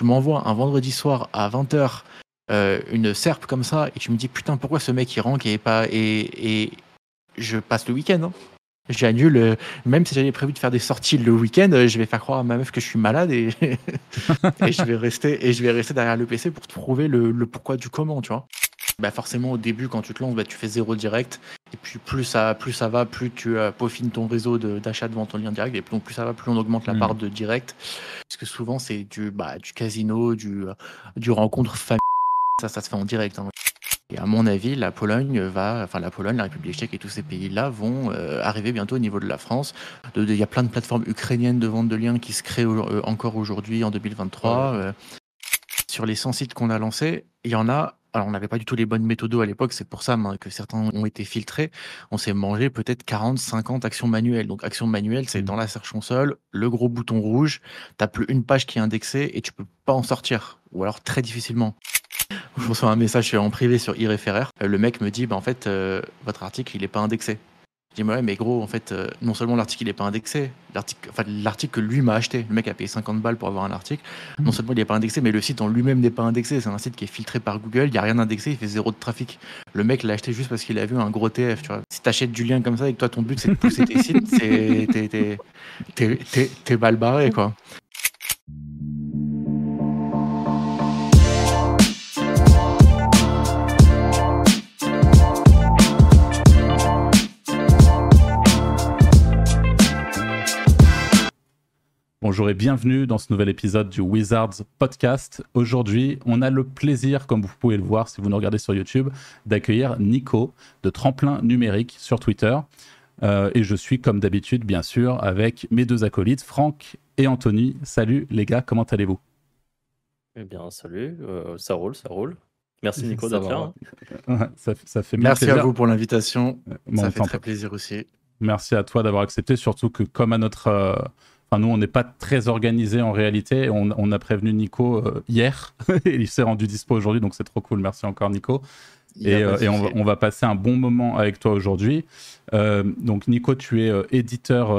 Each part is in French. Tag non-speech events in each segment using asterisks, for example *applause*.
tu m'envoies un vendredi soir à 20h une serpe comme ça et tu me dis putain pourquoi ce mec il rank et pas et, je passe le week-end. Hein. J'annule, même si j'avais prévu de faire des sorties le week-end, je vais faire croire à ma meuf que je suis malade et, *laughs* et je vais rester et je vais rester derrière le PC pour trouver le, le pourquoi du comment, tu vois. Bah forcément au début quand tu te lances, bah, tu fais zéro direct et puis plus ça, plus ça va, plus tu euh, peaufines ton réseau d'achat devant ton lien direct et plus, plus ça va, plus on augmente la mm. part de direct. Parce que souvent c'est du, bah, du casino, du, euh, du rencontre famille, ça, ça se fait en direct. Hein. Et à mon avis, la Pologne va, enfin la Pologne, la République tchèque et tous ces pays-là vont euh, arriver bientôt au niveau de la France. Il y a plein de plateformes ukrainiennes de vente de liens qui se créent encore aujourd'hui en 2023. sur les 100 sites qu'on a lancés, il y en a alors, on n'avait pas du tout les bonnes méthodes à l'époque, c'est pour ça que certains ont été filtrés. On s'est mangé peut-être 40, 50 actions manuelles. Donc, action manuelle, c'est mmh. dans la search console, le gros bouton rouge, tu plus une page qui est indexée et tu peux pas en sortir, ou alors très difficilement. Je reçois un message en privé sur iReferer. Le mec me dit, bah, en fait, euh, votre article, il n'est pas indexé. Je dis, ouais, mais gros, en fait, euh, non seulement l'article n'est pas indexé, l'article enfin, que lui m'a acheté, le mec a payé 50 balles pour avoir un article, mmh. non seulement il n'est pas indexé, mais le site en lui-même n'est pas indexé. C'est un site qui est filtré par Google, il n'y a rien indexé, il fait zéro de trafic. Le mec l'a acheté juste parce qu'il a vu un gros TF. Tu vois. Si tu achètes du lien comme ça et que toi, ton but, c'est de pousser tes sites, t'es mal barré, quoi. Bonjour et bienvenue dans ce nouvel épisode du Wizards Podcast. Aujourd'hui, on a le plaisir, comme vous pouvez le voir si vous nous regardez sur YouTube, d'accueillir Nico de Tremplin Numérique sur Twitter. Euh, et je suis comme d'habitude, bien sûr, avec mes deux acolytes, Franck et Anthony. Salut les gars, comment allez-vous? Eh bien, salut, euh, ça roule, ça roule. Merci Nico d'être là. ça, fait Merci à vous pour l'invitation. Euh, ça fait très plaisir aussi. Merci à toi d'avoir accepté, surtout que comme à notre nous, on n'est pas très organisé en réalité. On, a prévenu Nico euh, hier et *laughs* il s'est rendu dispo aujourd'hui, donc c'est trop cool. Merci encore, Nico. Et, euh, on, va, passer un bon moment avec toi aujourd'hui. Euh, donc Nico, tu es euh, éditeur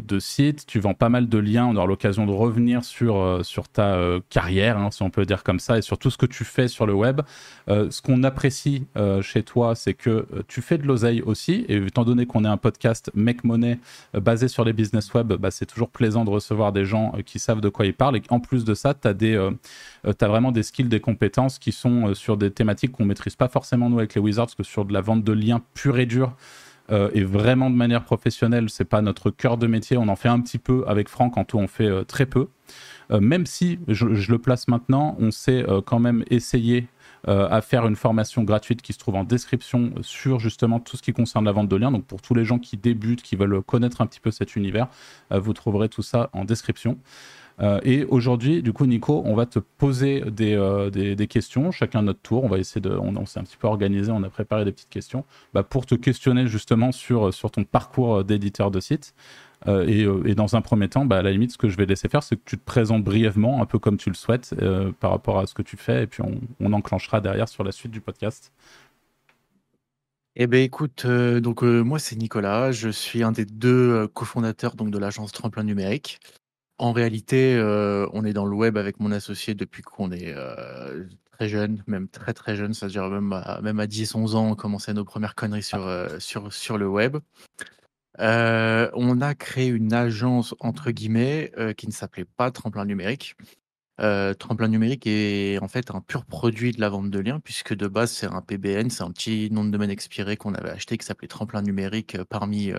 de site, tu vends pas mal de liens, on aura l'occasion de revenir sur, sur ta carrière, hein, si on peut dire comme ça, et sur tout ce que tu fais sur le web. ce qu'on apprécie chez toi, c'est que tu fais de l'oseille aussi, et étant donné qu'on est un podcast Make Money basé sur les business web, bah, c'est toujours plaisant de recevoir des gens qui savent de quoi ils parlent, et en plus de ça, tu as, as, vraiment des skills, des compétences qui sont sur des thématiques qu'on maîtrise pas forcément nous avec les Wizards que sur de la vente de liens pure et dure euh, et vraiment de manière professionnelle, c'est pas notre cœur de métier. On en fait un petit peu avec Franck, en tout on fait euh, très peu. Euh, même si je, le place maintenant, on sait quand même essayer à faire une formation gratuite qui se trouve en description sur justement tout ce qui concerne la vente de liens. Donc pour tous les gens qui débutent, qui veulent connaître un petit peu cet univers, vous trouverez tout ça en description. Euh, et aujourd'hui, du coup, Nico, on va te poser des, euh, des, questions, chacun notre tour. On va essayer de. On, s'est un petit peu organisé, on a préparé des petites questions bah, pour te questionner justement sur, sur ton parcours d'éditeur de site. Euh, et, dans un premier temps, bah, à la limite, ce que je vais laisser faire, c'est que tu te présentes brièvement, un peu comme tu le souhaites, par rapport à ce que tu fais, et puis on, on, enclenchera derrière sur la suite du podcast. Eh ben écoute, donc moi c'est Nicolas, je suis un des deux cofondateurs donc de l'agence Tremplin Numérique. En réalité, euh, on est dans le web avec mon associé depuis qu'on est euh, très jeune, même très très jeune, c'est-à-dire même à, même à 10-11 ans, on commençait nos premières conneries sur, euh, sur, sur le web. on a créé une agence entre guillemets qui ne s'appelait pas Tremplin Numérique. Tremplin Numérique est en fait un pur produit de la vente de liens, puisque de base c'est un PBN, c'est un petit nom de domaine expiré qu'on avait acheté qui s'appelait Tremplin Numérique parmi,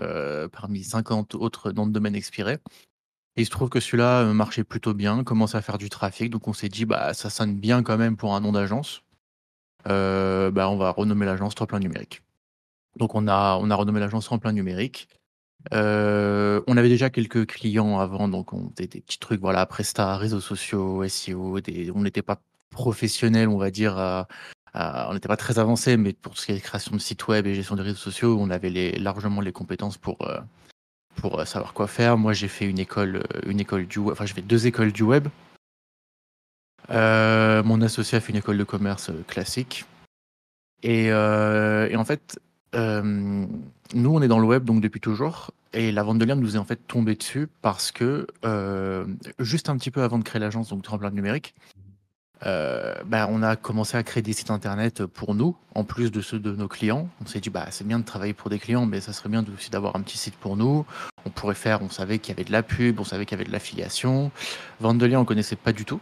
parmi 50 autres noms de domaine expirés il se trouve que celui-là euh, marchait plutôt bien, commençait à faire du trafic, donc on s'est dit bah ça sonne bien quand même pour un nom d'agence. Euh, bah, on va renommer l'agence Tremplin Numérique. Donc on a, renommé l'agence Tremplin Numérique. Euh, on avait déjà quelques clients avant, donc on faisait des petits trucs, voilà, Presta, réseaux sociaux, SEO, on n'était pas professionnel, on va dire, on n'était pas très avancé, mais pour ce qui est création de sites web et gestion des réseaux sociaux, on avait largement les compétences pour, pour euh, savoir quoi faire. Moi, j'ai fait une école, euh, une école du. Enfin, j'ai fait deux écoles du web. Euh, mon associé a fait une école de commerce classique. Et, en fait, nous, on est dans le web donc depuis toujours. Et la vente de liens nous est en fait tombée dessus parce que juste un petit peu avant de créer l'agence, donc Tremplin Numérique, euh, bah, on a commencé à créer des sites internet pour nous, en plus de ceux de nos clients. On s'est dit, bah, c'est bien de travailler pour des clients, mais ça serait bien aussi d'avoir un petit site pour nous. On pourrait faire, on savait qu'il y avait de la pub, on savait qu'il y avait de l'affiliation. Vente de liens, on connaissait pas du tout.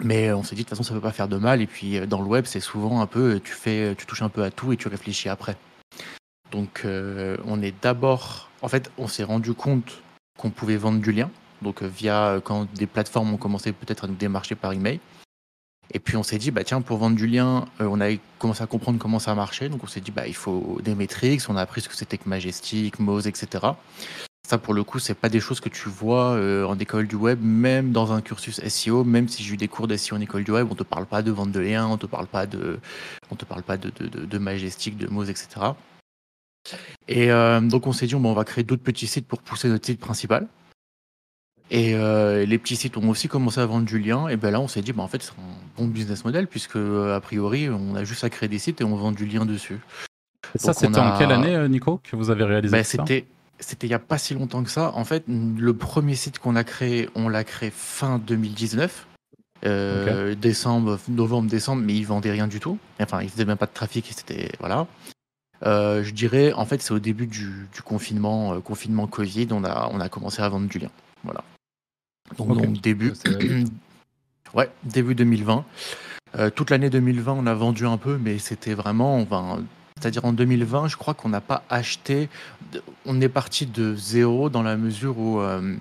Mais on s'est dit, de toute façon, ça peut pas faire de mal. Et puis, dans le web, c'est souvent un peu, tu fais, tu touches un peu à tout et tu réfléchis après. Donc, euh, on est d'abord, en fait, on s'est rendu compte qu'on pouvait vendre du lien. Donc, euh, via quand des plateformes ont commencé peut-être à nous démarcher par email. Et puis on s'est dit, bah tiens, pour vendre du lien, euh, on a commencé à comprendre comment ça marchait. Donc on s'est dit, bah il faut des métriques. On a appris ce que c'était que Majestic, Moz, etc. Ça, pour le coup, c'est pas des choses que tu vois euh, en école du web, même dans un cursus SEO. Même si j'ai eu des cours d'SEO en école du web, on te parle pas de vente de liens, on te parle pas de, on te parle pas de, Majestic, de Moz, etc. Et euh, donc on s'est dit, bon, on va créer d'autres petits sites pour pousser notre site principal. Et euh, les petits sites ont aussi commencé à vendre du lien. Et ben là, on s'est dit, bah, en fait, c'est un bon business model, puisque a priori, on a juste à créer des sites et on vend du lien dessus. Et ça, c'était en quelle année, Nico, que vous avez réalisé ben, ça C'était c'était il n'y a pas si longtemps que ça. En fait, le premier site qu'on a créé, on l'a créé fin 2019. Euh, décembre, novembre, décembre, mais ils vendaient rien du tout. Enfin, ils faisaient même pas de trafic. C'était voilà. Euh, je dirais, en fait, c'est au début du, du confinement, euh, confinement Covid, on a, on a commencé à vendre du lien. Voilà. Donc, début, *clears throat* ouais, début 2020. Euh, toute l'année 2020, on a vendu un peu, mais c'était vraiment, enfin, c'est-à-dire en 2020, je crois qu'on n'a pas acheté. On est parti de zéro dans la mesure où, euh,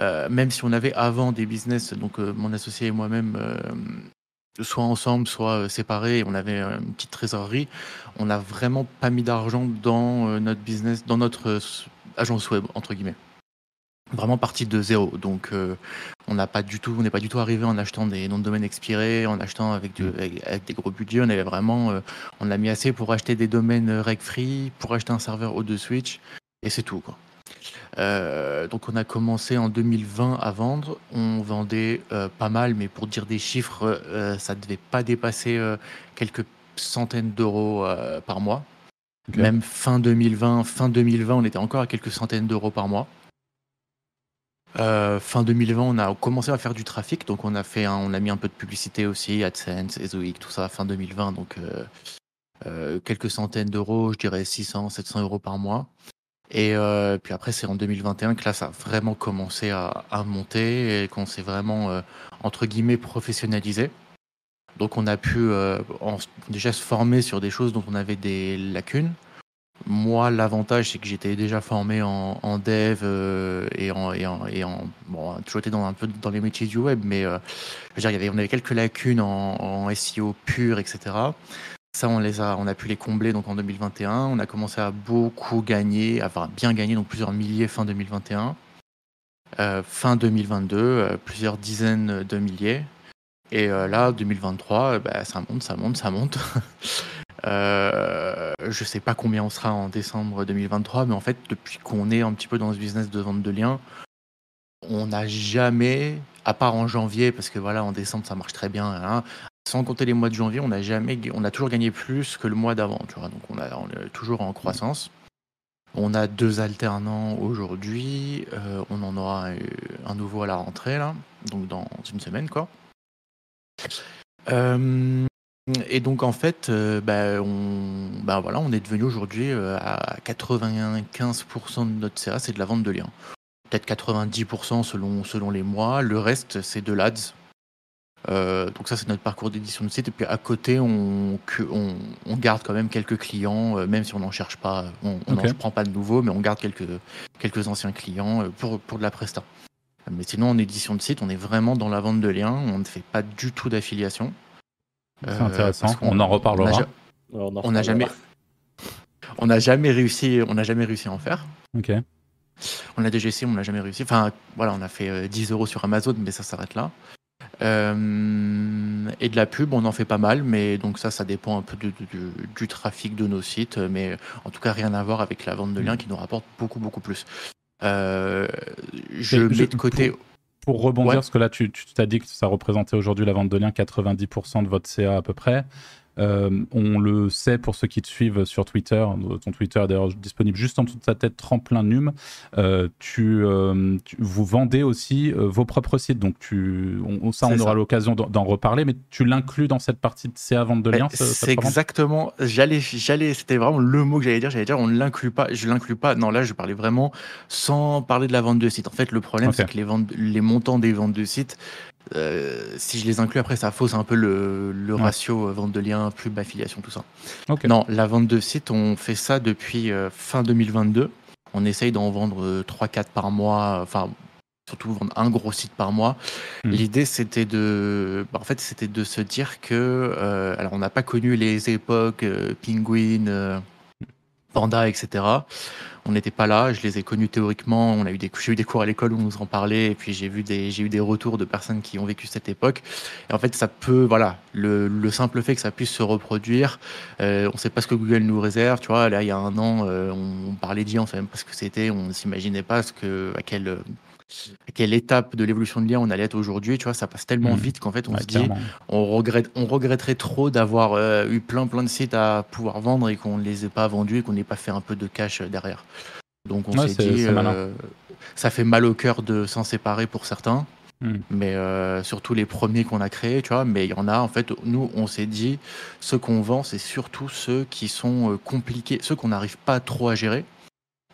euh, même si on avait avant des business, donc euh, mon associé et moi-même, soit ensemble, soit séparés, on avait une petite trésorerie, on n'a vraiment pas mis d'argent dans notre business, dans notre agence web entre guillemets. Vraiment parti de zéro. Donc euh, on n'a pas du tout, on n'est pas du tout arrivé en achetant des noms de domaine expirés, en achetant avec, du- avec, avec des gros budgets. On avait vraiment, euh, on a mis assez pour acheter des domaines euh, reg free, pour acheter un serveur O2 Switch, et c'est tout quoi. Euh, donc on a commencé en 2020 à vendre. On vendait pas mal, mais pour dire des chiffres, ça devait pas dépasser quelques centaines d'euros par mois. Même fin 2020, fin 2020, on était encore à quelques centaines d'euros par mois. Euh, fin 2020, on a commencé à faire du trafic, donc on a fait, un- on a mis un peu de publicité aussi, AdSense, Ezoic, tout ça, fin 2020, donc euh, euh, quelques centaines d'euros, je dirais 600, 700 euros par mois. Et puis après, c'est en 2021 que là, ça a vraiment commencé à, monter et qu'on s'est vraiment, entre guillemets, professionnalisé. Donc on a pu déjà se former sur des choses dont on avait des lacunes. Moi, l'avantage, c'est que j'étais déjà formé en, dev euh, et en, bon, toujours dans un peu dans les métiers du web, mais euh, il y avait, on avait quelques lacunes en, SEO pur, etc. Ça, on les a, on a pu les combler donc en 2021. On a commencé à beaucoup gagner, enfin bien gagner, donc plusieurs milliers fin 2021. Euh, fin 2022, euh, plusieurs dizaines de milliers. Et là, 2023, euh, bah, ça monte, ça monte, ça monte. *laughs* Euh, je sais pas combien on sera en décembre 2023, mais en fait, depuis qu'on est un petit peu dans ce business de vente de liens, on n'a jamais, à part en janvier, parce que voilà, en décembre ça marche très bien, hein, sans compter les mois de janvier, on n'a jamais, on a toujours gagné plus que le mois d'avant, tu vois. Donc on, a, est toujours en croissance. On a deux alternants aujourd'hui, euh, on en aura un nouveau à la rentrée là, donc dans une semaine quoi. Euh, et donc en fait, euh, bah, on, bah, voilà, on est devenu aujourd'hui euh, à 95% de notre CA, c'est de la vente de liens. Peut-être 90% selon, selon les mois. Le reste, c'est de l'ADS. Euh, donc ça, c'est notre parcours d'édition de site. Et puis à côté, on, on, on garde quand même quelques clients, même si on n'en cherche pas. On on Ok. n'en prend pas de nouveaux, mais on garde quelques, quelques anciens clients pour, pour de la presta. Mais sinon, en édition de site, on est vraiment dans la vente de liens. On ne fait pas du tout d'affiliation. C'est Euh, intéressant. parce qu'on- On en reparlera. on n'a jamais, on n'a jamais réussi, on n'a jamais réussi à en faire. Ok. On a déjà essayé, on n'a jamais réussi. Enfin, voilà, on a fait euh, 10 euros sur Amazon, mais ça s'arrête là. Euh, et de la pub, on en fait pas mal, mais donc ça, ça dépend un peu du, du- du trafic de nos sites, mais en tout cas rien à voir avec la vente de liens qui nous rapporte beaucoup beaucoup plus. Euh, je Et mets je- de côté. Pour rebondir, Ouais. parce que là, tu tu t'as dit que ça représentait aujourd'hui la vente de liens 90% de votre CA à peu près. Euh, on le sait pour ceux qui te suivent sur Twitter. Ton Twitter est d'ailleurs disponible juste en dessous de ta tête, tremplin num. Euh, tu, euh, tu- vous vendez aussi euh, vos propres sites. Donc, tu, on, ça, on aura l'occasion d'en reparler. Mais tu l'inclus dans cette partie de CA vente de liens C'est exactement. J'allais, j'allais. C'était vraiment le mot que j'allais dire. J'allais dire, on ne l'inclut pas. Je l'inclus pas. Non, là, je parlais vraiment sans parler de la vente de site. En fait, le problème, c'est que les ventes, les montants des ventes de sites, euh, si je les inclus après, ça fausse un peu le, le Ouais. ratio euh, vente de liens, pub, affiliation, tout ça. Non, la vente de sites, on fait ça depuis euh, fin 2022. On essaye d'en vendre 3-4 par mois. Enfin, surtout vendre un gros site par mois. Hmm. L'idée, c'était de, bah, en fait, c'était de se dire que, euh, alors, on n'a pas connu les époques euh, Penguin, euh, Panda, etc. On n'était pas là. Je les ai connus théoriquement. On a eu des, j'ai eu des cours à l'école où on nous en parlait, et puis j'ai vu des, j'ai eu des retours de personnes qui ont vécu cette époque. Et en fait, ça peut, voilà, le, le simple fait que ça puisse se reproduire. euh, on ne sait pas ce que Google nous réserve. Tu vois, là, il y a un an, euh, on, parlait d'IA, on savait même pas ce que c'était. On ne s'imaginait pas ce que, à quelle à quelle étape de l'évolution de l'IA on allait être aujourd'hui, tu vois, ça passe tellement Mhm. vite qu'en fait on Ouais, se dit on regrette on regretterait trop d'avoir euh, eu plein plein de sites à pouvoir vendre et qu'on ne les ait pas vendus et qu'on n'ait pas fait un peu de cash euh, derrière. Donc on s'est dit euh, ça fait mal au cœur de s'en séparer pour certains. Mhm. Mais euh, surtout les premiers qu'on a créés, tu vois, mais il y en a en fait, nous on s'est dit, ceux qu'on vend, c'est surtout ceux qui sont compliqués, ceux qu'on n'arrive pas trop à gérer.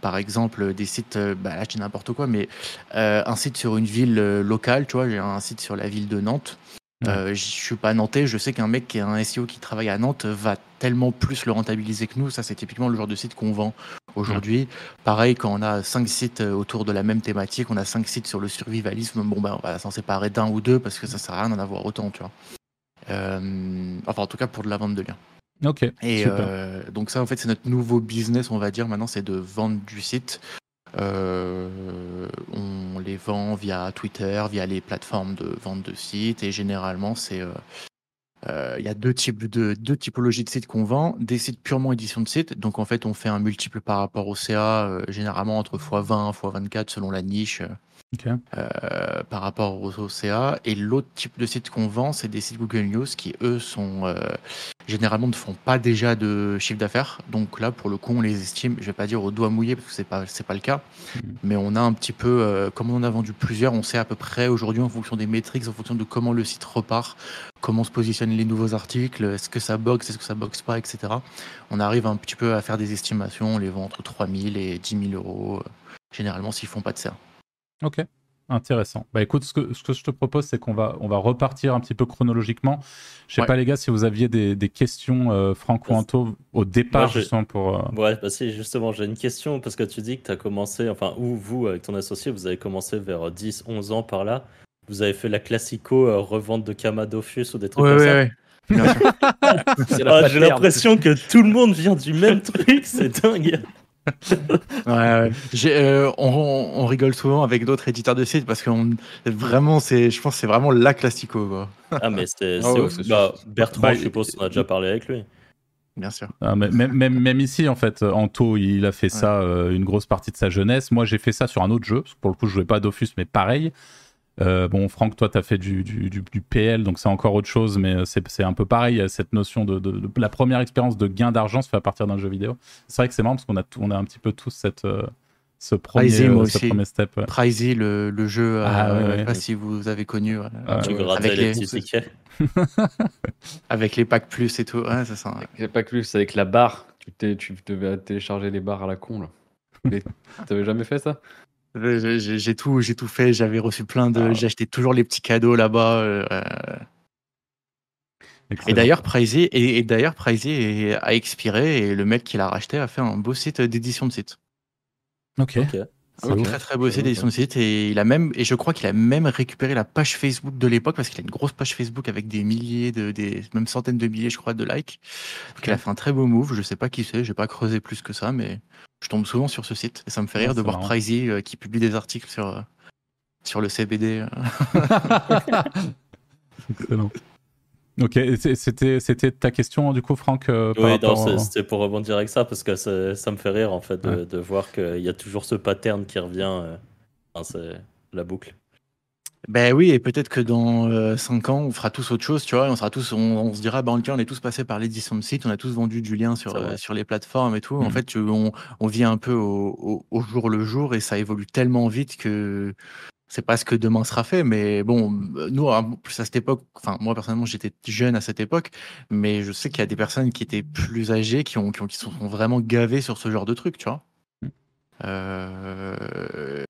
Par exemple, des sites, euh, bah là je n'importe quoi, mais euh, un site sur une ville euh, locale, tu vois, j'ai un site sur la ville de Nantes. Ouais. Euh, je suis pas nantais, je sais qu'un mec qui est un SEO qui travaille à Nantes va tellement plus le rentabiliser que nous. Ça, c'est typiquement le genre de site qu'on vend aujourd'hui. Pareil, quand on a cinq sites autour de la même thématique, on a cinq sites sur le survivalisme, bon, ben, on va s'en séparer d'un ou deux parce que ça sert à rien d'en avoir autant, tu vois. Euh, enfin, en tout cas, pour de la vente de liens. Ok. Et super. euh, donc ça, en fait, c'est notre nouveau business, on va dire. Maintenant, c'est de vendre du site. Euh, on les vend via Twitter, via les plateformes de vente de sites. Et généralement, c'est euh, euh, il y a deux types de deux typologies de sites qu'on vend. Des sites purement édition de site. Donc en fait, on fait un multiple par rapport au CA, euh, généralement entre x20, x24 selon la niche. Euh, Ok. euh, par rapport au, au CA. Et l'autre type de site qu'on vend, c'est des sites Google News qui, eux, sont euh, généralement ne font pas déjà de chiffre d'affaires. Donc là, pour le coup, on les estime, je vais pas dire au doigt mouillé parce que c'est pas c'est pas le cas, Mhm. mais on a un petit peu, euh, comme on en a vendu plusieurs, on sait à peu près aujourd'hui en fonction des métriques, en fonction de comment le site repart, comment se positionnent les nouveaux articles, est-ce que ça boxe, est-ce que ça boxe pas, etc. On arrive un petit peu à faire des estimations, on les vend entre 3000 et 10 000 euros, euh, généralement s'ils font pas de CA. Ok, intéressant. Bah écoute, ce que, ce que je te propose, c'est qu'on va, on va repartir un petit peu chronologiquement. Je sais Ouais. pas les gars si vous aviez des, des questions, euh, Franck ou. Anto, au départ justement pour... euh, Ouais, bah si, justement, j'ai une question parce que tu dis que tu as commencé, enfin, ou vous, avec ton associé, vous avez commencé vers 10, 11 ans par là. Vous avez fait la classico euh, revente de Camadofus ou des trucs Ouais, comme ouais, ça. *laughs* Ah, j'ai l'impression que tout le monde vient du même truc, *laughs* c'est dingue. Ouais, ouais. J'ai, euh, on, on rigole souvent avec d'autres éditeurs de sites parce que vraiment, c'est, je pense, que c'est vraiment la classico, quoi. Ah, mais c'est Ah ouais. Bah, Bertrand, Bah, je suppose qu'on a déjà parlé avec lui. Bien sûr. ah, mais même, même, même ici, en fait, Anto, il a fait ça euh, une grosse partie de sa jeunesse. Moi, j'ai fait ça sur un autre jeu. Pour le coup, je jouais pas à Dofus, mais pareil. Euh, bon, Franck, toi, tu as fait du, du, du- du PL, donc c'est encore autre chose, mais euh, c'est un peu pareil. il y a Cette notion de, de- de- la première expérience de gain d'argent se fait à partir d'un jeu vidéo. C'est vrai que c'est marrant parce qu'on a, tout- on a un petit peu tous cette, euh, ce, premier, euh, ce aussi. premier step. ouais. Pricey, le, le jeu, Ah, euh, ouais, je ouais. sais pas si vous avez connu, ouais. Ah, tu Avec les les- petits tickets. *laughs* avec les packs plus et tout. Ça. pas que plus avec la barre. Tu devais télécharger les barres à la con là. *laughs* Mais T'avais jamais fait ça? J'ai, j'ai- tout, j'ai tout fait. J'avais reçu plein de, Ah. j'ai acheté toujours les petits cadeaux là-bas. euh, euh. Et d'ailleurs, Pricey, et, et d'ailleurs, Pricey est- a expiré et le mec qui l'a racheté a fait un beau site d'édition de site. Ok. Ok. C'est Un ouf. très très beau site J'avoue, d'édition de site et il a même et je crois qu'il a même récupéré la page Facebook de l'époque parce qu'il a une grosse page Facebook avec des milliers de des même centaines de milliers je crois de likes. Donc il a fait un très beau move. Je sais pas qui c'est, j'ai pas creusé plus que ça, mais je tombe souvent sur ce site et ça me fait Ouais, rire de voir marrant. Pricey euh, qui publie des articles sur euh, sur le CBD. euh. *laughs* Excellent. Ok, c'était c'était ta question du coup, Franck euh, Oui, non, c'était pour rebondir avec ça parce que ça, ça me fait rire en fait de, Ouais. de voir qu'il y a toujours ce pattern qui revient. euh, enfin, c'est la boucle. Ben oui, et peut-être que dans 5 ans, on fera tous autre chose, tu vois, et on sera tous, on, on se dira, bah, tiens, on est tous passés par l'édition de site, on a tous vendu du lien sur, euh, sur les plateformes et tout. En Mhm. fait, tu- on, on vit un peu au, au- au jour le jour et ça évolue tellement vite que c'est pas ce que demain sera fait. Mais bon, nous, en plus à cette époque, enfin, moi personnellement, j'étais jeune à cette époque, mais je sais qu'il y a des personnes qui étaient plus âgées qui, ont, qui, ont- qui sont vraiment gavées sur ce genre de truc, tu vois. Mhm. Euh,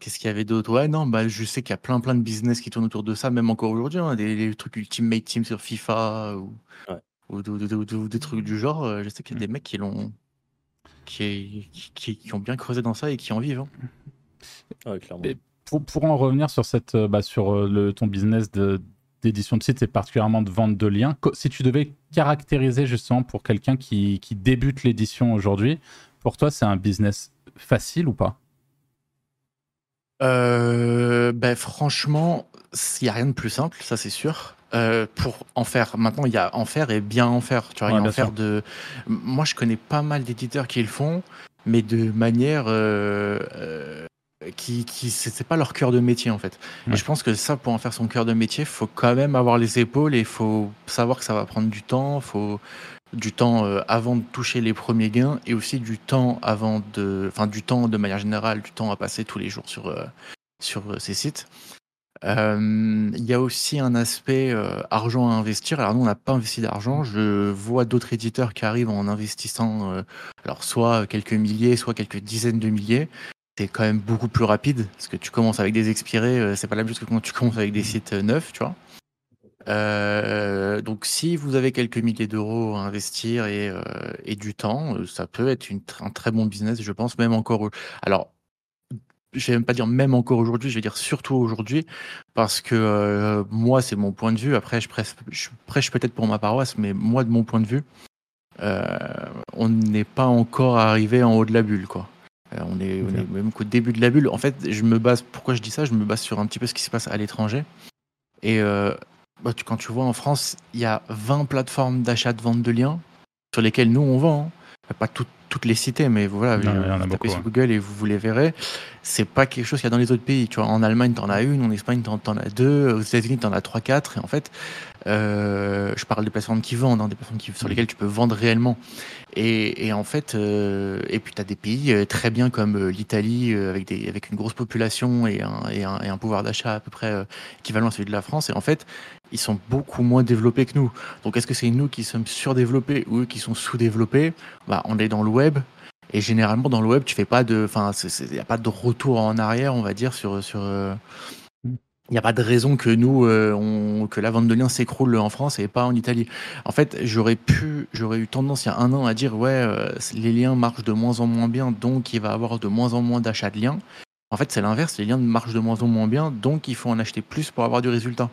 Qu'est-ce qu'il y avait d'autre? Ouais, non, bah, je sais qu'il y a plein, plein de business qui tournent autour de ça, même encore aujourd'hui. hein, des, des trucs Ultimate Team sur FIFA ou, Ouais. ou, de- de- de- de- des trucs du genre. euh, Je sais qu'il y a Mm. des mecs qui l'ont. Qui, qui, qui ont bien creusé dans ça et qui en vivent. hein. Ouais, clairement. Et- Pour, pour en revenir sur, cette, euh, bah, sur euh, le, ton business de- d'édition de, sites et particulièrement de vente de liens, si tu devais caractériser justement pour quelqu'un qui, qui débute l'édition aujourd'hui, pour toi c'est un business facile ou pas? Euh, ben, franchement, il n'y a rien de plus simple, ça c'est sûr. Euh, pour en faire, maintenant il y a en faire et bien en faire. Tu vois, y Ouais, a en faire sûr. de. Moi je connais pas mal d'éditeurs qui le font, mais de manière euh, qui, qui c'est pas leur cœur de métier en fait. Ouais. Et je pense que ça, pour en faire son cœur de métier, faut quand même avoir les épaules et faut savoir que ça va prendre du temps. Faut du temps euh, avant de toucher les premiers gains et aussi du temps avant de, enfin du temps de manière générale, du temps à passer tous les jours sur euh, sur euh, ces sites. Euh, Il y a aussi un aspect euh, argent à investir. Alors nous, on n'a pas investi d'argent. Je vois d'autres éditeurs qui arrivent en investissant, euh, alors soit quelques milliers, soit quelques dizaines de milliers. C'est quand même beaucoup plus rapide parce que tu commences avec des expirés. euh, c'est pas la même chose que quand tu commences avec des sites euh, neufs, tu vois. Euh, donc si vous avez quelques milliers d'euros à investir et, et du temps, ça peut être un très bon business, je pense, même encore. Alors, je vais même pas dire même encore aujourd'hui, je vais dire surtout aujourd'hui, parce que moi, c'est mon point de vue. Après, je prêche, peut-être pour ma paroisse, mais moi, de mon point de vue, on n'est pas encore arrivé en haut de la bulle, quoi. Euh, on est, on Ok. est même qu'au début de la bulle. En fait, je me base. Pourquoi je dis ça? Je me base sur un petit peu ce qui se passe à l'étranger. Et euh, bah, tu- quand tu vois en France, il y a 20 plateformes d'achat de vente de liens sur lesquelles nous on vend. hein. Pas toutes- toutes les citer, mais voilà, Non, a vous tapez beaucoup, sur. Google et vous, vous les verrez. C'est pas quelque chose qu'il y a dans les autres pays. Tu vois, en Allemagne, t'en as une, en Espagne, t'en, t'en as deux, aux États-Unis, t'en as trois, quatre. Et en fait, euh, je parle des plateformes qui vendent, hein, des plateformes qui, sur lesquelles tu peux vendre réellement. Et, et en fait, euh, et puis tu as des pays euh, très bien comme l'Italie, avec, des, avec une grosse population et un, et un, et un pouvoir d'achat à peu près équivalent à celui de la France. Et en fait, ils sont beaucoup moins développés que nous. Donc est-ce que c'est nous qui sommes surdéveloppés ou eux qui sont sous-développés? Bah, On est dans le web. Et généralement, dans le web, tu fais pas de, enfin, il n'y a pas de retour en arrière, on va dire, sur, sur, il n'y a pas de raison que nous, euh, on- que la vente de liens s'écroule en France et pas en Italie. En fait, j'aurais pu, j'aurais eu tendance il y a un an à dire ouais, euh, les liens marchent de moins en moins bien, donc il va avoir de moins en moins d'achats de liens. En fait, c'est l'inverse, les liens marchent de moins en moins bien, donc il faut en acheter plus pour avoir du résultat.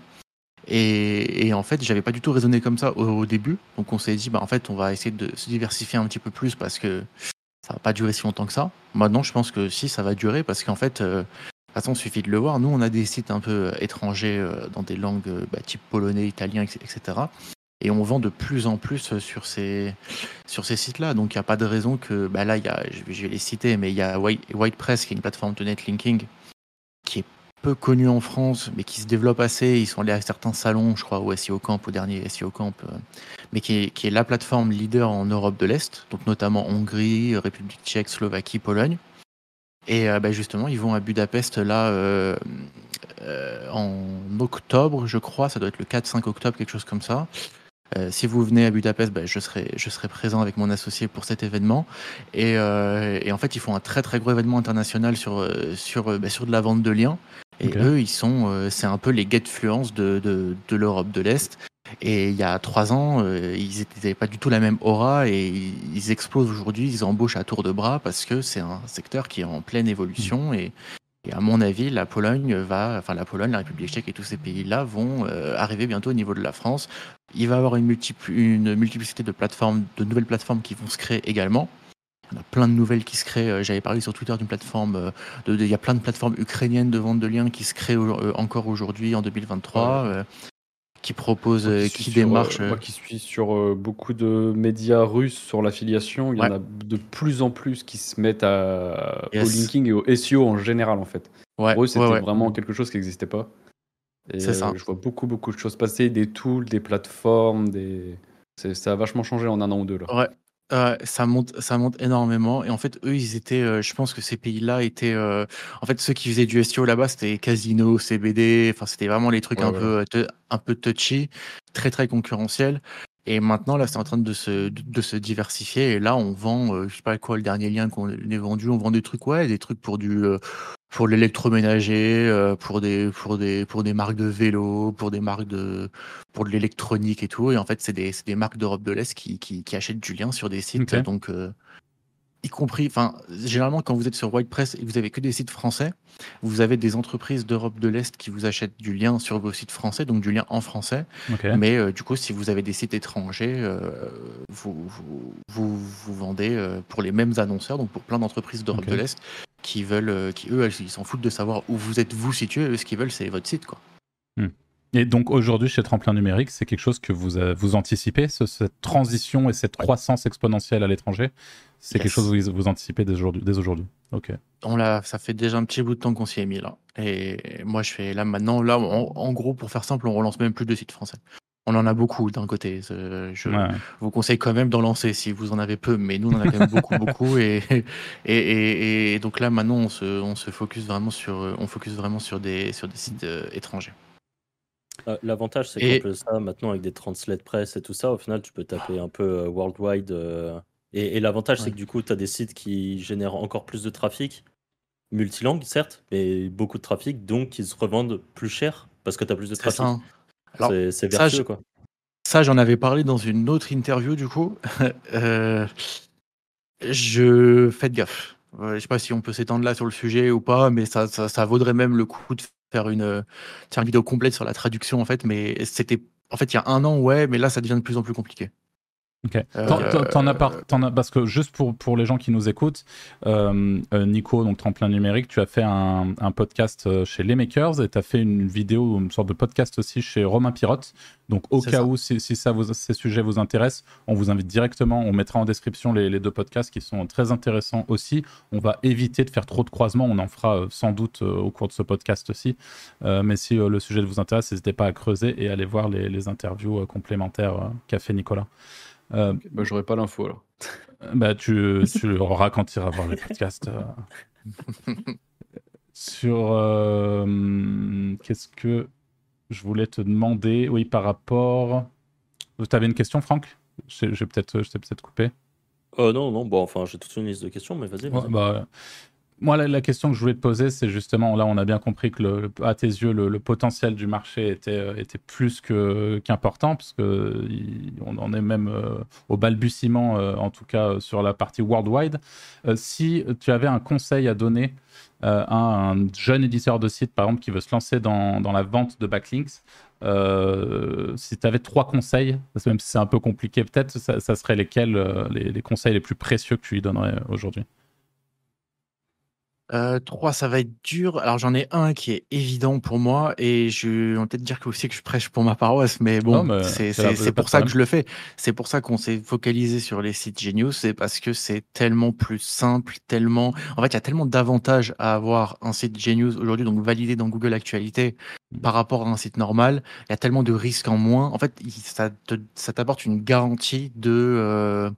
Et, et en fait, j'avais pas du tout raisonné comme ça au, au début, donc on s'est dit bah en fait, on va essayer de se diversifier un petit peu plus parce que ça va pas durer si longtemps que ça. Maintenant, je pense que si ça va durer parce qu'en fait. euh, de toute suffit de le voir. Nous, on a des sites un peu euh, étrangers euh, dans des langues euh, bah, type polonais, italien, etc. Et on vend de plus en plus sur ces, sur ces sites-là. Donc, il n'y a pas de raison que. Bah, là, y a, je, vais, les citer, mais il y a White- WhitePress, qui est une plateforme de netlinking, qui est peu connue en France, mais qui se développe assez. Ils sont allés à certains salons, je crois, au SEO Camp, au dernier SEO Camp, mais qui est, qui est la plateforme leader en Europe de l'Est, donc notamment Hongrie, République tchèque, Slovaquie, Pologne. Et euh, bah, justement, ils vont à Budapest là euh, euh, en octobre, je crois. Ça doit être le 4-5 octobre, quelque chose comme ça. Euh, si vous venez à Budapest, bah, je, serai, je serai présent avec mon associé pour cet événement. Et, euh, et en fait, ils font un très très gros événement international sur, sur, bah, sur de la vente de liens. Et eux, ils sont, euh, c'est un peu les get-fluence de, de, de l'Europe de l'Est. Et il y a trois ans, euh, ils n'avaient pas du tout la même aura et ils, ils explosent aujourd'hui, ils embauchent à tour de bras parce que c'est un secteur qui est en pleine évolution et, et à mon avis, la Pologne va, enfin la Pologne, la République tchèque et tous ces pays-là vont euh, arriver bientôt au niveau de la France. Il va y avoir une, multipl- une multiplicité de plateformes, de nouvelles plateformes qui vont se créer également. Il y en a plein de nouvelles qui se créent. Euh, J'avais parlé sur Twitter d'une plateforme, euh, de- de- il y a plein de plateformes ukrainiennes de vente de liens qui se créent au- euh, encore aujourd'hui en 2023, euh, qui proposent, Moi euh, qui qui suis sur, euh, moi qui suis sur euh, beaucoup de médias russes sur l'affiliation, il y en a de plus en plus qui se mettent à, Yes. au linking et au SEO en général en fait. ouais, Pour eux, c'était ouais, vraiment quelque chose qui n'existait pas. C'est ça. euh, je vois beaucoup, beaucoup de choses passer, des tools, des plateformes, des... c'est- ça a vachement changé en un an ou deux là. Ouais. Ouais, ça monte, ça monte énormément. Et en fait, eux, ils étaient, euh, je pense que ces pays-là étaient, euh, en fait, ceux qui faisaient du SEO là-bas, c'était Casino, CBD. Enfin, c'était vraiment les trucs Ouais, un peu, euh, un peu touchy, très très concurrentiels. Et maintenant, là, c'est en train de se, de, se diversifier. Et là, on vend, euh, je sais pas quoi, le dernier lien qu'on ait vendu, on vend des trucs, ouais, des trucs pour du, euh, pour l'électroménager, euh, pour des, pour des, pour des marques de vélo, pour des marques de, pour de l'électronique et tout. Et en fait, c'est des, c'est des marques d'Europe de l'Est qui, qui, qui achètent du lien sur des sites. Ok. Donc, euh, y compris, enfin, généralement, quand vous êtes sur WordPress et que vous avez que des sites français, vous avez des entreprises d'Europe de l'Est qui vous achètent du lien sur vos sites français, donc du lien en français. Mais euh, du coup, si vous avez des sites étrangers, euh, vous, vous, vous, vous vendez euh, pour les mêmes annonceurs, donc pour plein d'entreprises d'Europe de l'Est qui veulent, qui eux, ils s'en foutent de savoir où vous êtes vous situé. Eux, ce qu'ils veulent, c'est votre site, quoi. Et donc aujourd'hui chez Tremplin Numérique, c'est quelque chose que vous, vous anticipez, ce- cette transition et cette croissance exponentielle à l'étranger? C'est Yes. quelque chose que vous, vous anticipez dès aujourd'hui, dès aujourd'hui. Ok. On l'a, ça fait déjà un petit bout de temps qu'on s'y est mis là. Et moi, je fais là maintenant, là, en, en gros, pour faire simple, on relance même plus de sites français. On en a beaucoup d'un côté. Je Ouais. vous conseille quand même d'en lancer si vous en avez peu, mais nous, on en a quand même beaucoup, *laughs* beaucoup. Et, et, et, et donc là, maintenant, on se, on se focus vraiment sur, on focus vraiment sur des, sur des sites euh, étrangers. Euh, L'avantage, c'est Et- de ça, maintenant, avec des translate press et tout ça, au final, tu peux taper un peu euh, worldwide. euh, et et l'avantage, c'est que du coup, tu as des sites qui génèrent encore plus de trafic, multilangue, certes, mais beaucoup de trafic, donc ils se revendent plus cher parce que tu as plus de trafic. hein. C'est vertueux, je- quoi. Ça, j'en avais parlé dans une autre interview, du coup. *laughs* Euh, je faites gaffe. Je sais pas si on peut s'étendre là sur le sujet ou pas, mais ça, ça, ça vaudrait même le coup de faire une, faire une vidéo complète sur la traduction, en fait. Mais c'était, en fait, il y a un an, ouais, mais là, ça devient de plus en plus compliqué. Ok. Euh, T'en- as parce que juste pour, pour les gens qui nous écoutent, euh, euh, Nico, donc Tremplin Numérique, tu as fait un, un podcast euh, chez Les Makers et tu as fait une vidéo, une sorte de podcast aussi chez Romain Pirotte. Donc au cas ça. où, si, si ça vous, ces sujets vous intéressent, on vous invite directement, on mettra en description les, les deux podcasts qui sont très intéressants aussi. On va éviter de faire trop de croisements, on en fera sans doute au cours de ce podcast aussi. Euh, mais si le sujet vous intéresse, n'hésitez pas à creuser et aller voir les, les interviews complémentaires qu'a fait Nicolas. Euh, Bah, J'aurais pas l'info alors. bah, tu, tu l'auras quand tu iras voir les podcasts. euh. *laughs* Sur. euh, Qu'est-ce que je voulais te demander? Oui, par rapport. Tu avais une question, Franck? Je t'ai peut-être coupé. Euh, non, non, bon, enfin, j'ai toute une liste de questions, mais vas-y. Ouais, vas-y. bah, moi, la, question que je voulais te poser, c'est justement, là, on a bien compris que, à tes yeux, le, potentiel du marché était, euh, plus qu'important, parce que en est même euh, au balbutiement, euh, en tout cas sur la partie worldwide. Si tu avais un conseil à donner à un jeune éditeur de site, par exemple, qui veut se lancer dans, la vente de backlinks, si tu avais trois conseils, parce que même si c'est un peu compliqué peut-être, ça, serait lesquels les, les conseils les plus précieux que tu lui donnerais aujourd'hui? Euh, trois, ça va être dur. Alors j'en ai un qui est évident pour moi et je on va peut-être dire que aussi que je prêche pour ma paroisse, mais bon, mais c'est pour ça que je le fais. C'est pour ça qu'on s'est focalisé sur les sites Genius, c'est parce que c'est tellement plus simple, tellement. En fait, il y a tellement d'avantages à avoir un site Genius aujourd'hui, donc validé dans Google Actualité par rapport à un site normal. Il y a tellement de risques en moins. En fait, ça te- ça t'apporte une garantie de euh,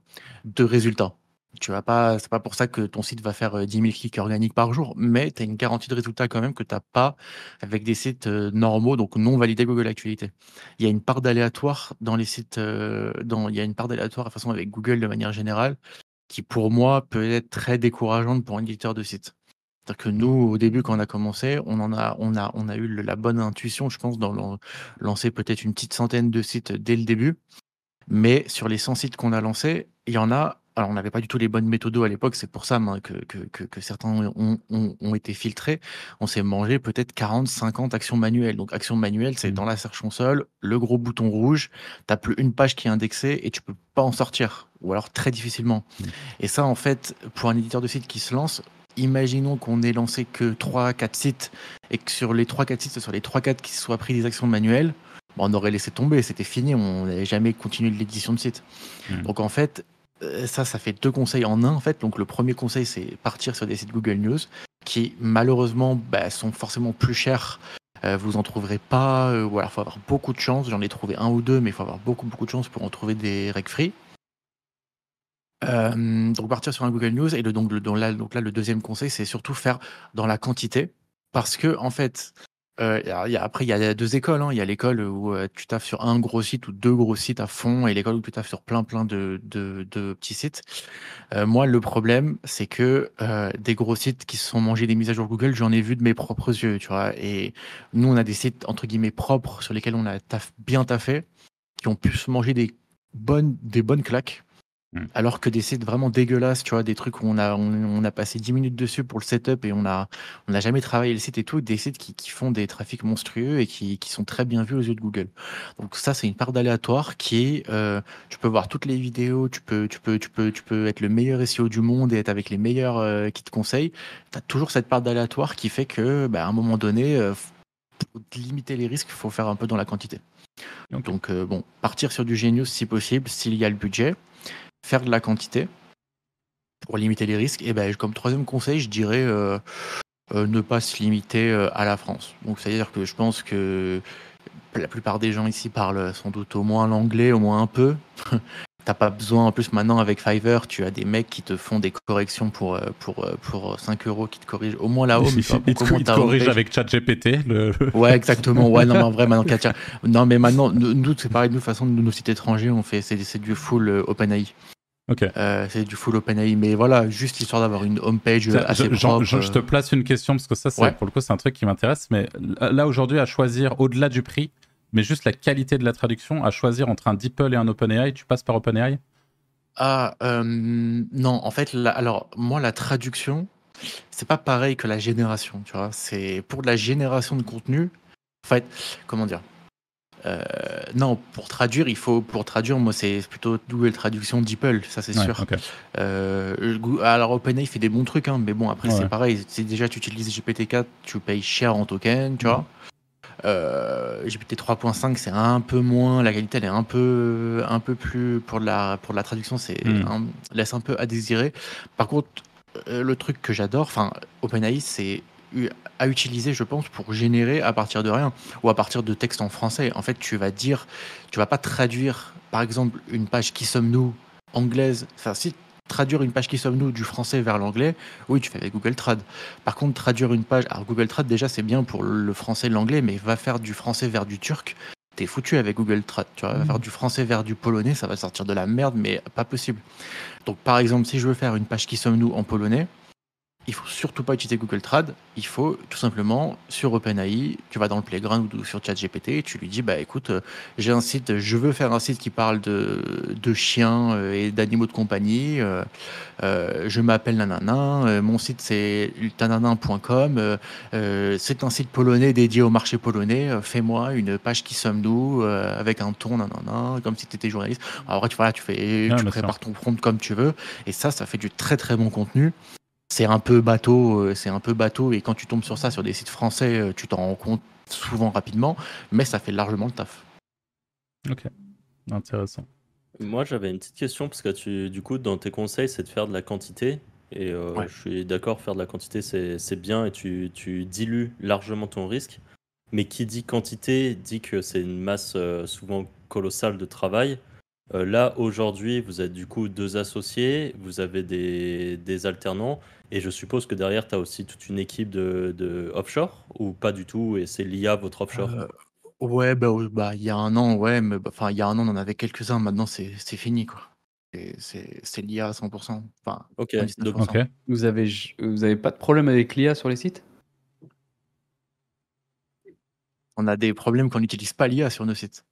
de résultats. Tu vas pas, c'est pas pour ça que ton site va faire euh, 10 000 clics organiques par jour, mais tu as une garantie de résultat quand même que tu n'as pas avec des sites euh, normaux, donc non validés Google Actualité. Il y a une part d'aléatoire dans les sites, euh, dans, il y a une part d'aléatoire de façon avec Google de manière générale, qui pour moi peut être très décourageante pour un éditeur de site. C'est-à-dire que nous, au début, quand on a commencé, on en a, on a, on a eu la bonne intuition, je pense, lan- lancer peut-être une petite centaine de sites dès le début. Mais sur les 100 sites qu'on a lancés, il y en a. Alors, on n'avait pas du tout les bonnes méthodos à l'époque, c'est pour ça moi, que, que, certains ont, ont, ont été filtrés. On s'est mangé peut-être 40, 50 actions manuelles. Donc, actions manuelles, c'est Mhm. dans la Search Console, le gros bouton rouge, tu plus une page qui est indexée et tu peux pas en sortir, ou alors très difficilement. Mhm. Et ça, en fait, pour un éditeur de site qui se lance, imaginons qu'on ait lancé que 3-4 sites et que sur les 3-4 sites, ce soit les 3-4 qui se soient pris des actions manuelles, bon, on aurait laissé tomber, c'était fini, on n'avait jamais continué l'édition de site. Mhm. Donc en fait, ça, ça fait deux conseils en un. En fait, donc le premier conseil, c'est partir sur des sites Google News qui malheureusement bah, sont forcément plus chers Euh, vous en trouverez pas, euh, ou alors faut avoir beaucoup de chance. J'en ai trouvé un ou deux, mais il faut avoir beaucoup beaucoup de chance pour en trouver des reg free. Euh, donc partir sur un Google News et le, donc, donc là, donc là le deuxième conseil c'est surtout faire dans la quantité parce que en fait euh, après il y a deux écoles hein. il y a l'école où euh, tu taffes sur un gros site ou deux gros sites à fond et l'école où tu taffes sur plein plein de, de, de petits sites. Euh, moi le problème c'est que euh, des gros sites qui se sont mangés des mises à jour Google j'en ai vu de mes propres yeux tu vois. Et nous on a des sites entre guillemets propres sur lesquels on a bien taffé qui ont pu se manger des bonnes des bonnes claques Mm. alors que des sites vraiment dégueulasses, tu vois, des trucs où on a, on, on a passé 10 minutes dessus pour le setup et on a, on n'a jamais travaillé le site et tout, des sites qui, qui font des trafics monstrueux et qui, qui sont très bien vus aux yeux de Google. Donc ça, c'est une part d'aléatoire qui est, euh, tu peux voir toutes les vidéos, tu peux, tu peux, tu peux, tu peux être le meilleur SEO du monde et être avec les meilleurs euh, qui te conseillent. Tu as toujours cette part d'aléatoire qui fait que, bah, à un moment donné, euh, pour limiter les risques, il faut faire un peu dans la quantité. Donc euh, bon, partir sur du Genius si possible, s'il y a le budget, faire de la quantité pour limiter les risques. Et ben comme troisième conseil, je dirais euh, euh, ne pas se limiter euh, à la France. Donc c'est-à-dire que je pense que la plupart des gens ici parlent sans doute au moins l'anglais, au moins un peu. T'as pas besoin, en plus maintenant avec Fiverr, tu as des mecs qui te font des corrections pour, euh, pour, euh, pour 5 euros qui te corrigent au moins la home. il, tu vois, il pour te, comment il te ta corrige homepage- avec ChatGPT. Le... *laughs* Ouais, exactement. Ouais, non, mais en vrai, maintenant, non, mais maintenant, nous, c'est pareil, nous, de façon, nous, nos sites étrangers, on fait, c'est, du full euh, OpenAI. Ok. Euh, c'est du full OpenAI, mais voilà, juste histoire d'avoir une homepage euh, assez propre. je- je te euh. place une question parce que ça, c'est, Ouais. pour le coup, c'est un truc qui m'intéresse. Mais là, aujourd'hui, à choisir au-delà du prix, mais juste la qualité de la traduction, à choisir entre un DeepL et un OpenAI, tu passes par OpenAI? Ah, euh, non, en fait, la- alors, moi, la traduction, c'est pas pareil que la génération, tu vois. C'est pour de la génération de contenu, en fait, comment dire? Euh, non, pour traduire, il faut pour traduire, moi c'est plutôt Google Traduction DeepL, ça c'est Ouais, sûr. Euh, alors OpenAI fait des bons trucs, hein, mais bon après Ouais. c'est pareil. Si déjà tu utilises GPT-4, tu payes cher en token, tu vois. Euh, GPT 3.5 c'est un peu moins, la qualité elle est un peu un peu plus pour de la pour de la traduction c'est Mm. un- laisse un peu à désirer. Par contre euh, le truc que j'adore, enfin OpenAI c'est à utiliser je pense pour générer à partir de rien ou à partir de textes en français. En fait tu vas dire, tu vas pas traduire par exemple une page qui sommes-nous anglaise, enfin si traduire une page qui sommes-nous du français vers l'anglais, oui, tu fais avec Google Trad. Par contre, traduire une page, alors Google Trad déjà c'est bien pour le français et l'anglais, mais va faire du français vers du turc, t'es foutu avec Google Trad. Tu vois, va Mhm. faire du français vers du polonais, ça va sortir de la merde, mais pas possible. Donc par exemple, si je veux faire une page qui sommes-nous en polonais, il faut surtout pas utiliser Google Trad. Il faut tout simplement sur OpenAI, tu vas dans le playground ou sur ChatGPT, et tu lui dis bah écoute, euh, j'ai un site, je veux faire un site qui parle de, de chiens euh, et d'animaux de compagnie. euh, je m'appelle nanana, euh, mon site c'est euh, euh, c'est un site polonais dédié au marché polonais. Fais-moi une page qui sommes-nous euh, avec un ton nanana, comme si tu étais journaliste. Alors, après, tu, voilà, tu fais, tu prépares ton prompt comme tu veux, et ça, ça fait du très très bon contenu. C'est un peu bateau, euh, c'est un peu bateau, et quand tu tombes sur ça sur des sites français, euh, tu t'en rends compte souvent rapidement, mais ça fait largement le taf. Intéressant. Moi, j'avais une petite question parce que tu, du coup, dans tes conseils, c'est de faire de la quantité. Et euh, Ouais. je suis d'accord, faire de la quantité, c'est c'est bien et tu, tu dilues largement ton risque. Mais qui dit quantité dit que c'est une masse euh, souvent colossale de travail. Euh, là, aujourd'hui, vous êtes du coup deux associés, vous avez des, des alternants. Et je suppose que derrière, tu as aussi toute une équipe de, de offshore ou pas du tout Et c'est l'IA, votre offshore? Euh, ouais, bah, oui, bah, il y a un an, ouais, mais bah, enfin, il y a un an, on en avait quelques-uns. Maintenant, c'est c'est fini, quoi. C'est- l'IA à 100%. Enfin, Ok, 99%. donc Ok. Vous avez, vous avez pas de problème avec l'IA sur les sites? On a des problèmes qu'on n'utilise pas l'IA sur nos sites.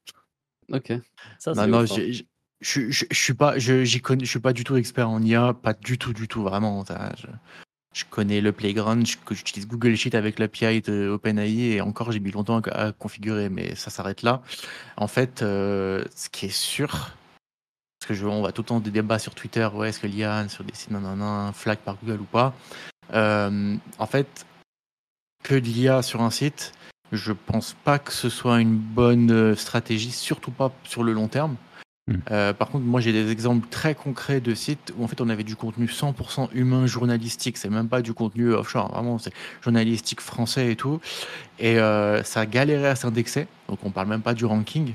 Ok. ça, Non, c'est non, je, je, suis pas, je, j'y connais, je suis pas du tout expert en IA, pas du tout, du tout, vraiment. je, je connais le Playground, j'utilise Google Sheet avec l'API de OpenAI et encore j'ai mis longtemps à, à configurer, mais ça s'arrête là. En fait, euh, ce qui est sûr, parce que je, on va tout le temps des débats sur Twitter, ouais, est-ce que l'IA sur des sites nanana, flag par Google ou pas. Euh, en fait, que de l'IA sur un site, je pense pas que ce soit une bonne euh, stratégie, surtout pas sur le long terme. Mm. Euh, par contre, moi j'ai des exemples très concrets de sites où en fait on avait du contenu 100% humain journalistique, c'est même pas du contenu offshore, vraiment c'est journalistique français et tout. Et euh, ça galérait à s'indexer, donc on parle même pas du ranking.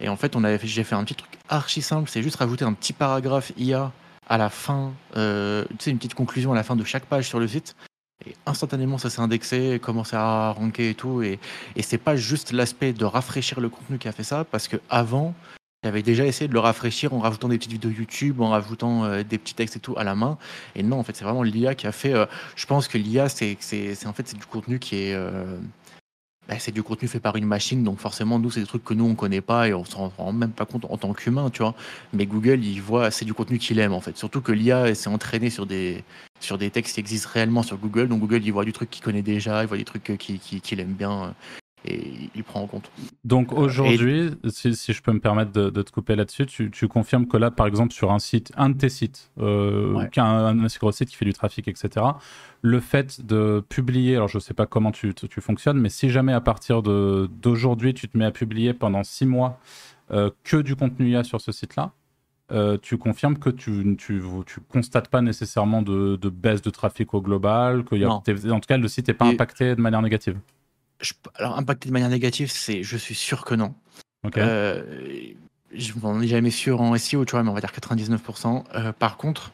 Et en fait, on avait j'ai fait un petit truc archi simple, c'est juste rajouter un petit paragraphe IA à la fin, euh, tu sais, une petite conclusion à la fin de chaque page sur le site. Et instantanément, ça s'est indexé, commencé à ranker et tout. Et, et c'est pas juste l'aspect de rafraîchir le contenu qui a fait ça, parce que avant, j'avais déjà essayé de le rafraîchir en rajoutant des petites vidéos YouTube, en rajoutant euh, des petits textes et tout à la main. Et non, en fait, c'est vraiment l'IA qui a fait. euh, je pense que l'IA, c'est, en fait, du contenu qui est. euh, bah, c'est du contenu fait par une machine, donc forcément, nous, c'est des trucs que nous, on connaît pas et on s'en rend même pas compte en tant qu'humain, tu vois. Mais Google, il voit, c'est du contenu qu'il aime, en fait. Surtout que l'IA s'est entraînée sur des, sur des textes qui existent réellement sur Google. Donc Google, il voit du truc qu'il connaît déjà, il voit des trucs qu'il qui, qu'il aime bien et il prend en compte. Donc Euh, aujourd'hui, si, si je peux me permettre de, de te couper là-dessus, tu, tu confirmes que là, par exemple, sur un site, un de tes sites, euh, Ouais. un, gros site qui fait du trafic, etc., le fait de publier, alors je ne sais pas comment tu, tu, tu fonctionnes, mais si jamais à partir d'aujourd'hui, tu te mets à publier pendant six mois euh, que du contenu IA sur ce site-là, euh, tu confirmes que tu, tu, tu constates pas nécessairement de, de baisse de trafic au global, que y a, en tout cas le site n'est pas Et- impacté de manière négative. Je- alors, impacté de manière négative, c'est, je suis sûr que non. Ok. Euh, je n'en ai jamais sûr en SEO, tu vois, mais on va dire 99%. Euh, par contre,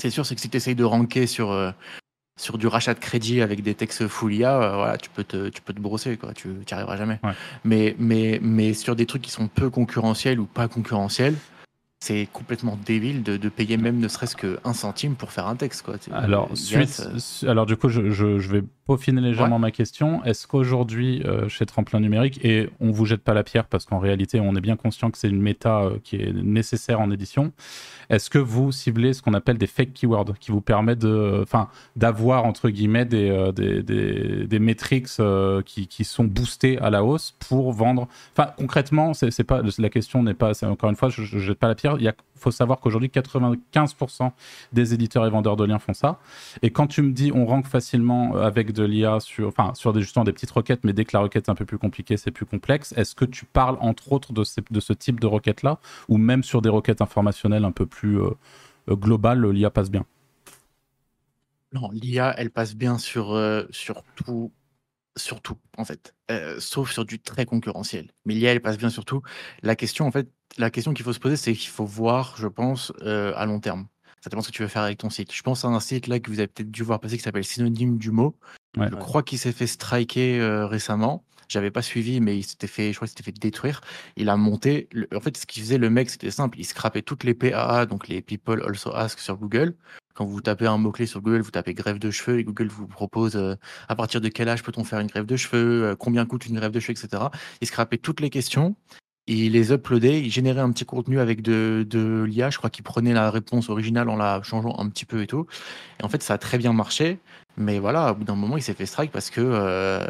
c'est sûr, c'est que si tu essayes de ranker sur, euh, sur du rachat de crédit avec des textes full IA, euh, voilà, tu peux te, tu peux te brosser, quoi. Tu n'y arriveras jamais. Ouais. Mais, mais, mais sur des trucs qui sont peu concurrentiels ou pas concurrentiels, c'est complètement débile de, de payer même ne serait-ce qu'un centime pour faire un texte, quoi. Alors, suite, ça- alors du coup, je, je- je vais peaufiner légèrement ma question. Est-ce qu'aujourd'hui, euh, chez Tremplin Numérique, et on vous jette pas la pierre parce qu'en réalité, on est bien conscient que c'est une méta euh, qui est nécessaire en édition, est-ce que vous ciblez ce qu'on appelle des fake keywords qui vous permettent enfin, d'avoir entre guillemets des, euh, des, des, euh, qui, qui sont boostés à la hausse pour vendre? Enfin, concrètement, c'est pas la question n'est pas. Encore une fois, je, je jette pas la pierre. Il faut savoir qu'aujourd'hui, 95% des éditeurs et vendeurs de liens font ça. Et quand tu me dis on rank facilement euh, avec de l'IA sur, enfin, sur des, justement des petites requêtes, mais dès que la requête est un peu plus compliquée, c'est plus complexe, est-ce que tu parles entre autres de, ce type de requête-là ou même sur des requêtes informationnelles un peu plus euh, euh, globales, l'IA passe bien? Non, l'IA, elle passe bien sur, euh, tout, sur tout, en fait, sauf sur du très concurrentiel. Mais l'IA, elle passe bien sur tout. La question, en fait, la question qu'il faut se poser, c'est qu'il faut voir, je pense, euh, à long terme. Ça dépend ce que tu veux faire avec ton site. Je pense à un site là que vous avez peut-être dû voir passer qui s'appelle Synonyme du mot. Ouais. Je crois qu'il s'est fait striker euh, récemment. J'avais pas suivi, mais il s'était fait, je crois s'était fait détruire. Il a monté. le- en fait, ce qu'il faisait, le mec, c'était simple. Il scrapait toutes les PAA, donc les People Also Ask sur Google. Quand vous tapez un mot-clé sur Google, vous tapez grève de cheveux et Google vous propose euh, à partir de quel âge peut-on faire une grève de cheveux, euh, combien coûte une grève de cheveux, etc. Il scrapait toutes les questions. Il les uploadait, il générait un petit contenu avec de, de l'IA. Je crois qu'il prenait la réponse originale en la changeant un petit peu et tout. Et en fait, ça a très bien marché. Mais voilà, au bout d'un moment, il s'est fait strike parce que, euh,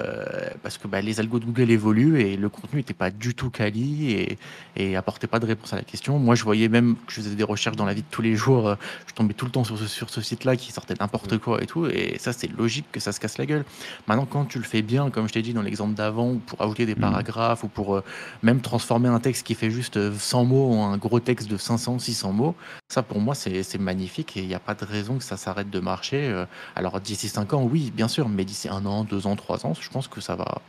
parce que bah, les algos de Google évoluent et le contenu n'était pas du tout quali et, et apportait pas de réponse à la question. Moi, je voyais même que je faisais des recherches dans la vie de tous les jours. euh, Je tombais tout le temps sur ce, sur ce site-là qui sortait n'importe quoi et tout. Et ça, c'est logique que ça se casse la gueule. Maintenant, quand tu le fais bien, comme je t'ai dit dans l'exemple d'avant, ou pour ajouter des Mhm. paragraphes, ou pour euh, même transformer un texte qui fait juste euh, 100 mots en un gros texte de 500, 600 mots, ça pour moi, c'est magnifique et il n'y a pas de raison que ça s'arrête de marcher. Alors d'ici 5 ans, oui, bien sûr, mais d'ici un an, deux ans, trois ans, je pense que ça va,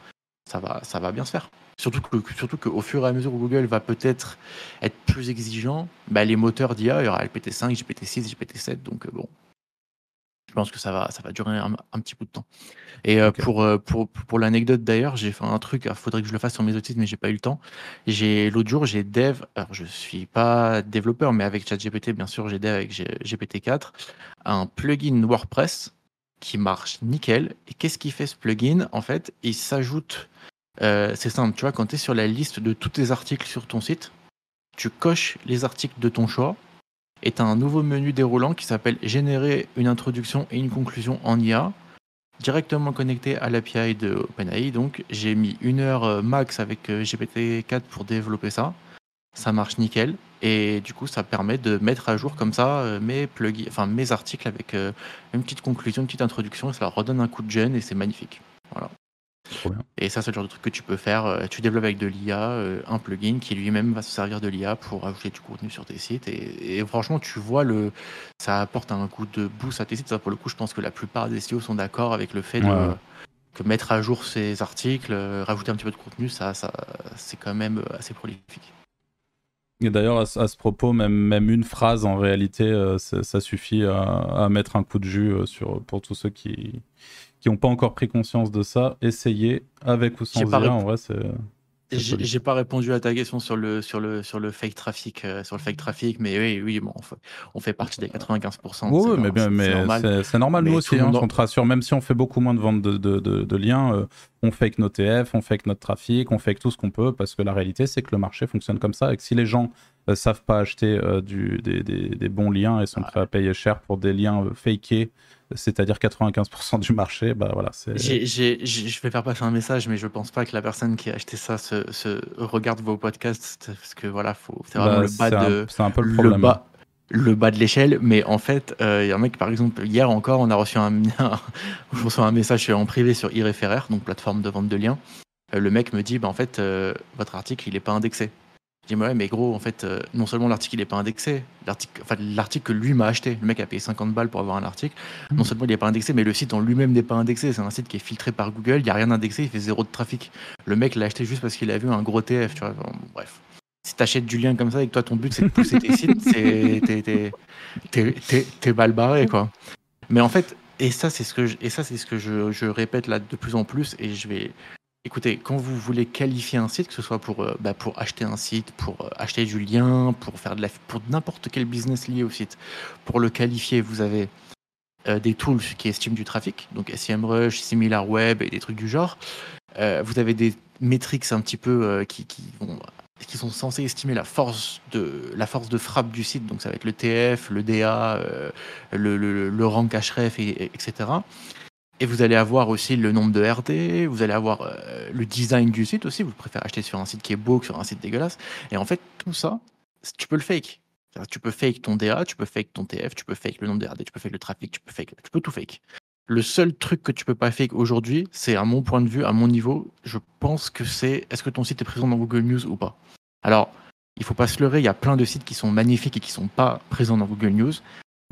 ça va, ça va bien se faire. Surtout que, surtout qu'au fur et à mesure où Google va peut-être être plus exigeant, bah, les moteurs d'IA, il y aura LPT5, GPT6, GPT7, donc euh, bon, je pense que ça va, ça va durer un, un petit bout de temps. Et euh, pour, euh, pour, pour l'anecdote d'ailleurs, j'ai fait un truc, il faudrait que je le fasse sur mes sites, mais j'ai pas eu le temps. J'ai l'autre jour, j'ai dev, alors je suis pas développeur, mais avec ChatGPT, bien sûr, j'ai dev avec G- GPT-4, un plugin WordPress qui marche nickel. Et qu'est-ce qui fait ce plugin? En fait, il s'ajoute, euh, c'est simple, tu vois, quand tu es sur la liste de tous tes articles sur ton site, tu coches les articles de ton choix et tu as un nouveau menu déroulant qui s'appelle Générer une introduction et une conclusion en IA, directement connecté à l'API de OpenAI. Donc j'ai mis une heure euh, max avec euh, GPT-4 pour développer ça. Ça marche nickel. Et du coup, ça permet de mettre à jour comme ça euh, mes plugins, enfin mes articles avec euh, une petite conclusion, une petite introduction. Et ça leur redonne un coup de jeune et c'est magnifique. Voilà. Et ça, c'est le genre de truc que tu peux faire. Euh, Tu développes avec de l'IA, un plugin qui lui-même va se servir de l'IA pour ajouter du contenu sur tes sites. Et, et franchement, tu vois, le, ça apporte un coup de boost à tes sites. Ça, pour le coup, je pense que la plupart des SEO sont d'accord avec le fait de, que mettre à jour ces articles, rajouter un petit peu de contenu, ça, ça, c'est quand même assez prolifique. Et d'ailleurs, à, ce- à ce propos, même, même une phrase, en réalité, euh, ça, ça suffit à, à mettre un coup de jus euh, sur, pour tous ceux qui qui n'ont pas encore pris conscience de ça. Essayez, avec ou sans rép- en vrai, c'est... J'ai pas répondu à ta question sur le sur le sur le fake trafic euh, sur le fake trafic mais oui oui bon on fait, on fait partie des 95% Oui, mais, bien, c'est- mais c'est normal. nous aussi, hein, on te rassure, même si on fait beaucoup moins de ventes de, de- de- de liens, euh, on fake nos TF, on fake notre trafic, on fake tout ce qu'on peut, parce que la réalité, c'est que le marché fonctionne comme ça, et que si les gens savent pas acheter euh, du, des, des- des bons liens et sont prêts à payer cher pour des liens euh, fakés, c'est-à-dire 95% du marché, bah voilà, je vais faire passer un message, mais je pense pas que la personne qui a acheté ça se, se regarde vos podcasts parce que voilà, c'est vraiment bah, le bas un- de c'est un, peu le le bas, le bas de l'échelle. Mais en fait, euh, il y a un mec, par exemple, hier encore, on a reçu un, *laughs* je reçois un message en privé sur iReferrer, donc plateforme de vente de liens. Euh, le mec me dit, bah, en fait, euh, votre article, il est pas indexé. Je dis, ouais, mais gros, en fait, euh, non seulement l'article, il est pas indexé, l'article, enfin, l'article que lui m'a acheté, le mec a payé 50 balles pour avoir un article, non seulement il est pas indexé, mais le site en lui-même n'est pas indexé. C'est un site qui est filtré par Google, il n'y a rien indexé, il fait zéro de trafic. Le mec l'a acheté juste parce qu'il a vu un gros TF, tu vois. Bon, bref. Si t'achètes du lien comme ça et que toi ton but c'est de pousser tes sites, t'es- mal barré quoi. Mais en fait, et ça c'est ce que je, et ça c'est ce que je, je répète là de plus en plus et je vais écoutez quand vous voulez qualifier un site, que ce soit pour euh, bah, pour acheter un site, pour euh, acheter du lien, pour faire de la pour n'importe quel business lié au site, pour le qualifier, vous avez euh, des tools qui estiment du trafic, donc SEMrush, SimilarWeb et des trucs du genre. Vous avez des métriques un petit peu qui, qui, vont- qui sont censés estimer la force, de, la force de frappe du site, donc ça va être le TF, le DA, le, le, le rank href, et- etc. Et vous allez avoir aussi le nombre de RD, vous allez avoir euh, le design du site aussi, vous préférez acheter sur un site qui est beau que sur un site dégueulasse. Et en fait, tout ça, tu peux le fake. Tu peux fake ton DA, tu peux fake ton TF, tu peux fake le nombre de RD, tu peux fake le trafic, tu peux fake, tu peux tout fake. Le seul truc que tu peux pas fake aujourd'hui, c'est à mon point de vue, à mon niveau, je pense que c'est est-ce que ton site est présent dans Google News ou pas? Alors, il faut pas se leurrer, il y a plein de sites qui sont magnifiques et qui sont pas présents dans Google News,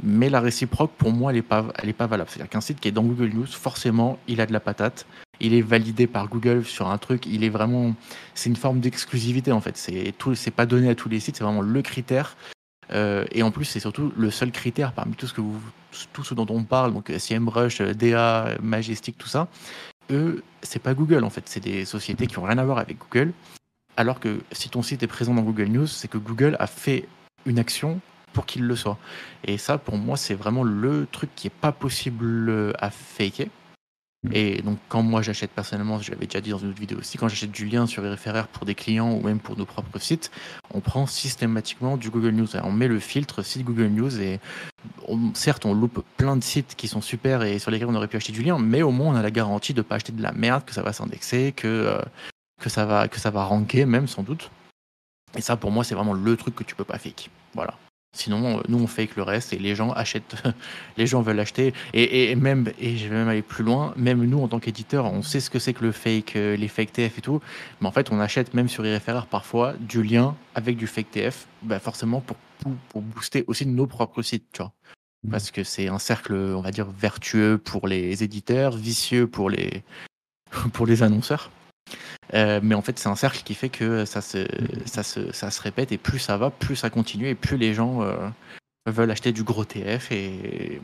mais la réciproque, pour moi, elle est pas, pas valable. C'est-à-dire qu'un site qui est dans Google News, forcément, il a de la patate, il est validé par Google sur un truc, il est vraiment, c'est une forme d'exclusivité en fait. C'est tout, c'est pas donné à tous les sites, c'est vraiment le critère. Euh, et en plus, c'est surtout le seul critère parmi tout ce que vous, tout ce dont on parle, donc SEMrush, DA, Majestic, tout ça. Eux, c'est pas Google en fait, c'est des sociétés qui ont rien à voir avec Google. Alors que si ton site est présent dans Google News, c'est que Google a fait une action pour qu'il le soit. Et ça, pour moi, c'est vraiment le truc qui est pas possible à faker. Et donc, quand moi j'achète personnellement, je l'avais déjà dit dans une autre vidéo aussi, quand j'achète du lien sur RFRR pour des clients ou même pour nos propres sites, on prend systématiquement du Google News. On met le filtre site Google News et on- certes, on loupe plein de sites qui sont super et sur lesquels on aurait pu acheter du lien, mais au moins on a la garantie de pas acheter de la merde, que ça va s'indexer, que, euh, que, ça va, que ça va ranker même sans doute. Et ça, pour moi, c'est vraiment le truc que tu peux pas fake. Voilà. Sinon, euh, nous, on fake le reste et les gens achètent, *laughs* les gens veulent acheter. Et, et même, et je vais même aller plus loin, même nous, en tant qu'éditeur, on sait ce que c'est que le fake, euh, les fake TF et tout. Mais en fait, on achète même sur IRFRR parfois du lien avec du fake TF, bah forcément pour, pour, booster aussi nos propres sites, tu vois. Mhm. Parce que c'est un cercle, on va dire, vertueux pour les éditeurs, vicieux pour les, *laughs* pour les annonceurs. Euh, mais en fait, c'est un cercle qui fait que ça se, ça, se, ça se répète et plus ça va, plus ça continue et plus les gens euh, veulent acheter du gros TF et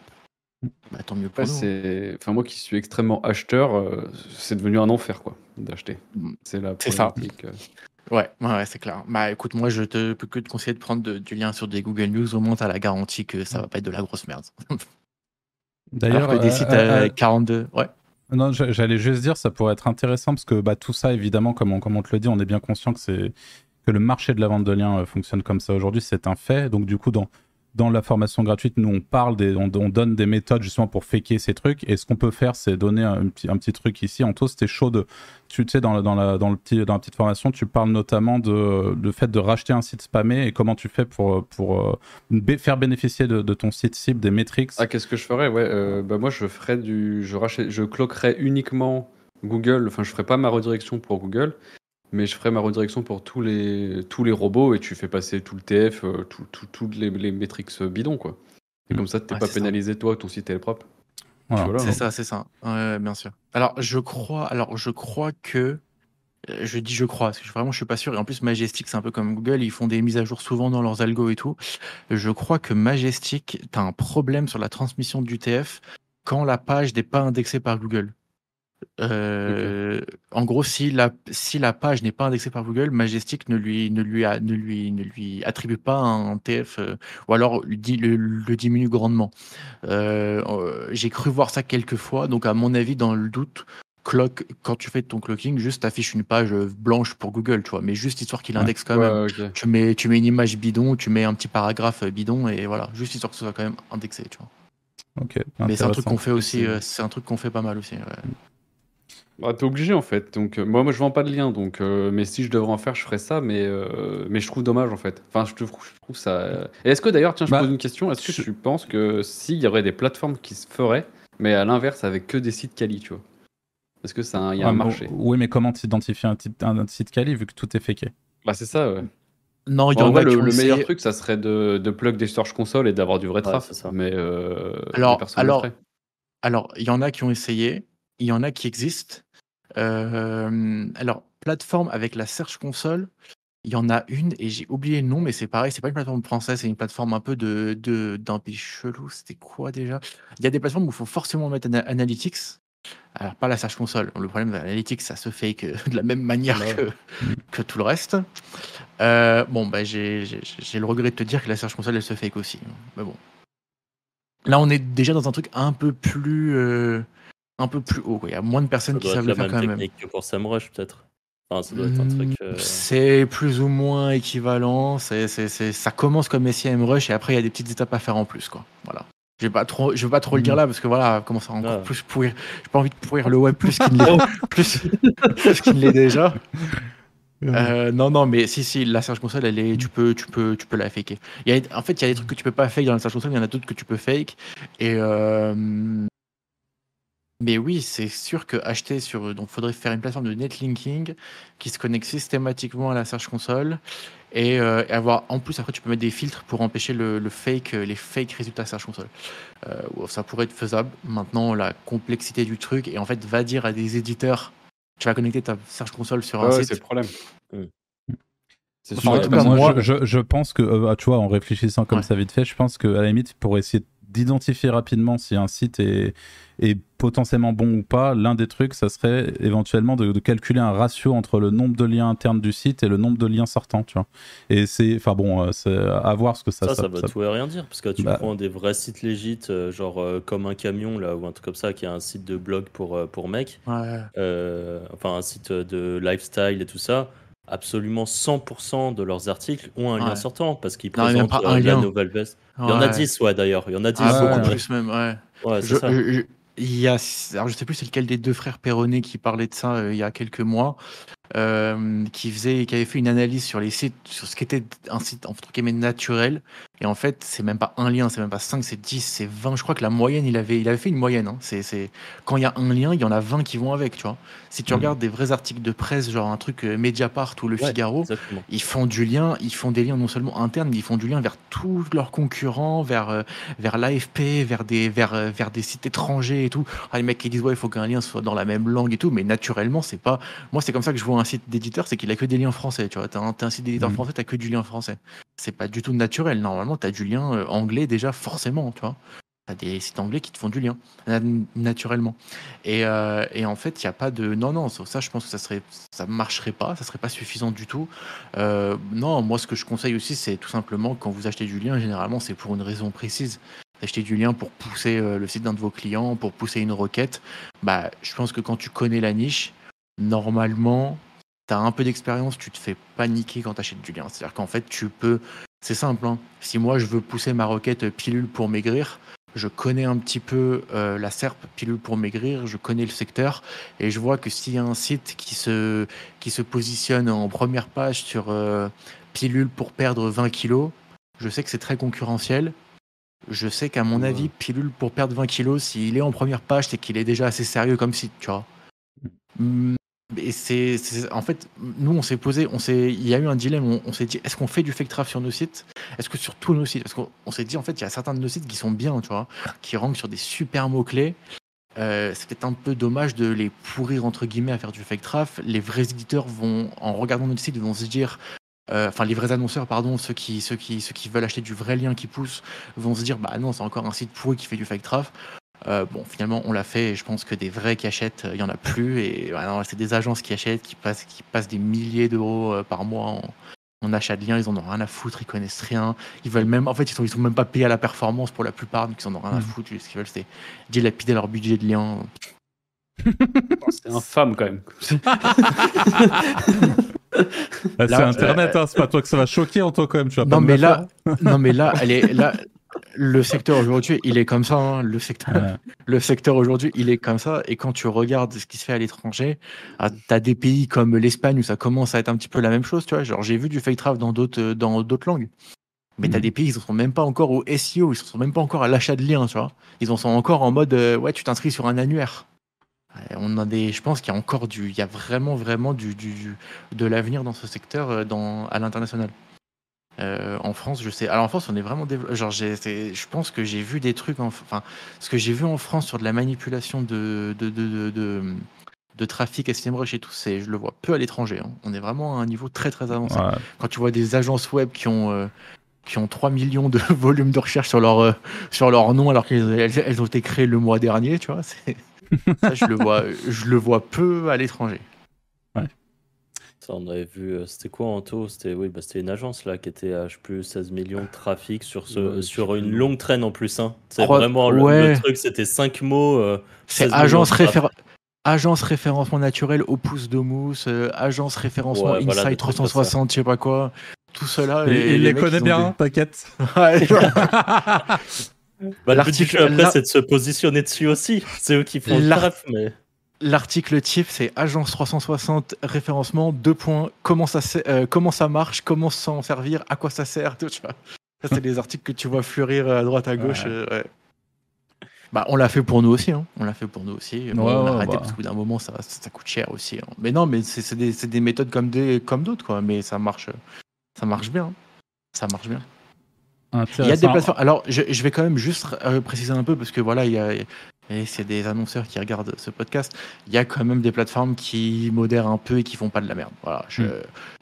bah, tant mieux pour Ouais, nous. c'est... Enfin, moi qui suis extrêmement acheteur, euh, c'est devenu un enfer quoi, d'acheter. Mm. C'est la problématique. Ouais, ouais, ouais, c'est clair. Bah écoute, moi je te peux que te conseiller de prendre de- du lien sur des Google News, au moins t'as la garantie que ça va pas être de la grosse merde. *laughs* D'ailleurs, des sites euh, à 42, ouais. Non, j'a- j'allais juste dire, ça pourrait être intéressant parce que bah, tout ça, évidemment, comme on, comme on te le dit, on est bien conscient que, c'est, que le marché de la vente de liens euh, fonctionne comme ça aujourd'hui, c'est un fait. Donc, du coup, dans, dans la formation gratuite, nous, on parle, on, on donne des méthodes justement pour faker ces trucs. Et ce qu'on peut faire, c'est donner un, petit, truc ici. Anto, c'était chaud de. Tu sais, dans, la- le petit, dans la petite formation, tu parles notamment de, de fait de racheter un site spammé et comment tu fais pour, pour euh, faire bénéficier de, ton site cible des métriques. Ah, qu'est-ce que je ferais? Ouais, euh, bah moi je ferais du, je rachète, je cloquerais uniquement Google, enfin, je ferai pas ma redirection pour Google, mais je ferai ma redirection pour tous les, tous les robots et tu fais passer tout le TF, euh, tout- tout- toutes les, les métriques bidons, quoi. Et Mm. comme ça, t'es Ouais, pas ça. pénalisé, toi, ton site est propre. Voilà. Voilà, C'est hein. ça, c'est ça. Ouais, bien sûr. Alors, je crois, alors, je crois que. euh, Je dis je crois, parce que vraiment je suis pas sûr. Et en plus, Majestic, c'est un peu comme Google, ils font des mises à jour souvent dans leurs algos et tout. Je crois que Majestic, tu as un problème sur la transmission du TF quand la page n'est pas indexée par Google. Euh, En gros, si la, si la page n'est pas indexée par Google, Majestic ne lui, ne lui, a- ne lui, ne lui attribue pas un TF, euh, ou alors le, le diminue grandement. Euh, J'ai cru voir ça quelques fois, donc à mon avis, dans le doute, clock, quand tu fais ton clocking, juste affiche une page blanche pour Google, tu vois, mais juste histoire qu'il Ouais. indexe quand même. Tu mets, tu mets une image bidon, tu mets un petit paragraphe bidon, et voilà, juste histoire que ce soit quand même indexé, tu vois. Ok. Mais c'est un truc qu'on fait aussi, C'est- c'est un truc qu'on fait pas mal aussi. ouais. Bah, t'es obligé en fait. Donc euh, moi, moi je vends pas de lien. Donc, euh, mais si je devrais en faire, je ferais ça. Mais euh, mais je trouve dommage en fait. Enfin, je, te- je trouve ça. Et est-ce que d'ailleurs, tiens, je Bah, pose une question. Est-ce que je- tu penses que s'il y aurait des plateformes qui se feraient, mais à l'inverse avec que des sites quali, tu vois? Est-ce que ça, il y a Ouais, un marché? Oui, mais comment t'identifies un, type- un site quali vu que tout est faké? Bah c'est ça. Ouais. Non, il y en en vrai, a qui le, ont le meilleur truc, ça serait de, de plug des search consoles et d'avoir du vrai Ouais, traf. ça. Mais euh, Alors- alors-. Alors, il y en a qui ont essayé, il y en a qui existent. Euh, alors, plateforme avec la Search Console, il y en a une et j'ai oublié le nom, mais c'est pareil, c'est pas une plateforme française, c'est une plateforme un peu de de- d'un pays chelou. C'était quoi déjà? Il y a des plateformes où il faut forcément mettre ana- Analytics. Alors, pas la Search Console. Le problème de l'Analytics, ça se fait que *laughs* de la même manière Bah que, que tout le reste. Euh, bon, bah, j'ai j'ai- j'ai le regret de te dire que la Search Console, elle se fake aussi. Mais bon. Là, on est déjà dans un truc un peu plus, euh, un peu plus haut. quoi. Il y a moins de Ça personnes qui doit être savent le faire quand même. technique que pour SEMrush, peut-être. Enfin, ça doit être un truc. euh, Mm, C'est plus ou moins équivalent. C'est, c'est, c'est- ça commence comme SEMrush et après il y a des petites étapes à faire en plus, quoi. Voilà. Je vais pas trop, je vais pas trop le dire là parce que voilà, comment ça encore Ah. plus pourrir. J'ai pas envie de pourrir le web plus qu'il ne l'est, *laughs* plus, plus qu'il ne l'est déjà. Euh, non, non, mais si, si, la Search Console, elle est, tu peux, tu peux, tu peux la faker. Il y a, en fait, il y a des trucs que tu peux pas fake dans la Search Console, il y en a d'autres que tu peux fake. Et euh, mais oui, c'est sûr que acheter sur, donc, faudrait faire une plateforme de netlinking qui se connecte systématiquement à la Search Console et, euh, et avoir, en plus, après, tu peux mettre des filtres pour empêcher le, le fake, euh, les fake résultats Search Console. Euh, ça pourrait être faisable. Maintenant, la complexité du truc et en fait, va dire à des éditeurs, tu vas connecter ta Search Console sur un Ouais, site. c'est le problème. Mm. C'est Enfin, sûr. en tout bah, cas, moi, je, je- je pense que, euh, tu vois, en réfléchissant comme Ouais. ça vite fait, je pense qu'à la limite, pour essayer d'identifier rapidement si un site est, est potentiellement bon ou pas, l'un des trucs, ça serait éventuellement de, de calculer un ratio entre le nombre de liens internes du site et le nombre de liens sortants, tu vois. Et c'est, enfin bon, euh, c'est à voir ce que ça, Ça, ça, ça- veut ça- tout et rien dire, parce que tu Bah. prends des vrais sites légits, euh, genre euh, comme un camion, là, ou un truc comme ça, qui est un site de blog pour, pour mecs, Ouais. euh, enfin un site de lifestyle et tout ça, absolument 100% de leurs articles ont un lien sortant, parce qu'ils Non, présentent pas euh, un la lien. nouvelle veste. Il y en a Ouais. 10, ouais, d'ailleurs, il y en a 10. Ah, beaucoup ouais. plus même, ouais. Je, ça. je- je- il y a, alors je sais plus c'est lequel des deux frères Perronnet qui parlait de ça euh, il y a quelques mois, euh, qui faisait, qui avait fait une analyse sur les sites, sur ce qu'était un site entre guillemets naturel. Et en fait, c'est même pas un lien, c'est même pas 5, c'est 10, c'est 20. Je crois que la moyenne, il avait, il avait fait une moyenne. hein. C'est, c'est, quand il y a un lien, il y en a 20 qui vont avec, tu vois. Si tu Mhm. regardes des vrais articles de presse, genre un truc euh, Mediapart ou Le Ouais, Figaro, Exactement. ils font du lien, ils font des liens non seulement internes, mais ils font du lien vers tous leurs concurrents, vers, euh, vers l'AFP, vers des, vers, euh, vers des sites étrangers et tout. Ah, les mecs qui disent, ouais, il faut qu'un lien soit dans la même langue et tout, mais naturellement, c'est pas. Moi, c'est comme ça que je vois un site d'éditeur, c'est qu'il a que des liens français, tu vois. T'as un, site d'éditeur Mhm. français, t'as que du lien français. C'est pas du tout naturel. Normalement, t'as du lien euh, anglais déjà, forcément, tu vois. T'as des sites anglais qui te font du lien, na- naturellement. Et, euh, et en fait, il n'y a pas de. Non, non, ça, je pense que ça serait, ça marcherait pas, ça serait pas suffisant du tout. Euh, non, moi, ce que je conseille aussi, c'est tout simplement quand vous achetez du lien, généralement, c'est pour une raison précise. Acheter du lien pour pousser le site d'un de vos clients, pour pousser une requête. Bah, je pense que quand tu connais la niche, normalement, tu as un peu d'expérience, tu te fais paniquer quand tu achètes du lien. C'est-à-dire qu'en fait, tu peux. C'est simple. hein. Si moi, je veux pousser ma requête pilule pour maigrir, je connais un petit peu euh, la SERP pilule pour maigrir, je connais le secteur et je vois que s'il y a un site qui se, qui se positionne en première page sur euh, pilule pour perdre 20 kilos, je sais que c'est très concurrentiel. Je sais qu'à mon Ouais. avis, pilule pour perdre 20 kilos, s'il est en première page, c'est qu'il est déjà assez sérieux comme site, tu vois. C'est, en fait, nous on s'est posé, on s'est, il y a eu un dilemme. On, s'est dit, est-ce qu'on fait du fake traf sur nos sites? Est-ce que sur tous nos sites? Parce qu'on on s'est dit, en fait, il y a certains de nos sites qui sont bien, tu vois, qui rankent sur des super mots clés. Euh, un peu dommage de les pourrir entre guillemets à faire du fake traf. Les vrais éditeurs vont, en regardant notre site, vont se dire, euh, enfin les vrais annonceurs, pardon, ceux qui, ceux qui, ceux qui veulent acheter du vrai lien qui pousse, vont se dire, bah non, c'est encore un site pourri qui fait du fake traf. Euh, bon, finalement, on l'a fait et je pense que des vrais qui achètent, il y en a plus. Et bah, c'est des agences qui achètent, qui passent, qui passent des milliers d'euros euh, par mois en, en achat de liens. Ils en ont rien à foutre, ils connaissent rien. Ils veulent même, en fait, ils sont, ils sont même pas payés à la performance pour la plupart, donc ils en ont rien à Mhm. foutre. Ce qu'ils veulent, c'est dilapider leur budget de liens. C'est infâme quand même. *laughs* Bah, c'est Internet, hein, c'est pas toi que ça va choquer, Antoine, quand même. Tu vas pas Non, mais là, non, mais là, elle est, là, *laughs* le secteur aujourd'hui, il est comme ça. hein, le secteur. Ouais. *laughs* le secteur aujourd'hui, il est comme ça. Et quand tu regardes ce qui se fait à l'étranger, ah, t'as des pays comme l'Espagne où ça commence à être un petit peu la même chose, tu vois. Genre, j'ai vu du fake traf dans d'autres, euh, dans d'autres langues. Mais t'as Mhm. des pays, ils en sont même pas encore au SEO, ils en sont même pas encore à l'achat de liens, tu vois. Ils en sont encore en mode, euh, ouais, tu t'inscris sur un annuaire. On a des, je pense qu'il y a encore du, il y a vraiment, vraiment du, du, du- de l'avenir dans ce secteur, euh, dans, à l'international. Euh, en France, je sais. Alors en France, on est vraiment développé. Genre, je pense que j'ai vu des trucs. en- Enfin, ce que j'ai vu en France sur de la manipulation de de, de, de, de, trafic SMrush et tout, c'est, je le vois peu à l'étranger. hein. On est vraiment à un niveau très très avancé. Ouais. Quand tu vois des agences web qui ont euh, qui ont 3 millions de *laughs* volumes de recherche sur leur euh, sur leur nom alors qu'elles elles, elles ont été créées le mois dernier, tu vois. *laughs* Ça, je le vois, je le vois peu à l'étranger. Ça, on avait vu, euh, c'était quoi Anto? C'était oui, bah, c'était une agence là qui était à je plus 16 millions de trafic sur, ce, Ouais, sur je sais une plus. longue traîne en plus. Hein. C'est vraiment le, ouais. le truc, c'était 5 mots. euh, C'est 16 millions agence, référencement naturel au pouce de mousse, euh, agence référencement Ouais, voilà, Insight comme 360, je sais pas quoi. Tout cela. Il, et il les mecs, connaît bien, t'inquiète. des- genre, *laughs* Bah, L'article- après, c'est de se positionner dessus aussi. C'est eux qui font le taf, mais. L'article type, c'est agence 360 référencement, deux points, comment ça, euh, comment ça marche, comment s'en servir, à quoi ça sert, tout, tu vois. Ça, c'est *laughs* des articles que tu vois fleurir à droite, à gauche. Ouais. euh, ouais. Bah, on l'a fait pour nous aussi, hein. on l'a fait pour nous aussi. Ouais, on a arrêté bah. parce qu'au bout d'un moment, ça, ça, coûte cher aussi. hein. Mais non, mais c'est des, des méthodes comme des, comme d'autres, quoi. Mais ça marche, ça marche bien. Ça marche bien. Il y a des plateformes. Alors, je, je vais quand même juste euh, préciser un peu parce que voilà, il y a, et c'est des annonceurs qui regardent ce podcast. Il y a quand même des plateformes qui modèrent un peu et qui font pas de la merde. Voilà, je, Mm.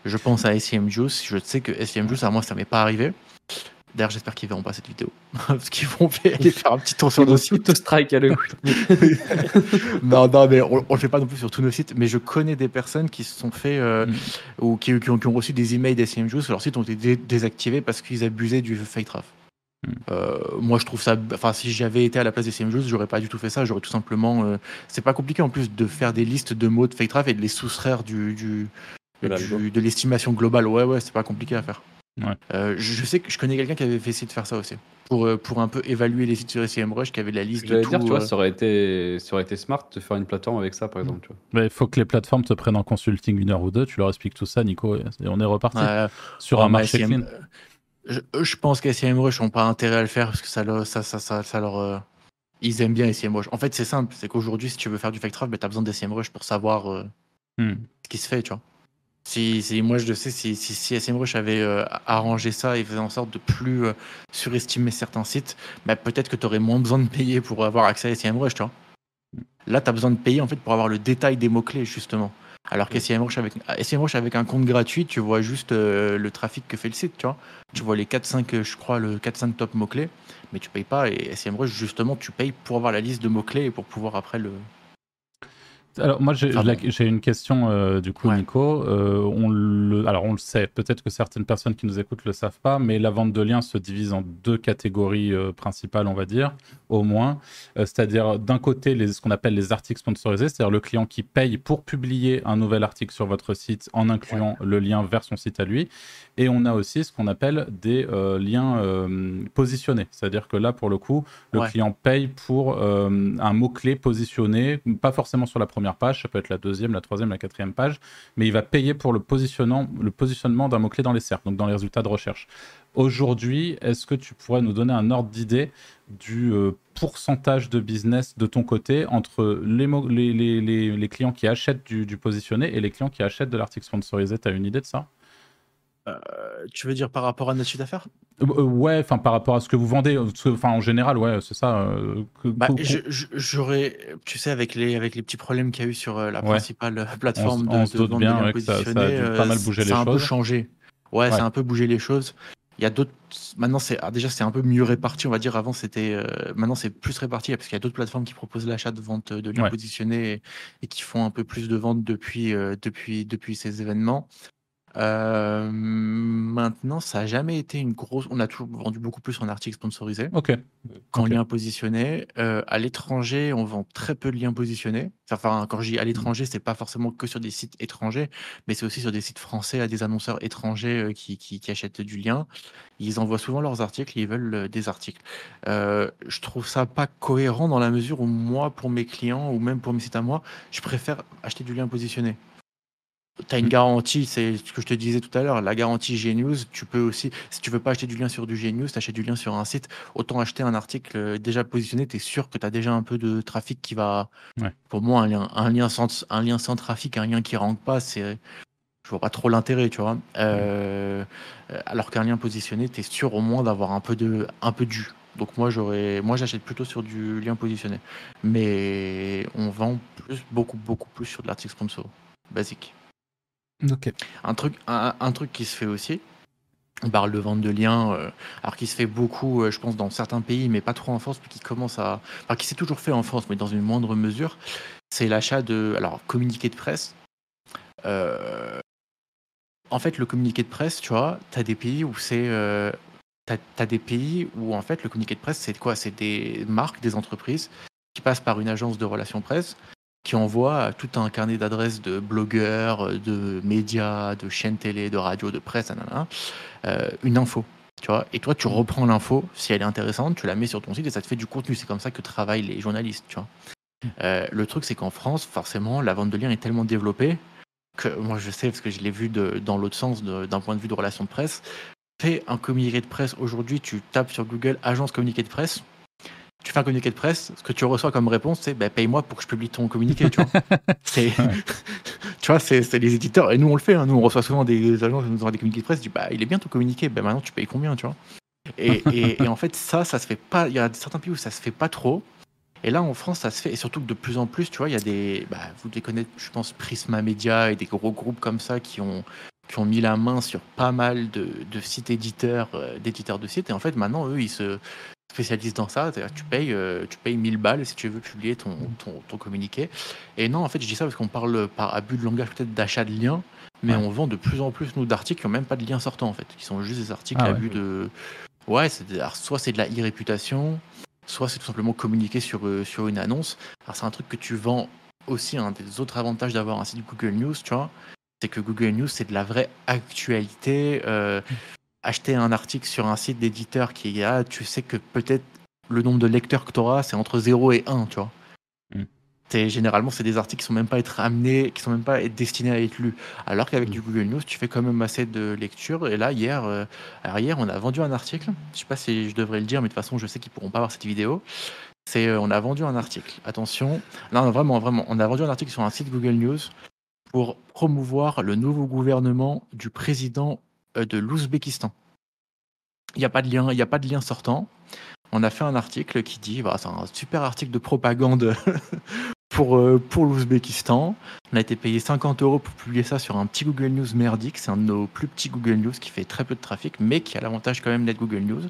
je pense à SEM Juice. Je sais que SEM Juice, à moi, ça m'est pas arrivé. D'ailleurs, j'espère qu'ils verront pas cette vidéo *laughs* parce qu'ils vont aller faire un petit tour sur nos sites. tout strike à le *laughs* non, non, mais on, on le fait pas non plus sur tous nos sites. Mais je connais des personnes qui se sont fait euh, Mm. ou qui, qui ont, qui ont reçu des emails d'SEM Juice. Leurs sites ont été dé- désactivés parce qu'ils abusaient du fake traf. Mm. Euh, moi, je trouve ça. Enfin, si j'avais été à la place des CM Juice, j'aurais pas du tout fait ça. J'aurais tout simplement. euh, c'est pas compliqué en plus de faire des listes de mots de fake traf et de les soustraire du, du, De l'algo. du- de l'estimation globale. Ouais, ouais, c'est pas compliqué à faire. Ouais. Euh, je, je sais que je connais quelqu'un qui avait fait essayer de faire ça aussi pour pour un peu évaluer les sites sur SEMrush qui avait la liste de tout. dire, tu vois, euh, ça aurait, été, ça aurait été smart de faire une plateforme avec ça, par exemple. Tu vois. Mais il faut que les plateformes te prennent en consulting une heure ou deux, tu leur expliques tout ça, Nico, et on est reparti ouais, sur Ouais, un marché SEM clean. Je, je pense que SEMrush n'ont pas intérêt à le faire parce que ça, leur- ça, ça, ça, ça leur. euh, ils aiment bien SEMrush. En fait, c'est simple. C'est qu'aujourd'hui, si tu veux faire du fake traf, ben, tu as besoin d'SEMrush pour savoir euh, Hmm. ce qui se fait, tu vois. Si, si, moi, je le sais, si, si, si SEMrush avait euh, arrangé ça et faisait en sorte de plus euh, surestimer certains sites, ben, peut-être que tu aurais moins besoin de payer pour avoir accès à SEMrush, tu vois. Là, tu as besoin de payer en fait pour avoir le détail des mots-clés, justement. Alors que SEMrush avec, SEMrush avec un compte gratuit, tu vois juste euh, le trafic que fait le site, tu vois. Tu vois les 4-5, euh, je crois, le 4-5 top mots-clés, mais tu payes pas. Et SEMrush, justement, tu payes pour avoir la liste de mots-clés et pour pouvoir après le. Alors moi j'ai Ah bon. une question euh, du coup Ouais. Nico. Euh, on le, alors on le sait, peut-être que certaines personnes qui nous écoutent le savent pas, mais la vente de liens se divise en deux catégories euh, principales, on va dire, au moins. C'est-à-dire d'un côté les, ce qu'on appelle les articles sponsorisés, c'est-à-dire le client qui paye pour publier un nouvel article sur votre site en incluant le lien vers son site à lui. Et on a aussi ce qu'on appelle des liens positionnés, c'est-à-dire que là pour le coup le Ouais. client paye pour un mot-clé positionné, pas forcément sur la première page, ça peut être la deuxième, la troisième, la quatrième page, mais il va payer pour le, positionnement, le positionnement d'un mot-clé dans les SERP, donc dans les résultats de recherche. Aujourd'hui, est-ce que tu pourrais nous donner un ordre d'idée du euh, pourcentage de business de ton côté entre les, les clients qui achètent du, du, positionné et les clients qui achètent de l'article sponsorisé? Tu as une idée de ça? Euh, Tu veux dire par rapport à notre chiffre d'affaires? Euh, Ouais, enfin par rapport à ce que vous vendez. Enfin en général, ouais, c'est ça. Bah, J'aurais, tu sais, avec les, avec les petits problèmes qu'il y a eu sur la principale plateforme on, de, de bien ouais, ça, ça, a pas mal bougé les choses. Ça a un peu changé. Ouais, ouais. ça a un peu bougé les choses. Il y a d'autres. Maintenant, c'est ah, déjà c'est un peu mieux réparti, on va dire. Avant, c'était. Euh, maintenant, c'est plus réparti parce qu'il y a d'autres plateformes qui proposent l'achat de vente de liens positionnés et, qui font un peu plus de ventes depuis euh, depuis depuis ces événements. Euh, maintenant, ça n'a jamais été une grosse. On a toujours vendu beaucoup plus en articles sponsorisés. Ok. Qu'en liens positionnés. Euh, à l'étranger, on vend très peu de liens positionnés. Enfin, quand je dis à l'étranger, c'est pas forcément que sur des sites étrangers, mais c'est aussi sur des sites français à des annonceurs étrangers euh, qui, qui, qui, achètent du lien. Ils envoient souvent leurs articles, ils veulent des articles. je trouve ça pas cohérent dans la mesure où moi, pour mes clients ou même pour mes sites à moi, je préfère acheter du lien positionné. Tu as une garantie, c'est ce que je te disais tout à l'heure, la garantie Genius, tu peux aussi, si tu veux pas acheter du lien sur du Genius, tu achètes du lien sur un site, autant acheter un article déjà positionné, tu es sûr que tu as déjà un peu de trafic qui va... Pour moi, un lien, un, lien sans, un lien sans trafic, un lien qui rentre pas, c'est... Je vois pas trop l'intérêt, tu vois. Euh, alors qu'un lien positionné, tu es sûr au moins d'avoir un peu de un peu du. Donc moi j'aurais moi j'achète plutôt sur du lien positionné. Mais on vend plus beaucoup beaucoup plus sur de l'article sponsor basique. Un, truc, un, truc qui se fait aussi, on parle de vente de liens, euh, alors qui se fait beaucoup, euh, je pense, dans certains pays, mais pas trop en France, mais qui commence à. Qui s'est toujours fait en France, mais dans une moindre mesure, c'est l'achat de. Alors, communiqué de presse. Euh, en fait, le communiqué de presse, tu vois, tu as des pays où c'est. tu as, des pays où, en fait, le communiqué de presse, c'est quoi? C'est des marques, des entreprises qui passent par une agence de relations presse qui envoie tout un carnet d'adresses de blogueurs, de médias, de chaînes télé, de radio, de presse, euh, une info. Tu vois et toi, tu reprends l'info, si elle est intéressante, tu la mets sur ton site et ça te fait du contenu. C'est comme ça que travaillent les journalistes. Tu vois euh, le truc, c'est qu'en France, forcément, la vente de liens est tellement développée que moi, je sais, parce que je l'ai vu dans l'autre sens, d'un point de vue de relation de presse. Fais un communiqué de presse aujourd'hui, tu tapes sur Google agence communiqué de presse tu fais un communiqué de presse, ce que tu reçois comme réponse, c'est bah, paye-moi pour que je publie ton communiqué. Tu vois, *laughs* c'est, *laughs* tu vois, c'est, les éditeurs, et nous on le fait, hein. nous on reçoit souvent des agences qui nous envoient des communiqués de presse, dis bah il est bien ton communiqué, bah maintenant tu payes combien, tu vois. Et, et, en fait, ça, ça se fait pas, il y a certains pays où ça se fait pas trop. Et là, en France, ça se fait, et surtout que de plus en plus, tu vois, il y a des, bah, vous les connaissez, je pense, Prisma Media et des gros groupes comme ça qui ont, qui ont mis la main sur pas mal de, de sites éditeurs, euh, d'éditeurs de sites. Et en fait, maintenant, eux, ils se, spécialiste dans ça. Tu payes, euh, tu payes 1000 balles si tu veux publier ton, ton, communiqué. Et non, en fait, je dis ça parce qu'on parle par abus de langage peut-être d'achat de liens, mais on vend de plus en plus, nous, d'articles qui n'ont même pas de liens sortants, en fait, qui sont juste des articles ah à but de. Ouais, c'est soit c'est de la e-réputation, soit c'est tout simplement communiquer sur, euh, sur une annonce. Alors, c'est un truc que tu vends aussi. Un des autres avantages d'avoir un site Google News, tu vois, c'est que Google News, c'est de la vraie actualité. Euh, acheter un article sur un site d'éditeur qui a, tu sais que peut-être le nombre de lecteurs que tu auras, c'est entre 0 et 1, tu vois. Mm. généralement, c'est des articles qui sont même pas être amenés, qui sont même pas être destinés à être lus. Alors qu'avec mm. du Google News, tu fais quand même assez de lecture. Et là, hier, euh, hier, on a vendu un article. Je sais pas si je devrais le dire, mais de toute façon, je sais qu'ils pourront pas voir cette vidéo. C'est, euh, on a vendu un article. Attention, non, vraiment, vraiment, on a vendu un article sur un site Google News pour promouvoir le nouveau gouvernement du président de l'Ouzbékistan. Il n'y a pas de lien, n'y a pas de lien sortant. On a fait un article qui dit, bah, c'est un super article de propagande *laughs* pour, euh, pour l'Ouzbékistan. On a été payé 50 euros pour publier ça sur un petit Google News merdique. C'est un de nos plus petits Google News qui fait très peu de trafic, mais qui a l'avantage quand même d'être Google News.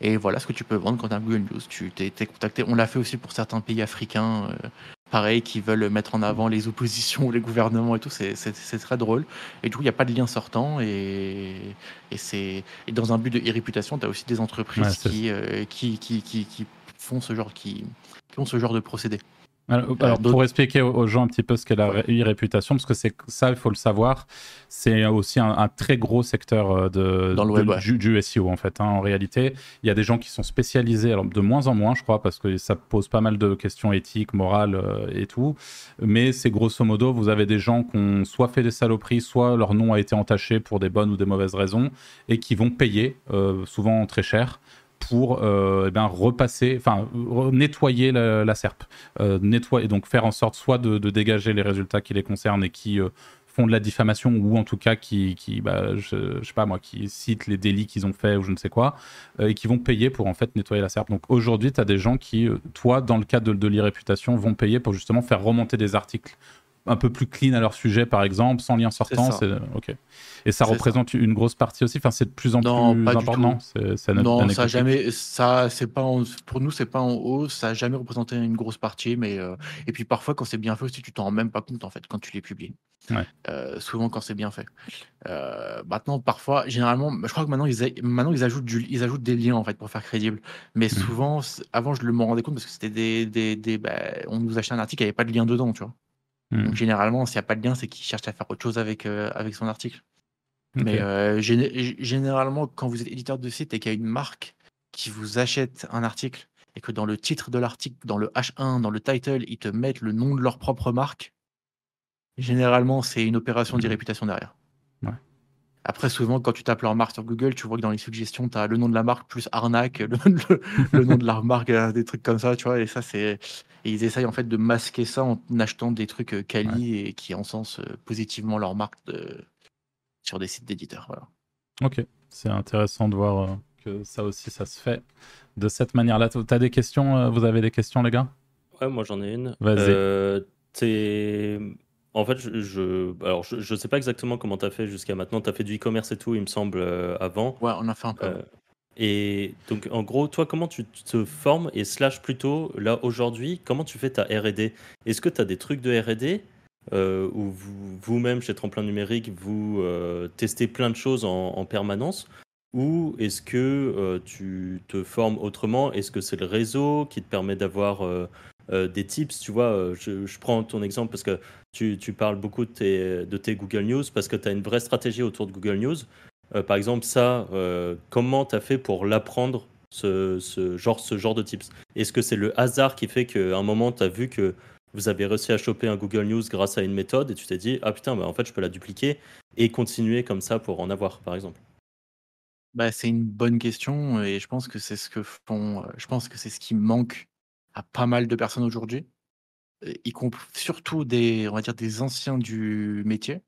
Et voilà ce que tu peux vendre quand tu as Google News. Tu t'es contacté. On l'a fait aussi pour certains pays africains. Euh, pareil, qui veulent mettre en avant les oppositions, *laughs* les gouvernements et tout, c'est très drôle. Et du coup, il n'y a pas de lien sortant. Et, et, et dans un but de réputation, tu as aussi des entreprises euh, qui, qui, qui, qui, font ce genre, qui, qui ont ce genre de procédé. Alors, alors, pour expliquer aux- gens un petit peu ce qu'est la ré- e-réputation, parce que c'est ça, il faut le savoir, c'est aussi un, un très gros secteur euh, de, Dans le de- web, ouais. du, du SEO en fait. hein. En réalité, il y a des gens qui sont spécialisés, alors de moins en moins, je crois, parce que ça pose pas mal de questions éthiques, morales euh, et tout. Mais c'est grosso modo, vous avez des gens qui ont soit fait des saloperies, soit leur nom a été entaché pour des bonnes ou des mauvaises raisons, et qui vont payer, euh, souvent très cher, pour euh, eh repasser, enfin nettoyer la, la SERP, euh, donc faire en sorte soit de, dégager les résultats qui les concernent et qui euh, font de la diffamation ou en tout cas qui, bah, je, sais pas moi, qui citent les délits qu'ils ont fait ou je ne sais quoi, euh, et qui vont payer pour en fait nettoyer la SERP. Donc aujourd'hui, tu as des gens qui, toi, dans le cadre de, de l'e-réputation, vont payer pour justement faire remonter des articles un peu plus clean à leur sujet, par exemple, sans lien sortant. ça. c'est- Ok. Et ça représente une grosse partie aussi. Enfin, c'est de plus en Non, plus important. c'est Non, ça jamais, ça, c'est pas en- pour nous, c'est pas en haut, ça a jamais représenté une grosse partie, mais euh, et puis parfois quand c'est bien fait aussi, tu t'en rends même pas compte en fait quand tu les publies. Ouais. Euh, souvent quand c'est bien fait. Euh, maintenant, parfois, généralement, je crois que maintenant ils, a- maintenant ils ajoutent du, ils ajoutent des liens en fait pour faire crédible. Mais Mhm. souvent, avant je le m'en rendais compte parce que c'était des, des, des- bah, on nous achetait un article, il n'y avait pas de lien dedans, tu vois. Donc généralement, s'il n'y a pas de lien, c'est qu'ils cherchent à faire autre chose avec euh, avec son article. Mais euh, généralement, quand vous êtes éditeur de site et qu'il y a une marque qui vous achète un article et que dans le titre de l'article, dans le H1, dans le title, ils te mettent le nom de leur propre marque, généralement, c'est une opération d'irréputation derrière. Ouais. Après, souvent, quand tu tapes leur marque sur Google, tu vois que dans les suggestions, tu as le nom de la marque plus arnaque, *laughs* le, le- le nom de la marque, euh, des trucs comme ça, tu vois. Et ça, c'est. Et ils essayent en fait de masquer ça en achetant des trucs euh, quali et qui encensent euh, positivement leur marque de- sur des sites d'éditeurs. Voilà. Ok, c'est intéressant de voir que ça aussi, ça se fait de cette manière-là. Tu as des questions Vous avez des questions, les gars? Ouais, moi j'en ai une. Vas-y. Euh, t'es- En fait, je, je... Alors, je, je sais pas exactement comment tu as fait jusqu'à maintenant. Tu as fait du e-commerce et tout, il me semble, euh, avant. Ouais, on a fait un peu. Euh, et donc, en gros, toi, comment tu te formes et slash plutôt, là, aujourd'hui, comment tu fais ta R&D Est-ce que tu as des trucs de R&D euh, où vous- vous-même, chez Tremplin Numérique, vous euh, testez plein de choses en, en permanence? Ou est-ce que tu te formes autrement? Est-ce que c'est le réseau qui te permet d'avoir euh, des tips Tu vois, euh, je, prends ton exemple parce que tu, parles beaucoup de tes, Google News parce que tu as une vraie stratégie autour de Google News. Euh, par exemple, ça, comment tu as fait pour l'apprendre, ce, genre, ce genre de tips? Est-ce que c'est le hasard qui fait qu'à un moment, tu as vu que vous avez réussi à choper un Google News grâce à une méthode et tu t'es dit, ah putain, bah, en fait, je peux la dupliquer et continuer comme ça pour en avoir, par exemple Bah, c'est une bonne question et je pense que c'est ce que font. Je pense que c'est ce qui manque à pas mal de personnes aujourd'hui, y compris surtout des, on va dire des anciens du métier.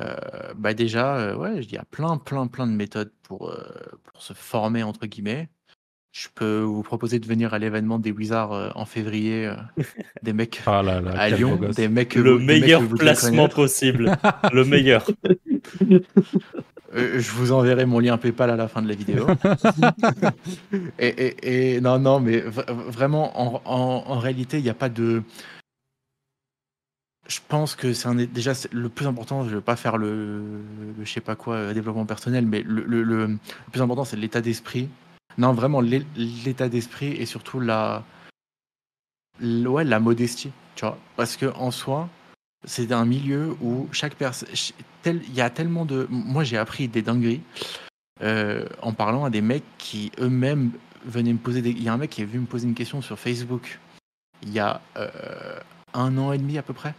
Euh, bah déjà, euh, ouais, il y a plein, plein, plein de méthodes pour, euh, pour se former entre guillemets. Je peux vous proposer de venir à l'événement des Wizards euh, en février, euh, *laughs* des mecs Ah là là, à Lyon, des mecs Le des meilleur placement possible. *laughs* le meilleur. Euh, je vous enverrai mon lien PayPal à la fin de la vidéo. *laughs* et, et- et- non, non, mais vraiment, en, en- en réalité, il n'y a pas de. Je pense que c'est un déjà le plus important. Je ne veux pas faire le, le je sais pas quoi développement personnel, mais le, le- le- le plus important c'est l'état d'esprit. Non, vraiment l'é- l'état d'esprit et surtout la, ouais, la modestie, tu vois, parce que en soi, c'est un milieu où chaque personne, il y a tellement de, moi j'ai appris des dingueries euh, en parlant à des mecs qui eux-mêmes venaient me poser des, il y a un mec qui est venu me poser une question sur Facebook il y a euh, un an et demi à peu près.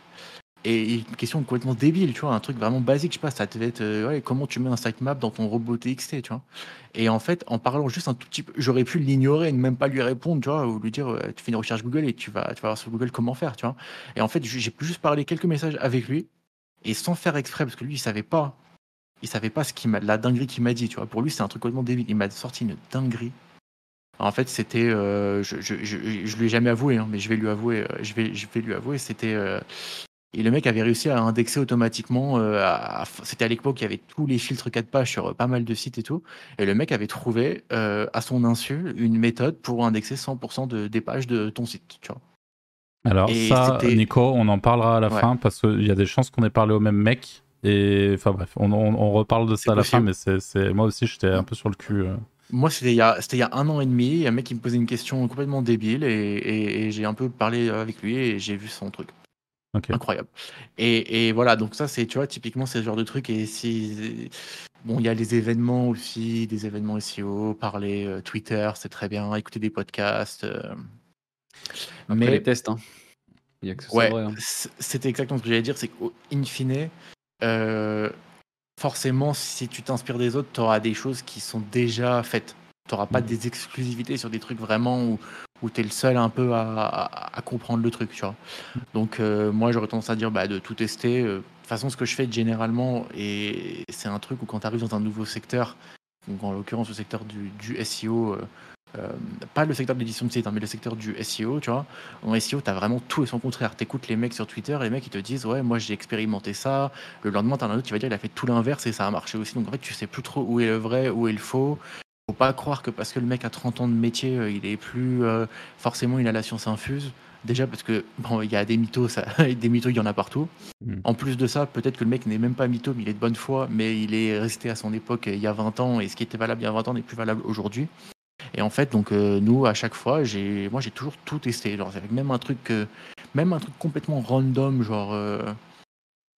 Et une question complètement débile, tu vois, un truc vraiment basique, je sais pas, ça devait être, euh, comment tu mets un sitemap dans ton robot TXT, tu vois. Et en fait, en parlant juste un tout petit peu, j'aurais pu l'ignorer et ne même pas lui répondre, tu vois, ou lui dire, euh, tu fais une recherche Google et tu vas, tu vas voir sur Google comment faire, tu vois. Et en fait, j'ai pu juste parler quelques messages avec lui, et sans faire exprès, parce que lui, il savait pas, il savait pas ce qu'il m'a, la dinguerie qu'il m'a dit, tu vois. Pour lui, c'est un truc complètement débile. Il m'a sorti une dinguerie. En fait, c'était, euh, je, je, je, lui ai jamais avoué, hein, mais je vais lui avouer, je vais, je vais lui avouer, c'était, et le mec avait réussi à indexer automatiquement. euh, C'était à l'époque, il y avait tous les filtres 4 pages sur euh, pas mal de sites et tout. Et le mec avait trouvé, euh, à son insu, une méthode pour indexer 100% de, des pages de ton site. Tu vois. Alors Et ça, Nico, on en parlera à la Ouais. fin parce qu'il y a des chances qu'on ait parlé au même mec. Et enfin bref, on, on- on reparle de ça à la fin, mais c'est, moi aussi j'étais un peu sur le cul. euh. Moi, c'était il, y a- c'était il y a un an et demi. Il y a un mec qui me posait une question complètement débile et, et- et j'ai un peu parlé avec lui et j'ai vu son truc. Incroyable. Et, et voilà, donc ça, c'est, tu vois, typiquement, c'est ce genre de truc. Et si. Bon, il y a les événements aussi, des événements SEO, parler euh, Twitter, c'est très bien, écouter des podcasts. euh, Après mais les tests, hein. Il y a que ça Ouais, hein. c'était exactement ce que j'allais dire, c'est qu'in fine, euh, forcément, si tu t'inspires des autres, tu auras des choses qui sont déjà faites. Tu n'auras pas Mhm. des exclusivités sur des trucs vraiment où, où tu es le seul un peu à, comprendre le truc, tu vois. Donc, euh, moi, j'aurais tendance à dire bah, de tout tester. Euh, De toute façon, ce que je fais généralement, et c'est un truc où quand tu arrives dans un nouveau secteur, donc en l'occurrence le secteur du, SEO, euh, pas le secteur de l'édition de site, hein, mais le secteur du SEO, tu vois. En SEO, tu as vraiment tout et son contraire. Tu écoutes les mecs sur Twitter, les mecs ils te disent Ouais, moi j'ai expérimenté ça. Le lendemain, tu as un autre qui va dire Il a fait tout l'inverse et ça a marché aussi. Donc en fait, tu sais plus trop où est le vrai, où est le faux. Faut pas croire que parce que le mec a 30 ans de métier, euh, il est plus. euh, forcément, il a la science infuse. Déjà parce que, *laughs* bon, il y a des mythos, ça, *laughs* des mythos, il y en a partout. Mm. En plus de ça, peut-être que le mec n'est même pas mytho, mais il est de bonne foi, mais il est resté à son époque euh, il y a 20 ans, et ce qui était valable il y a 20 ans n'est plus valable aujourd'hui. Et en fait, donc euh, nous, à chaque fois, j'ai, moi, j'ai toujours tout testé. Genre, avec même un truc, euh, même un truc complètement random, genre,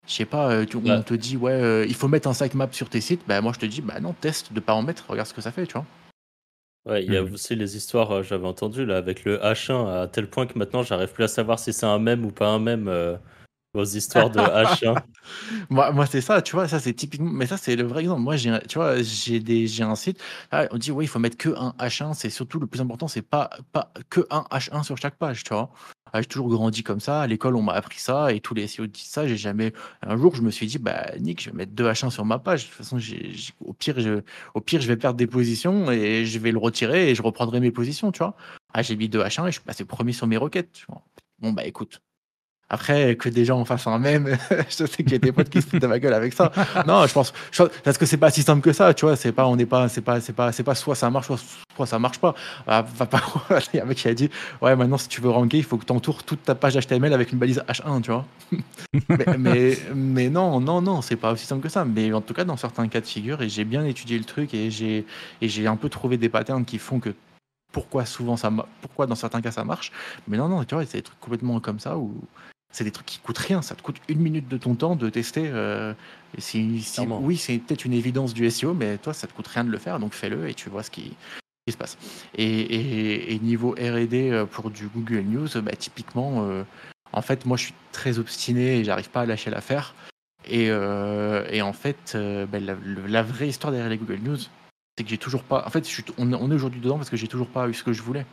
je sais pas, tu- Ouais. on te dit ouais, euh, il faut mettre un sitemap sur tes sites. Bah moi, je te dis bah non, teste de pas en mettre. Regarde ce que ça fait, tu vois. Ouais, il y a Mhm. aussi les histoires, euh, j'avais entendu là, avec le H1, à tel point que maintenant j'arrive plus à savoir si c'est un mème ou pas un mème. euh, vos histoires de H1. *laughs* Moi, moi c'est ça, tu vois, ça c'est typiquement, mais ça c'est le vrai exemple. Moi, j'ai, tu vois, j'ai des, un site. ah, on dit oui, il faut mettre que un H1. C'est surtout le plus important, c'est pas pas que un H1 sur chaque page, tu vois. Ah, j'ai toujours grandi comme ça. À l'école, on m'a appris ça et tous les SEO disent ça. J'ai jamais. Un jour, je me suis dit, bah Nick, je vais mettre deux H1 sur ma page. De toute façon, au pire, je, au pire, je vais perdre des positions et je vais le retirer et je reprendrai mes positions, tu vois. Ah, j'ai mis deux H1 et je suis passé premier sur mes requêtes. Tu vois. Bon bah écoute. Après, que des gens en fassent un même, *laughs* je sais qu'il y a des potes qui se foutent de ma gueule avec ça. Non, je pense, parce que c'est pas si simple que ça, tu vois. C'est pas, on n'est pas, c'est pas, c'est pas, c'est pas soit ça marche, soit, soit ça marche pas. Ah, pas. *laughs* Il y a un mec qui a dit, ouais, maintenant si tu veux ranker, il faut que tu entoures toute ta page HTML avec une balise H1, tu vois. *laughs* mais, mais, mais non, non, non, c'est pas aussi simple que ça. Mais en tout cas, dans certains cas de figure, et j'ai bien étudié le truc et j'ai, et j'ai un peu trouvé des patterns qui font que pourquoi souvent ça, pourquoi dans certains cas ça marche. Mais non, non, tu vois, c'est des trucs complètement comme ça où c'est des trucs qui coûtent rien. Ça te coûte une minute de ton temps de tester. euh, et si, oui, c'est peut-être une évidence du SEO, mais toi, ça te coûte rien de le faire, donc fais-le et tu vois ce qui, se passe. Et, et- et niveau R&D euh, pour du Google News, bah, typiquement, euh, en fait, moi, je suis très obstiné et j'arrive pas à lâcher l'affaire. Et, euh, et en fait, euh, bah, la, la vraie histoire derrière les Google News, c'est que j'ai toujours pas. En fait, on, est aujourd'hui dedans parce que j'ai toujours pas eu ce que je voulais.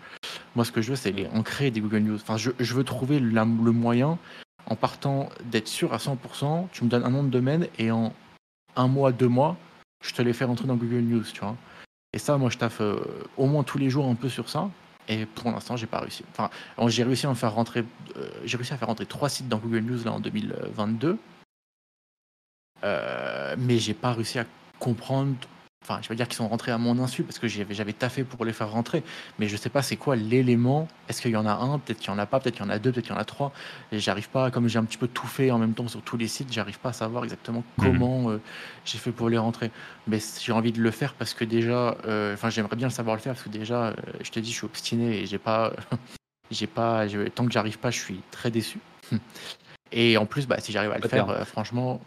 Moi, ce que je veux, c'est en créer des Google News. Enfin, je, veux trouver le moyen, en partant d'être sûr à 100%, tu me donnes un nom de domaine et en un mois, deux mois, je te les fais rentrer dans Google News, tu vois. Et ça, moi, je taffe euh, au moins tous les jours un peu sur ça. Et pour l'instant, j'ai pas réussi. Enfin, j'ai réussi à faire rentrer. euh, j'ai réussi à faire rentrer trois sites dans Google News là en 2022. Euh, mais j'ai pas réussi à comprendre. Enfin, je vais dire qu'ils sont rentrés à mon insu parce que j'avais, j'avais taffé pour les faire rentrer. Mais je sais pas c'est quoi l'élément. Est-ce qu'il y en a un? Peut-être qu'il y en a pas. Peut-être qu'il y en a deux. Peut-être qu'il y en a trois. Et j'arrive pas, comme j'ai un petit peu tout fait en même temps sur tous les sites, j'arrive pas à savoir exactement comment euh, j'ai fait pour les rentrer. Mais j'ai envie de le faire parce que déjà, euh, enfin, j'aimerais bien le savoir le faire parce que déjà, euh, je te dis, je suis obstiné et j'ai pas, *laughs* j'ai pas, tant que j'arrive pas, je suis très déçu. *laughs* Et en plus, bah, si j'arrive à le Pattern. faire, euh, franchement,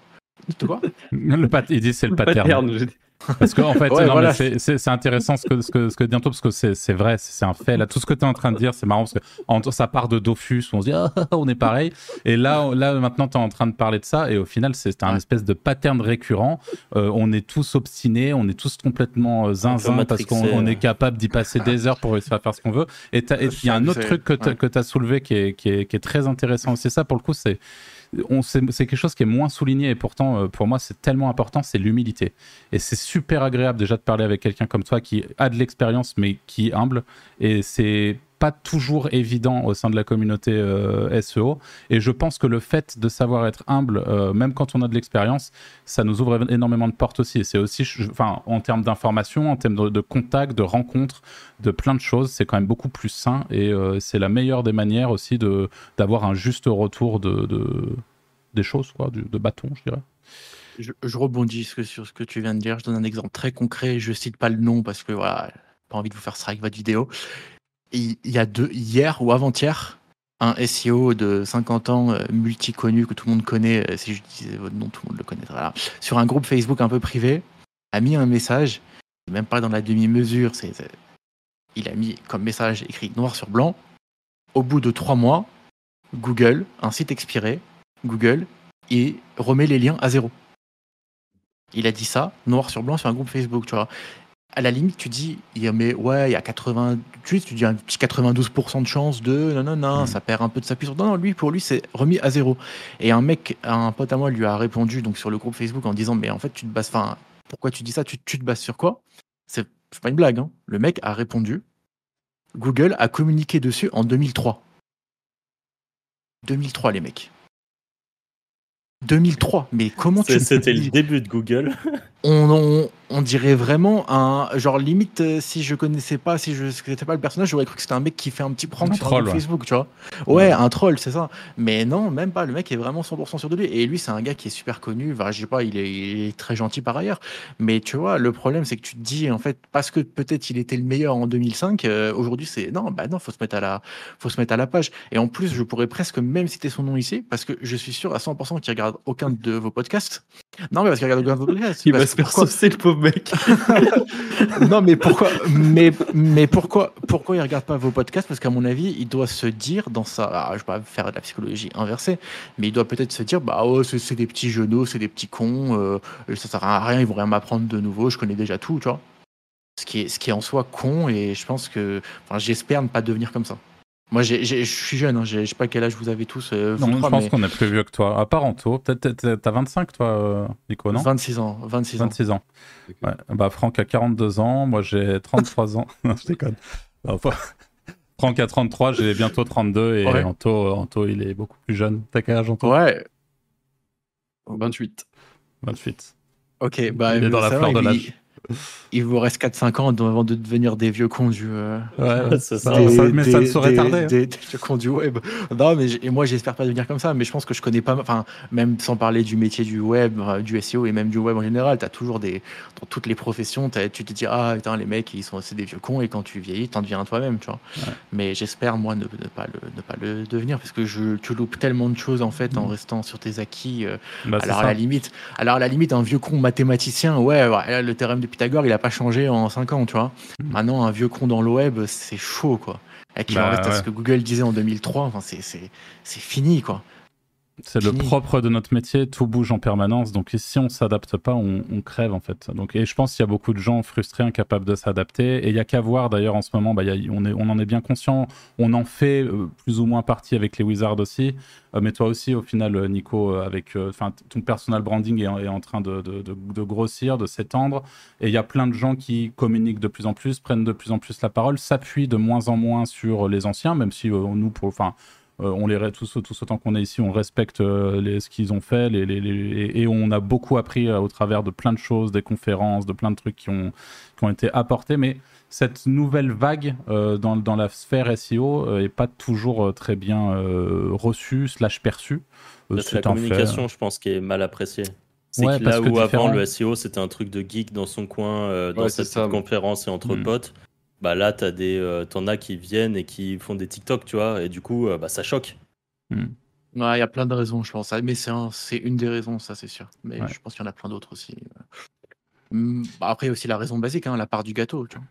de quoi? *laughs* Le pat- il dit c'est le pattern. Pattern, j'ai dit. Parce qu'en fait, *laughs* Ouais, voilà. c'est- intéressant ce que, ce que, ce que dit Anto, parce que c'est vrai, c'est un fait. Là, tout ce que tu es en train de dire, c'est marrant, parce que en- ça part de Dofus, où on se dit, ah, *laughs* on est pareil. Et là, là maintenant, tu es en train de parler de ça, et au final, c'est un Ouais. espèce de pattern récurrent. Euh, on est tous obstinés, on est tous complètement euh, zinzin, parce qu'on est capable d'y passer des heures pour réussir à faire ce qu'on veut. Et il y a un autre truc que tu ouais. as soulevé qui est, qui, est, qui est très intéressant. C'est ça, pour le coup, c'est c'est quelque chose qui est moins souligné et pourtant euh, pour moi c'est tellement important c'est l'humilité. Et c'est super agréable déjà de parler avec quelqu'un comme toi qui a de l'expérience mais qui est humble. Et c'est pas toujours évident au sein de la communauté euh, SEO et je pense que le fait de savoir être humble euh, même quand on a de l'expérience ça nous ouvre énormément de portes aussi et c'est aussi enfin en termes d'information en termes de, de contacts de rencontres de plein de choses c'est quand même beaucoup plus sain et euh, c'est la meilleure des manières aussi de d'avoir un juste retour de, de- des choses quoi du- de bâton je dirais Je, rebondis sur ce que tu viens de dire. Je donne un exemple très concret. Je cite pas le nom parce que voilà, pas envie de vous faire strike votre vidéo. Il il y a deux, hier ou avant-hier, un SEO de 50 ans, euh, multi-connu, que tout le monde connaît, euh, si je disais votre nom, tout le monde le connaîtra, sur un groupe Facebook un peu privé, a mis un message, même pas dans la demi-mesure, il a mis comme message écrit noir sur blanc, au bout de trois mois, Google, un site expiré, Google, et remet les liens à zéro. Il a dit ça, noir sur blanc, sur un groupe Facebook, tu vois. À la limite, tu dis, mais ouais, il y a 88, tu dis un petit 92% de chance de, non, non, non, Mhm. ça perd un peu de sa puissance. Non, non, lui, pour lui, c'est remis à zéro. Et un mec, un pote à moi lui a répondu donc sur le groupe Facebook en disant, mais en fait, tu te bases, enfin, pourquoi tu dis ça? Tu, tu te bases sur quoi? C'est pas une blague, hein. Le mec a répondu, Google a communiqué dessus en 2003. 2003, les mecs. 2003, mais comment tu C'était le début de Google. on, on, on dirait vraiment un genre limite euh, si je connaissais pas si je connaissais pas le personnage j'aurais cru que c'était un mec qui fait un petit prank Un sur troll, ouais. Facebook tu vois. Ouais, un troll c'est ça. Mais non même pas. Le mec est vraiment 100% sûr de lui. Et lui c'est un gars qui est super connu. Enfin, je sais pas il est, il est très gentil par ailleurs. Mais tu vois le problème c'est que tu te dis en fait parce que peut-être il était le meilleur en 2005 euh, aujourd'hui c'est non bah non faut se mettre à la faut se mettre à la page. Et en plus je pourrais presque même citer son nom ici parce que je suis sûr à 100% qu'il regarde aucun de vos podcasts. Non mais parce qu'il regarde aucun de vos podcasts. Il va se faire saucer le pauvre *laughs* non, mais pourquoi, mais, mais pourquoi, pourquoi il regarde pas vos podcasts? Parce qu'à mon avis, il doit se dire dans sa, ah, je vais pas faire de la psychologie inversée, mais il doit peut-être se dire, bah oh, c'est des petits genoux, c'est des petits cons, euh, ça sert à rien, ils vont rien m'apprendre de nouveau, je connais déjà tout, tu vois. Ce qui est, ce qui est en soi con, et je pense que, j'espère ne pas devenir comme ça. Moi, je suis jeune, hein, je sais pas quel âge vous avez tous. euh, Non, je pense mais qu'on est plus vieux que toi. À part Anto, peut-être t'as- t'as 25 toi, euh, Nico, non? 26 ans, 26 ans. 26 ans. Ouais. Bah, Franck a 42 ans, moi j'ai 33 ans. *laughs* Non, je déconne. Non, pas- *laughs* Franck a 33, j'ai bientôt 32 et Ouais. Anto, Anto, il est beaucoup plus jeune. T'as quel âge, Anto? Ouais, 28. 28. ok, bah, Il est dans la fleur va, de il- l'âge. Il vous reste 4-5 ans avant de devenir des vieux cons du. euh, Ouais, C'est ça, ça. ça- mais ça ne des- saurait des- tarder. hein. Des, des vieux cons du web. Non, mais et moi, j'espère pas devenir comme ça, mais je pense que je connais pas. Enfin, même sans parler du métier du web, euh, du SEO et même du web en général, tu as toujours des. Dans toutes les professions, t'as- tu te dis, ah, putain, les mecs, ils sont c'est des vieux cons, et quand tu vieillis, t'en deviens toi-même, tu vois. Ouais. Mais j'espère, moi, ne, ne pas le, ne pas le devenir, parce que je, tu loupes tellement de choses, en fait, en Mm. restant sur tes acquis. euh, Bah, alors, à ça. la limite, alors, à la limite, un vieux con mathématicien, ouais, ouais, là, le théorème de Pythagore, il a pas changé en 5 ans, tu vois. Mm. Maintenant, un vieux con dans le web, c'est chaud, quoi. Et qu'il en Bah, reste à ce que Google disait en 2003, enfin, c'est fini, quoi. C'est le propre de notre métier, tout bouge en permanence. Donc si on s'adapte pas, on, on crève en fait. Donc, et je pense qu'il y a beaucoup de gens frustrés, incapables de s'adapter. Et il y a qu'à voir d'ailleurs en ce moment, bah, y a- on, est, on en est bien conscient. On en fait euh, plus ou moins partie avec les Wizards aussi. Euh, mais toi aussi, au final, euh, Nico, avec, euh, 'fin, ton personal branding est, est en train de, de- de- de grossir, de s'étendre. Et il y a plein de gens qui communiquent de plus en plus, prennent de plus en plus la parole, s'appuient de moins en moins sur les anciens, même si nous, pour, enfin, on les tous, tous autant qu'on est ici, on respecte euh, les, ce qu'ils ont fait les, les- les- et on a beaucoup appris euh, au travers de plein de choses, des conférences, de plein de trucs qui ont, qui ont été apportés. Mais cette nouvelle vague euh, dans, dans la sphère SEO euh, est pas toujours euh, très bien euh, reçue slash perçue. Euh, C'est la fait. communication, je pense, qui est mal appréciée. C'est Ouais, que parce là que où différent. avant le SEO c'était un truc de geek dans son coin, euh, dans Ouais, sa c'est petite ça. conférence et entre Mm. potes, bah là t'as des, euh, t'en as qui viennent et qui font des TikTok, tu vois, et du coup euh, bah ça choque. Ouais, il y a plein de raisons, je pense. Mais c'est un- c'est une des raisons, ça, c'est sûr. Mais Ouais. je pense qu'il y en a plein d'autres aussi. Hum, bah, Après, il y a aussi la raison basique, hein, la part du gâteau, tu vois.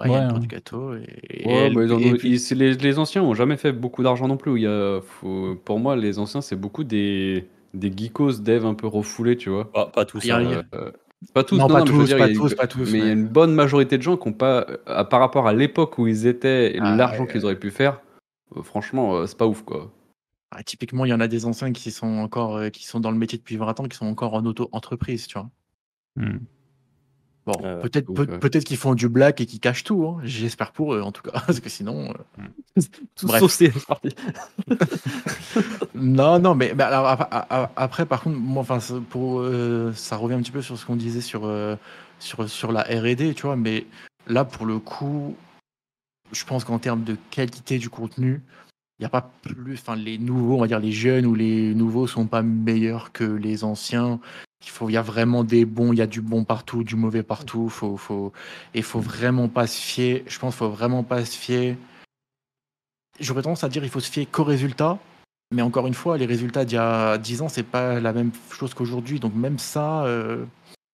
Ouais, il y a Ouais, une part hein. du gâteau. Et, et Ouais, elle- bah, ils en et ont- puis- ils- c'est les, les anciens ont jamais fait beaucoup d'argent non plus. Il y a, faut- pour moi, les anciens, c'est beaucoup des, des geekos, devs un peu refoulés, tu vois. Pas, pas tous. Il y a- hein. il y a- Euh, pas tous, Non, non, pas non, tous, dire, pas tous, une- pas tous, Mais il y a une bonne majorité de gens qui ont pas, euh, par rapport à l'époque où ils étaient et Ah, l'argent ouais. qu'ils auraient pu faire, euh, franchement, euh, c'est pas ouf, quoi. Ah, typiquement, il y en a des anciens qui sont encore euh, qui sont dans le métier depuis 20 ans, qui sont encore en auto-entreprise, tu vois. Hmm. Bon, ouais. peut-être peut, ouais. peut-être qu'ils font du black et qu'ils cachent tout. hein. J'espère pour eux, en tout cas, *laughs* parce que sinon. euh, *laughs* Tout saucé, c'est parti. Non, non, mais, mais alors ap- ap- après, par contre, moi, enfin, ça- pour euh, ça revient un petit peu sur ce qu'on disait sur euh, sur sur la R&D, tu vois. Mais là, pour le coup, je pense qu'en termes de qualité du contenu, il n'y a pas plus. Enfin, les nouveaux, on va dire les jeunes ou les nouveaux sont pas meilleurs que les anciens. Il faut, il y a vraiment des bons, il y a du bon partout, du mauvais partout. Faut, faut, et faut vraiment pas se fier. Je pense, faut vraiment pas se fier. J'aurais tendance à dire, il faut se fier qu'aux résultats. Mais encore une fois, les résultats d'il y a 10 ans, c'est pas la même chose qu'aujourd'hui. Donc même ça, euh,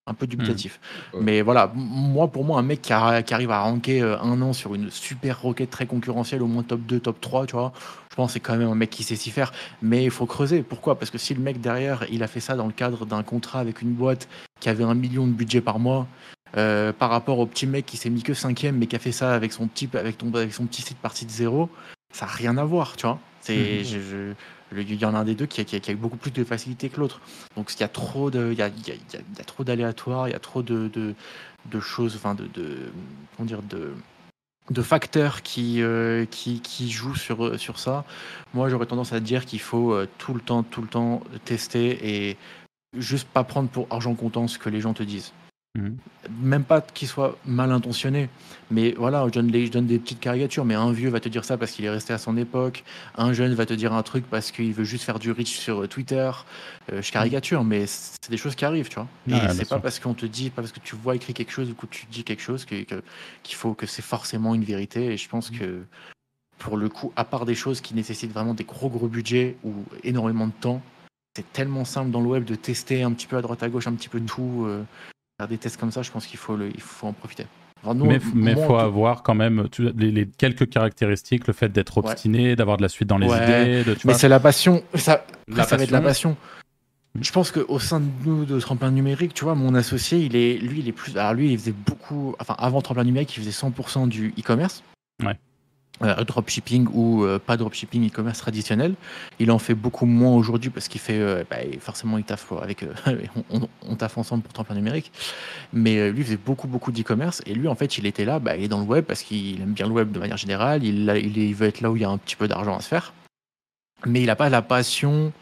un peu dubitatif. Ouais. Mais voilà, moi, pour moi, un mec qui, a- qui arrive à ranker euh, un an sur une super roquette très concurrentielle, au moins top 2, top 3, tu vois, je pense que c'est quand même un mec qui sait s'y faire. Mais il faut creuser. Pourquoi? Parce que si le mec derrière, il a fait ça dans le cadre d'un contrat avec une boîte qui avait un million de budget par mois, euh, par rapport au petit mec qui s'est mis que cinquième, mais qui a fait ça avec son petit, avec ton, avec son petit site parti de zéro, ça n'a rien à voir, tu vois. C'est, je- je- le- il y en a un des deux qui a, qui a- qui a beaucoup plus de facilité que l'autre. Donc il y a trop de, il y a, il y a- il y a- il y a trop d'aléatoires, il y a trop de, de, de choses, enfin de, de, comment dire, de, de facteurs qui, euh, qui, qui jouent sur, sur ça. Moi, j'aurais tendance à dire qu'il faut euh, tout le temps, tout le temps tester et juste pas prendre pour argent comptant ce que les gens te disent. Mhm. Même pas qu'ils soient mal intentionnés, mais voilà, je donne, les- je donne des petites caricatures, mais un vieux va te dire ça parce qu'il est resté à son époque, un jeune va te dire un truc parce qu'il veut juste faire du reach sur Twitter. Euh, je caricature, mais c'est des choses qui arrivent, tu vois. Bien c'est pas sûr. parce qu'on te dit, pas parce que tu vois écrit quelque chose ou que tu dis quelque chose que- que- qu'il faut que c'est forcément une vérité. Et je pense que pour le coup, à part des choses qui nécessitent vraiment des gros gros budgets ou énormément de temps, c'est tellement simple dans le web de tester un petit peu à droite à gauche, un petit peu tout, euh, faire des tests comme ça. Je pense qu'il faut, le- il faut en profiter. Enfin, nous, mais moi, faut avoir quand même tu- les, les quelques caractéristiques, le fait d'être Ouais. obstiné, d'avoir de la suite dans les Ouais. idées, de, tu Mais c'est la passion. Ça, la ça va être la passion. passion. Je pense qu'au sein de nous, de Tremplin Numérique, tu vois, mon associé, il est, lui, il est plus. Alors, lui, il faisait beaucoup. Enfin, avant Tremplin Numérique, il faisait 100% du e-commerce. Ouais. Euh, dropshipping ou euh, pas dropshipping, e-commerce traditionnel. Il en fait beaucoup moins aujourd'hui parce qu'il fait. euh, bah, forcément, il taffe avec. *laughs* on, on- taffe ensemble pour Tremplin Numérique. Mais lui, il faisait beaucoup, beaucoup d'e-commerce. Et lui, en fait, il était là, bah, il est dans le web parce qu'il aime bien le web de manière générale. Il, il, il veut être là où il y a un petit peu d'argent à se faire. Mais il n'a pas la passion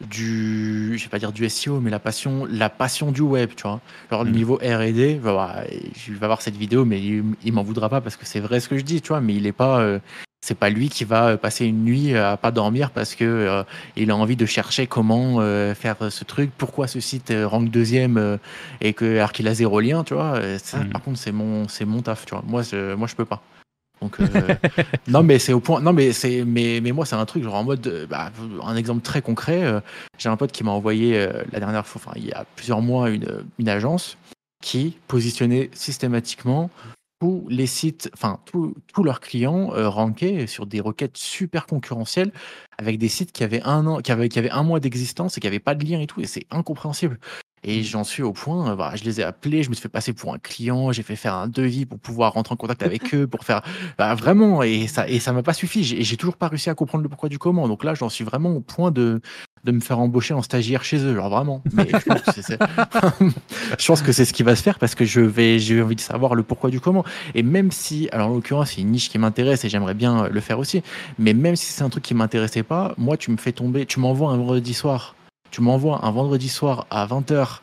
du, je vais pas dire du SEO, mais la passion, la passion du web, tu vois. Genre le Mhm. niveau R&D, bah, bah, je vais voir cette vidéo, mais il, il m'en voudra pas parce que c'est vrai ce que je dis, tu vois. Mais il est pas, euh, c'est pas lui qui va euh, passer une nuit à pas dormir parce que euh, il a envie de chercher comment euh, faire ce truc, pourquoi ce site rank deuxième et que alors qu'il a zéro lien, tu vois. Ça, Mhm. par contre, c'est mon, c'est mon taf, tu vois. Moi, moi, je peux pas. Donc, euh, *laughs* non, mais c'est au point. Non, mais c'est, mais, mais moi, c'est un truc genre en mode, euh, bah, un exemple très concret. euh, j'ai un pote qui m'a envoyé euh, la dernière fois, enfin, il y a plusieurs mois, une, une agence qui positionnait systématiquement tous les sites, enfin, tous leurs clients rankés sur des requêtes super concurrentielles avec des sites qui avaient un an, qui avaient, qui avaient un mois d'existence et qui n'avaient pas de lien et tout. Et c'est incompréhensible. Et j'en suis au point, euh, bah, je les ai appelés, je me suis fait passer pour un client, j'ai fait faire un devis pour pouvoir rentrer en contact avec eux, pour faire bah, vraiment, et ça et ça m'a pas suffi. J'ai- toujours pas réussi à comprendre le pourquoi du comment. Donc là, j'en suis vraiment au point de, de me faire embaucher en stagiaire chez eux, genre vraiment. Mais je pense que c'est- *laughs* je pense que c'est ce qui va se faire parce que je vais, j'ai envie de savoir le pourquoi du comment. Et même si, alors en l'occurrence, c'est une niche qui m'intéresse et j'aimerais bien le faire aussi, mais même si c'est un truc qui m'intéressait pas, moi, tu me fais tomber, tu m'envoies un vendredi soir, tu m'envoies un vendredi soir à 20h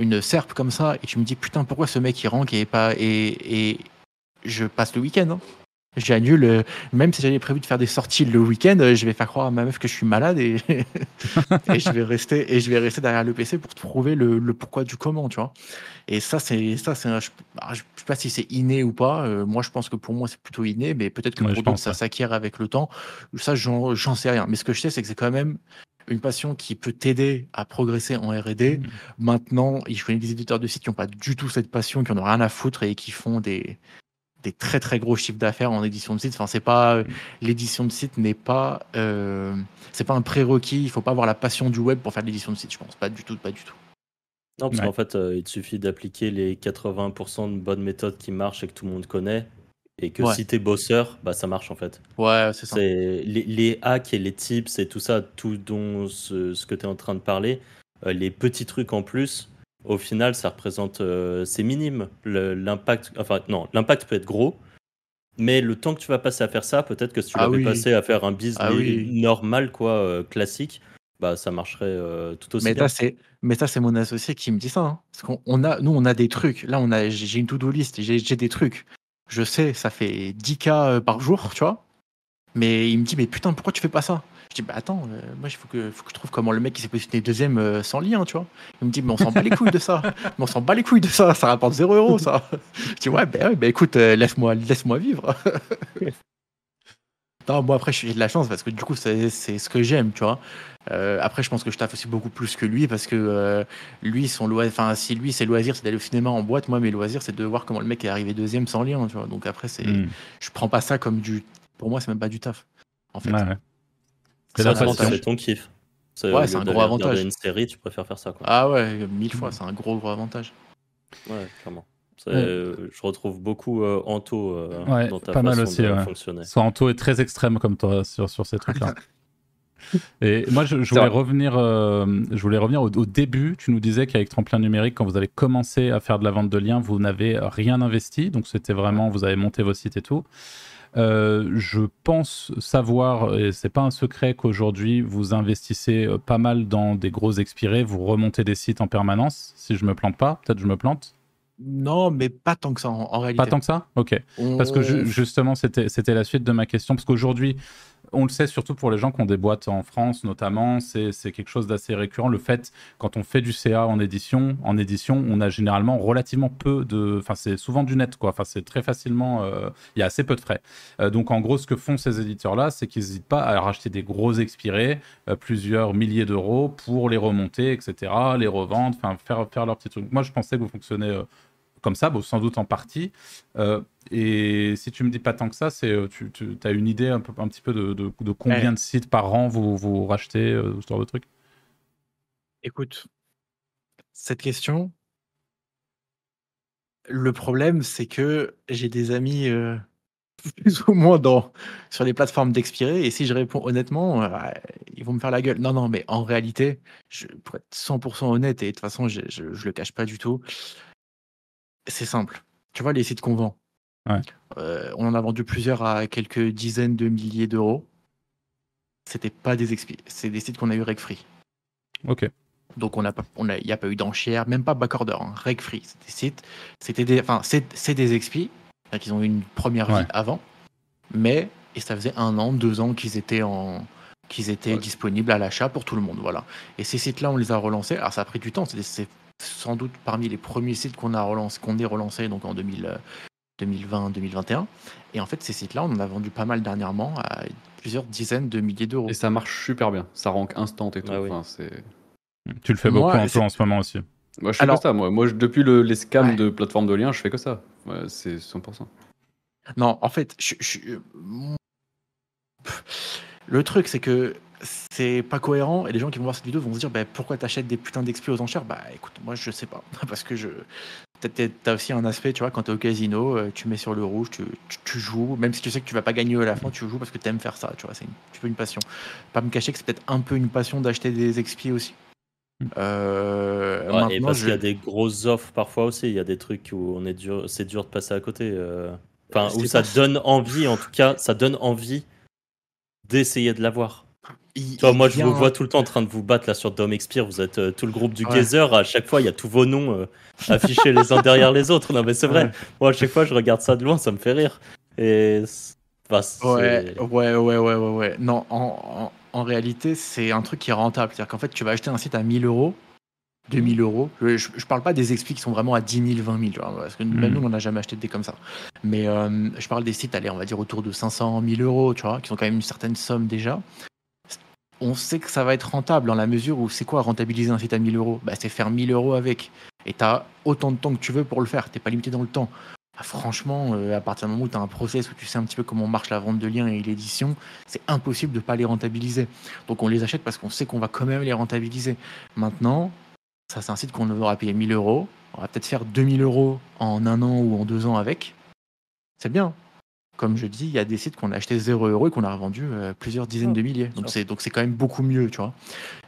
une serpe comme ça et tu me dis putain pourquoi ce mec il rank et pas et, et je passe le week-end hein. j'annule euh, même si j'avais prévu de faire des sorties le week-end euh, je vais faire croire à ma meuf que je suis malade et, *laughs* et je vais rester et je vais rester derrière le PC pour trouver le, le pourquoi du comment tu vois et ça c'est ça c'est je, alors, je sais pas si c'est inné ou pas euh, moi je pense que pour moi c'est plutôt inné mais peut-être que Ouais, pour d'autres ça ouais. s'acquiert avec le temps ça j'en sais rien mais ce que je sais c'est que c'est quand même une passion qui peut t'aider à progresser en R&D. Mhm. Maintenant, je connais des éditeurs de sites qui n'ont pas du tout cette passion, qui en ont rien à foutre et qui font des, des très très gros chiffres d'affaires en édition de site. Enfin, c'est pas euh, l'édition de site n'est pas euh, c'est pas un prérequis. Il faut pas avoir la passion du web pour faire de l'édition de site. Je pense pas du tout, pas du tout. Non, parce Ouais. qu'en fait, euh, il te suffit d'appliquer les 80% de bonnes méthodes qui marchent et que tout le monde connaît. Et que Ouais. si t'es bosseur, bah ça marche en fait. Ouais, c'est ça. Les, les hacks et les tips et tout ça, tout dont ce, ce que tu es en train de parler, euh, les petits trucs en plus, au final, ça représente. euh, c'est minime. L'impact. Enfin, non, l'impact peut être gros. Mais le temps que tu vas passer à faire ça, peut-être que si tu Ah l'avais oui. passé à faire un business Ah oui. normal, quoi, euh, classique, bah ça marcherait tout aussi Mais bien. ça, mais ça, c'est mon associé qui me dit ça. hein. Parce qu'on on a, nous, on a des trucs. Là, on a, j'ai une to-do list. J'ai des trucs. Je sais, ça fait 10K euh, par jour, tu vois. Mais il me dit, mais putain, pourquoi tu fais pas ça? Je dis, bah attends, euh, moi, il faut que, faut que je trouve comment le mec qui s'est positionné deuxième euh, sans lien, tu vois. Il me dit, mais on s'en bat les couilles de ça. Mais on s'en bat les couilles de ça, ça rapporte 0 euros, ça. Je dis, ouais, bah, ouais, bah écoute, euh, laisse-moi laisse vivre. *laughs* non, moi, après, j'ai de la chance parce que du coup, c'est ce que j'aime, tu vois. Euh, après, je pense que je taffe aussi beaucoup plus que lui parce que euh, lui, son loisir, enfin, si lui, ses loisirs, c'est d'aller au cinéma en boîte, moi, mes loisirs, c'est de voir comment le mec est arrivé deuxième sans lien, tu vois. Donc après, c'est, Hmm. je prends pas ça comme du. Pour moi, c'est même pas du taf, en fait. Ouais, ouais. C'est c'est ton kiff. C'est- Ouais, c'est un gros avantage. une série, tu préfères faire ça, quoi. Ah ouais, mille fois, c'est un gros gros avantage. Ouais, clairement. Ouais. euh, Je retrouve beaucoup euh, Anto euh, Ouais, dans ta pas mal aussi, de ouais. fonctionner. Santo est très extrême comme toi sur, sur ces trucs-là. *laughs* Et moi, je, voulais revenir, euh, je voulais revenir au, au début. Tu nous disais qu'avec Tremplin Numérique, quand vous avez commencé à faire de la vente de liens, vous n'avez rien investi. Donc, c'était vraiment, vous avez monté vos sites et tout. Euh, je pense savoir, et c'est pas un secret, qu'aujourd'hui, vous investissez euh, pas mal dans des gros expirés. Vous remontez des sites en permanence, si je me plante pas. Peut-être je me plante. Non, mais pas tant que ça en, en réalité. Pas tant que ça? Ok. Parce que ju- justement, c'était c'était la suite de ma question. Parce qu'aujourd'hui, on le sait surtout pour les gens qui ont des boîtes en France, notamment, c'est quelque chose d'assez récurrent. Le fait, quand on fait du CA en édition, en édition, on a généralement relativement peu de. Enfin, c'est souvent du net, quoi. Enfin, c'est très facilement. euh, Il y a assez peu de frais. Euh, donc, en gros, ce que font ces éditeurs-là, c'est qu'ils n'hésitent pas à racheter des gros expirés, euh, plusieurs milliers d'euros, pour les remonter, etc., les revendre, enfin, faire, faire leur petit truc. Moi, je pensais que vous fonctionnez. Comme ça, bon, sans doute en partie. Euh, et si tu me dis pas tant que ça, c'est euh, tu, tu as une idée un, peu, un petit peu de, de, de combien Ouais. de sites par an vous, vous rachetez, euh, ce genre de truc? Écoute, cette question, le problème, c'est que j'ai des amis euh, *laughs* plus ou moins dans, sur les plateformes d'expirer, et si je réponds honnêtement, ils vont me faire la gueule. Non, non, mais en réalité, je, pour être 100% honnête, et de toute façon, je, je le cache pas du tout, c'est simple. Tu vois, les sites qu'on vend, Ouais. euh, on en a vendu plusieurs à quelques dizaines de milliers d'euros. C'était pas des expi, c'est des sites qu'on a eu rec free. Ok. Donc on n'a pas, on a, il n'y a pas eu d'enchères, même pas backorder, hein, reg free. C'était des sites, c'était des, enfin c'est, c'est des expis, qu'ils ont eu une première vie Ouais. avant, mais et ça faisait un an, deux ans qu'ils étaient en, qu'ils étaient Ouais. disponibles à l'achat pour tout le monde, voilà. Et ces sites-là, on les a relancés. Alors ça a pris du temps, c'est sans doute parmi les premiers sites qu'on a relancé, qu'on ait relancé donc en 2000, euh, 2020, 2021. Et en fait, ces sites-là, on en a vendu pas mal dernièrement à plusieurs dizaines de milliers d'euros. Et ça marche super bien. Ça rank instant et tout. Ah oui. Enfin, c'est... Tu le fais Moi, beaucoup un peu c'est- en ce moment aussi. Moi, je fais Alors- que ça. Moi, moi je- depuis le- les scams Ouais. de plateformes de liens, je fais que ça. Ouais, c'est 100%. Non, en fait, je, je- Pff, le truc, c'est que c'est pas cohérent et les gens qui vont voir cette vidéo vont se dire bah, pourquoi t'achètes des putains d'explos aux enchères? Bah écoute, moi je sais pas. *laughs* Parce que je. Peut-être t'as aussi un aspect, tu vois, quand t'es au casino, euh, tu mets sur le rouge, tu, tu- tu joues, même si tu sais que tu vas pas gagner à la fin, tu joues parce que t'aimes faire ça, tu vois, c'est une, un petit peu une passion. Pas me cacher que c'est peut-être un peu une passion d'acheter des expis aussi. Euh, Ouais, et parce je- qu'il y a des grosses offres parfois aussi. Il y a des trucs où on est dur, c'est dur de passer à côté. euh. Enfin, où ça pas- donne envie, en tout cas, ça donne envie d'essayer de l'avoir. Il- vois, moi, je vous un- vois tout le temps en train de vous battre là sur Dome Expire. Vous êtes euh, tout le groupe du Ouais. Gazer. À chaque fois, il y a tous vos noms euh, affichés les uns derrière les autres. Non, mais c'est vrai. Ouais. Moi, à chaque fois, je regarde ça de loin, ça me fait rire. Et c'est- Ouais, ouais, ouais, ouais, ouais. Non, en, en, en réalité, c'est un truc qui est rentable. C'est-à-dire qu'en fait, tu vas acheter un site à 1000 euros, 2000 euros. Je, je, parle pas des expis qui sont vraiment à 10 000, 20 000, tu vois, parce que même Mm. nous, on n'a jamais acheté des comme ça. Mais euh, je parle des sites, allez, on va dire autour de 500, 1000 euros, tu vois, qui sont quand même une certaine somme déjà. On sait que ça va être rentable dans la mesure où c'est quoi rentabiliser un site à 1000 euros? Bah, C'est faire 1000 euros avec. Et tu as autant de temps que tu veux pour le faire. Tu pas limité dans le temps. Ah, franchement, euh, à partir du moment où tu as un process où tu sais un petit peu comment marche la vente de liens et l'édition, c'est impossible de pas les rentabiliser. Donc on les achète parce qu'on sait qu'on va quand même les rentabiliser. Maintenant, ça c'est un site qu'on aura payé 1000 euros. On va peut-être faire 2000 euros en un an ou en deux ans avec. C'est bien. Comme je dis, il y a des sites qu'on a acheté 0 euros et qu'on a revendu euh, plusieurs dizaines de milliers. Donc c'est donc c'est quand même beaucoup mieux, tu vois.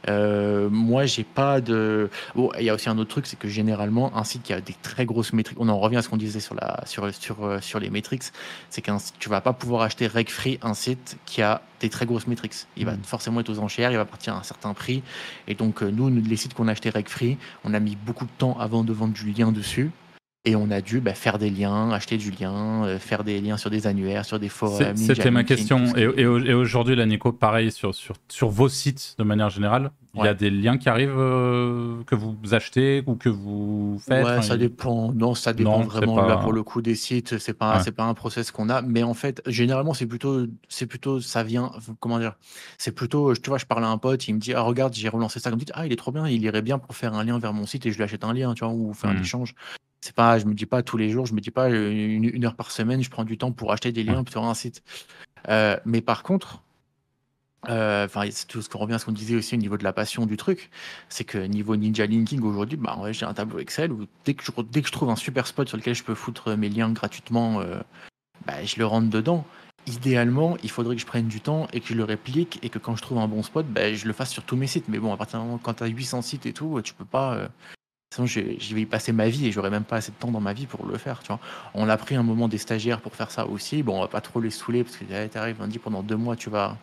Euh, moi, j'ai pas de. Bon, il y a aussi un autre truc, c'est que généralement, un site qui a des très grosses métriques, on en revient à ce qu'on disait sur la sur sur euh, sur les métriques, c'est qu'un tu vas pas pouvoir acheter reg free un site qui a des très grosses métriques. Il va Mhm. forcément être aux enchères, il va partir à un certain prix. Et donc euh, nous, nous, les sites qu'on a acheté reg free, on a mis beaucoup de temps avant de vendre du lien dessus. Et on a dû bah, faire des liens, acheter du lien, euh, faire des liens sur des annuaires, sur des forums. C'était ma question. Et, aujourd'hui, là, Nico, pareil, sur, sur, sur vos sites de manière générale, il y a Ouais. des liens qui arrivent euh, que vous achetez ou que vous faites? Ouais, Enfin, ça il- dépend. Non, ça dépend Non, vraiment pas- là pour le coup des sites. C'est pas, Ouais. c'est pas un process qu'on a, mais en fait, généralement, c'est plutôt, c'est plutôt, ça vient, comment dire, c'est plutôt, tu vois, je parle à un pote, il me dit, ah regarde, j'ai relancé ça comme site, ah il est trop bien, il irait bien pour faire un lien vers mon site et je lui achète un lien, tu vois, ou faire un Mhm. échange. C'est pas, je me dis pas tous les jours, je me dis pas une, une heure par semaine, je prends du temps pour acheter des liens sur un site. Euh, mais par contre, euh, enfin, c'est tout ce qu'on revient à ce qu'on disait aussi au niveau de la passion du truc, c'est que niveau Ninja Linking aujourd'hui, bah, j'ai un tableau Excel où dès que, je, dès que je trouve un super spot sur lequel je peux foutre mes liens gratuitement, euh, bah, je le rentre dedans. Idéalement, il faudrait que je prenne du temps et que je le réplique et que quand je trouve un bon spot, bah, je le fasse sur tous mes sites. Mais bon, à partir du moment quand tu as 800 sites et tout, tu peux pas. Sinon, je- j'y vais y passer ma vie et j'aurais même pas assez de temps dans ma vie pour le faire. Tu vois. On a pris un moment des stagiaires pour faire ça aussi. Bon, on va pas trop les saouler parce que eh, t'arrives, on dit pendant deux mois, tu vas,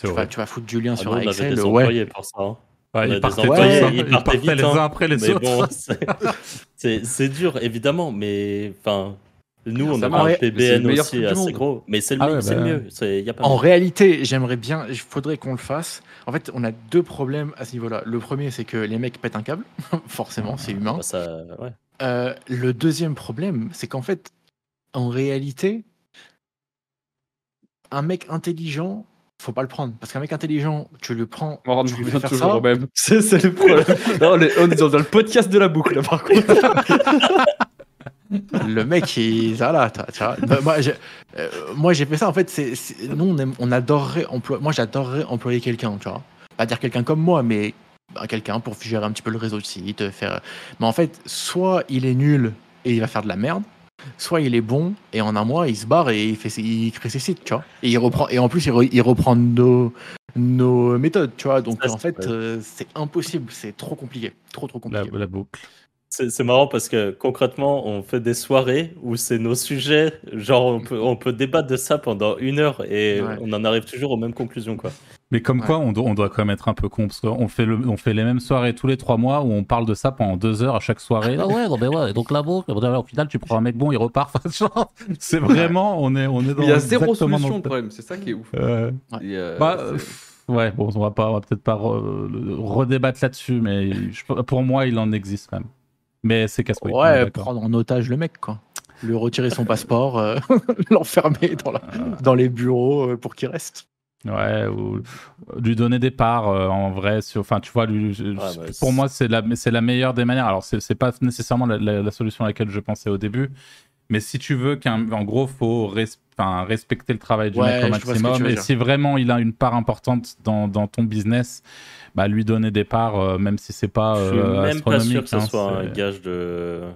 tu vas, horrible. tu vas foutre du lien Ah, sur un on avait Excel. des Ouais, pour ça. hein. Ouais, ils partaient employés, tous, hein. ils Ils partaient partaient vite, les hein. uns après les Mais autres. bon, c'est- dur, évidemment, mais enfin, nous, on a un PBN aussi assez gros, mais c'est le, Ah ouais, mieux. y a pas En mieux. réalité, j'aimerais bien, il faudrait qu'on le fasse. En fait, on a deux problèmes à ce niveau-là. Le premier, c'est que les mecs pètent un câble, *laughs* forcément, c'est humain. Bah, ça, ouais. Euh, le deuxième problème, c'est qu'en fait, en réalité, un mec intelligent, faut pas le prendre. Parce qu'un mec intelligent, tu le prends, On tu lui faire toujours ça. au même. *laughs* C'est c'est le problème. *laughs* Non, on, est, on est dans, dans le podcast de la boucle, là, par contre. Le mec, il, voilà, t'as- tu vois. Moi, j'ai, euh, moi, j'ai fait ça. En fait, c'est, nous, on, aime- on adorerait employer. Moi, j'adorerais employer quelqu'un, tu vois. Pas dire quelqu'un comme moi, mais bah, quelqu'un pour gérer un petit peu le réseau de site, faire. Mais en fait, soit il est nul et il va faire de la merde, soit il est bon et en un mois, il se barre et il fait, il crée ses sites, tu vois. Et il reprend. Et en plus, il, re- il reprend nos nos méthodes, tu vois. Donc, Ça, en fait, euh, c'est impossible. C'est trop compliqué, trop trop La, compliqué. la boucle. C'est marrant parce que concrètement, on fait des soirées où c'est nos sujets, genre on peut, on peut débattre de ça pendant une heure et Ouais. on en arrive toujours aux mêmes conclusions. Quoi. Mais comme Ouais. quoi, on doit, on doit quand même être un peu con, parce qu'on fait, le, on fait les mêmes soirées tous les trois mois où on parle de ça pendant deux heures à chaque soirée. Ah ouais, non mais ouais, donc là, bon, au final, tu prends un mec bon, il repart. *laughs* C'est vraiment, on est, on est dans Il y a zéro solution, le- problème. C'est ça qui est ouf. Euh, Et, euh, bah, ouais, bon, on va pas, on va peut-être pas re- redébattre là-dessus, mais je- pour moi, il en existe quand même. Mais c'est casse-couille. Ouais, prendre en otage le mec, quoi. Lui retirer son passeport, euh, *laughs* l'enfermer dans, la- dans les bureaux euh, pour qu'il reste. Ouais, ou lui donner des parts euh, en vrai. Enfin, tu vois, lui, bah, pour moi, c'est la, meilleure des manières. Alors, c'est pas nécessairement la, la- la solution à laquelle je pensais au début, mais si tu veux qu'un, en gros, faut res- enfin, respecter le travail du Ouais, mec au maximum. Et si vraiment il a une part importante dans, dans ton business, bah, lui donner des parts, euh, même si c'est pas Je suis euh, même pas sûr que ce hein, soit un gage de,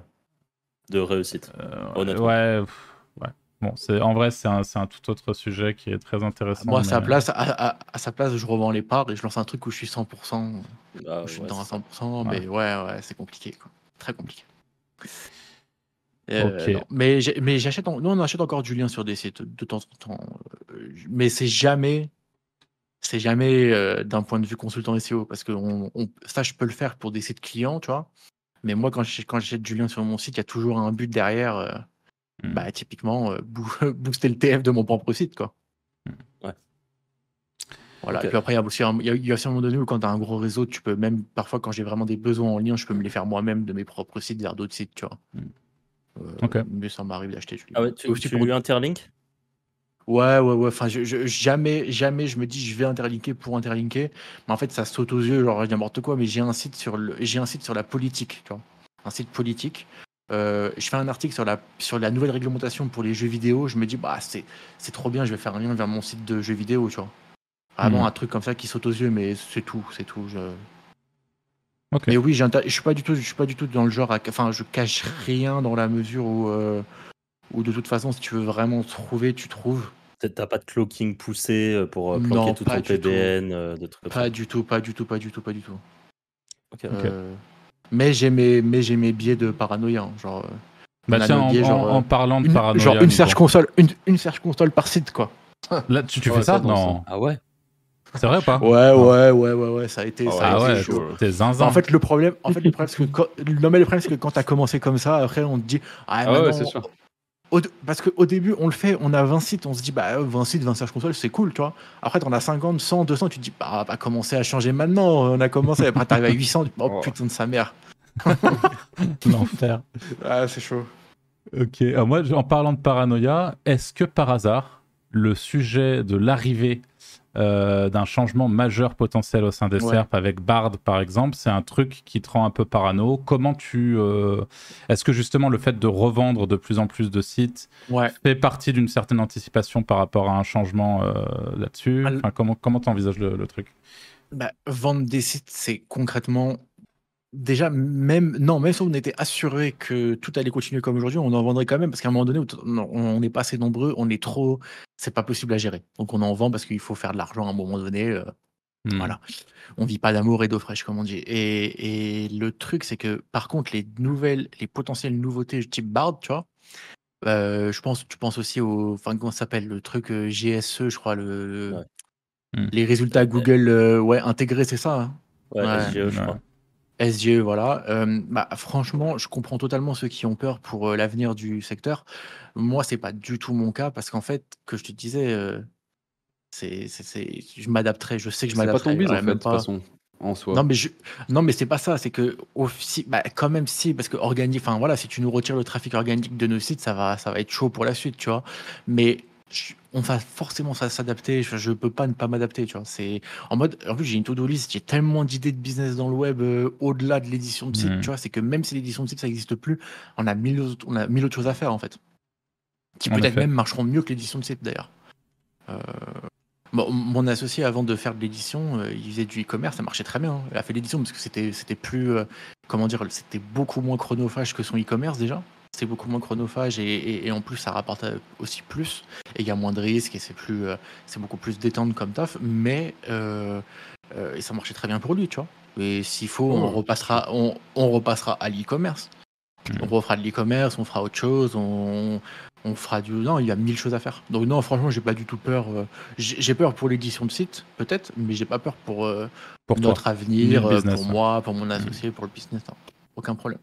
de réussite. euh, honnêtement. Ouais, pff, ouais. Bon, c'est en vrai, c'est un, c'est un tout autre sujet qui est très intéressant. Moi, à sa, place, à, à- à sa place, je revends les parts et je lance un truc où je suis 100%. Ah, où je suis ouais, dedans à c'est ça. 100%, mais ouais, ouais, c'est compliqué. Quoi. Très compliqué. Euh, Ok. non, mais j'achète, en- nous on achète encore du lien sur des sites de temps en temps, mais c'est jamais, c'est jamais euh, d'un point de vue consultant SEO parce que on, on- ça je peux le faire pour des sites clients, tu vois. Mais moi quand je- quand j'achète du lien sur mon site, il y a toujours un but derrière. euh, Hmm. Bah typiquement euh, boo- *laughs* booster le TF de mon propre site, quoi. Ouais. Voilà. Et puis après, il y a aussi un, il y a- il y a aussi un moment donné où quand tu as un gros réseau, tu peux même, parfois quand j'ai vraiment des besoins en lien, je peux me les faire moi-même de mes propres sites vers d'autres sites, tu vois. Mm. Euh, Ok. Mais ça m'arrive d'acheter. Ah ouais, tu, Aussi tu pour- interlink? Ouais, ouais, ouais. Enfin, je, je- jamais, jamais je me dis je vais interlinker pour interlinker. Mais en fait, ça saute aux yeux, genre n'importe quoi. Mais j'ai un site sur le, j'ai un site sur la politique, tu vois. Un site politique. Euh, je fais un article sur la, sur la nouvelle réglementation pour les jeux vidéo. Je me dis, bah, c'est, c'est trop bien. Je vais faire un lien vers mon site de jeux vidéo, tu vois. Vraiment Mhm. un truc comme ça qui saute aux yeux, mais c'est tout, c'est tout. Je... Mais oui, je suis pas du tout, je suis pas du tout dans le genre, à... enfin, je cache rien dans la mesure où, euh, où de toute façon, si tu veux vraiment trouver, tu trouves. Peut-être t'as pas de clocking poussé euh, pour euh, Non, planquer tout pas ton du tout. PBN, euh, des trucs comme Pas du tout, pas du tout, pas du tout, pas du tout. Ok. Euh, mais j'ai mes, mais j'ai mes biais de paranoïa, hein, genre. Bah tiens, en, biais, genre, en- en parlant de une, paranoïa, genre une search console, une, une search console par site, quoi. *laughs* Là, tu, tu Ouais, fais ça, ça, non, Non. Ah ouais C'est vrai ou pas? Ouais, ouais, ouais, ouais, ouais, ça a été, Ah ça a Ah été ouais, chaud. En fait, le problème, en fait, le problème, c'est que quand, non, mais le problème, c'est que quand t'as commencé comme ça, après, on te dit, ah, Ah ouais, c'est sûr. Au- parce qu'au début, on le fait, on a 20 sites, on se dit, bah, 20 sites, 20 Search Console, c'est cool, tu vois. Après, t'en as 50, 100, 200, tu te dis, bah, on va commencer à changer maintenant, on a commencé. Après, t'arrives à 800, tu te dis, oh Oh. putain de sa mère. *laughs* l'enfer. Ah, c'est chaud. Ok, alors moi, en parlant de paranoïa, est-ce que par hasard, le sujet de l'arrivée euh, d'un changement majeur potentiel au sein des Ouais. SERP avec Bard, par exemple, c'est un truc qui te rend un peu parano Comment tu... euh, Est-ce que justement le fait de revendre de plus en plus de sites Ouais. fait partie d'une certaine anticipation par rapport à un changement euh, là-dessus? Enfin, Comment comment t'envisages le, le truc? Bah, vendre des sites, c'est concrètement. Déjà, même. Non, même si on était assuré que tout allait continuer comme aujourd'hui, on en vendrait quand même, parce qu'à un moment donné, on n'est pas assez nombreux, on est trop. C'est pas possible à gérer. Donc, on en vend parce qu'il faut faire de l'argent à un moment donné. euh, Hmm. Voilà. On vit pas d'amour et d'eau fraîche, comme on dit. Et, et le truc, c'est que par contre, les nouvelles, les potentielles nouveautés type Bard, tu vois, euh, je pense, tu penses aussi au, enfin, comment ça s'appelle, le truc euh, GSE, je crois, le, Ouais. Hmm. les résultats. Google, euh, ouais, intégrés, c'est ça. hein? Ouais, Ouais. SGE, je Ouais. crois. SGE, voilà. Euh, bah, franchement, je comprends totalement ceux qui ont peur pour euh, l'avenir du secteur. Moi, c'est pas du tout mon cas parce qu'en fait, que je te disais, euh, c'est, c'est, c'est- je m'adapterai. Je sais que je C'est pas m'adapterai. ton bise, j'aurais en fait, même de toute pas- façon, en soi. Non, mais je... non, mais c'est pas ça. C'est que au- si- bah, quand même si, parce que organique, enfin voilà, si tu nous retires le trafic organique de nos sites, ça va, ça va être chaud pour la suite, tu vois. Mais je- on va forcément ça- s'adapter. Je, je peux pas ne pas m'adapter, tu vois. C'est en mode, en plus j'ai une to-do list, j'ai tellement d'idées de business dans le web euh, au-delà de l'édition de site, Mhm. tu vois. C'est que même si l'édition de site ça n'existe plus, on a mille autres, on a mille autres choses à faire en fait, qui peut-être même marcheront mieux que l'édition de site d'ailleurs. Euh, Bon, mon associé, avant de faire de l'édition, euh, il faisait du e-commerce, ça marchait très bien. hein. Il a fait l'édition parce que c'était, c'était plus, euh, comment dire, c'était beaucoup moins chronophage que son e-commerce déjà. C'est beaucoup moins chronophage et, et- et en plus ça rapporte aussi plus. Et il y a moins de risques et c'est plus, euh, c'est beaucoup plus détente comme taf. Mais euh, euh, et ça marchait très bien pour lui, tu vois. Et s'il faut, on repassera, on, on repassera à l'e-commerce. On refera de l'e-commerce, on fera autre chose, on, on fera du. Non, il y a mille choses à faire. Donc non, franchement, j'ai pas du tout peur. J'ai peur pour l'édition de site, peut-être, mais j'ai pas peur pour, Pour toi notre avenir, business, pour ouais. moi, pour mon associé, pour le business. non. Aucun problème.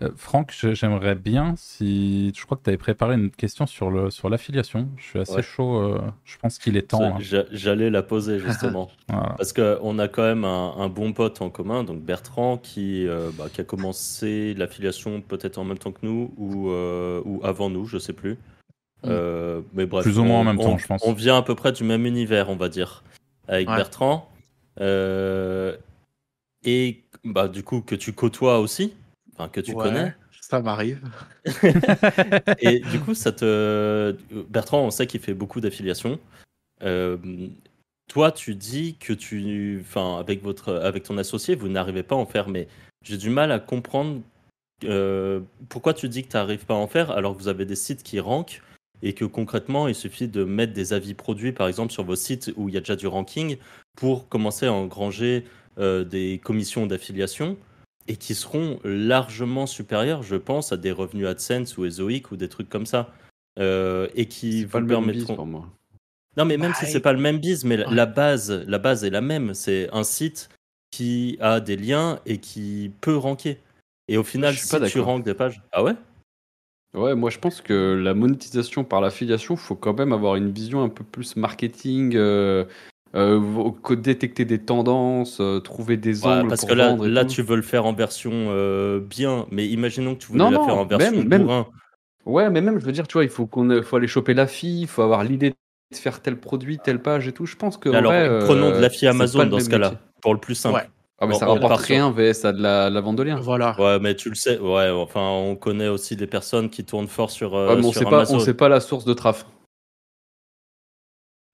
Euh, Franck, j'aimerais bien si. Je crois que tu avais préparé une question sur le sur l'affiliation. Je suis assez Ouais. chaud. euh, je pense qu'il est temps. hein. J'a- J'allais la poser *laughs* justement. Voilà. Parce qu'on a quand même un, un bon pote en commun, donc Bertrand, qui, euh, bah, qui a commencé l'affiliation peut-être en même temps que nous ou, euh, ou avant nous, je sais plus. Euh, mais bref, Plus ou moins en on- même temps, on- je pense. On vient à peu près du même univers, on va dire, avec Ouais. Bertrand. Euh, et bah, du coup, que tu côtoies aussi, enfin que tu Ouais, connais. Ça m'arrive. *laughs* Et du coup, ça te. Bertrand, on sait qu'il fait beaucoup d'affiliations. Euh, toi, tu dis que tu. Enfin, avec, votre... avec ton associé, vous n'arrivez pas à en faire, mais j'ai du mal à comprendre euh, pourquoi tu dis que tu n'arrives pas à en faire alors que vous avez des sites qui rankent et que concrètement, il suffit de mettre des avis produits, par exemple, sur vos sites où il y a déjà du ranking pour commencer à engranger euh, des commissions d'affiliation et qui seront largement supérieurs, je pense, à des revenus AdSense ou ESOIC ou des trucs comme ça. Euh, et qui C'est pas vous le même bise permettront. pour moi. Non, mais même Bah, si c'est pas le même biz, mais la- base, la base est la même. C'est un site qui a des liens et qui peut ranker. Et au final, Je suis si pas tu rankes des pages, ah ouais? Ouais, moi je pense que la monétisation par l'affiliation, faut quand même avoir une vision un peu plus marketing, euh, euh, détecter des tendances, euh, trouver des Ouais, angles Parce pour que là, là tout. tu veux le faire en version euh, bien, mais imaginons que tu voulais Non, la non, faire en version même- même- bourrin. Ouais, mais même, je veux dire, tu vois, il faut qu'on faut aller choper la fille, il faut avoir l'idée de faire tel produit, telle page et tout. Je pense que. Alors, vrai, euh, prenons de la fille Amazon dans ce cas-là, métier. pour le plus simple. Ouais. Ah, mais Bon, ça on rapporte rien VS à de la, la vente de liens. Voilà. Ouais, mais tu le sais, ouais, enfin, on connaît aussi des personnes qui tournent fort sur, euh, Ouais, mais on sur sait pas, Amazon. on sait pas la source de traf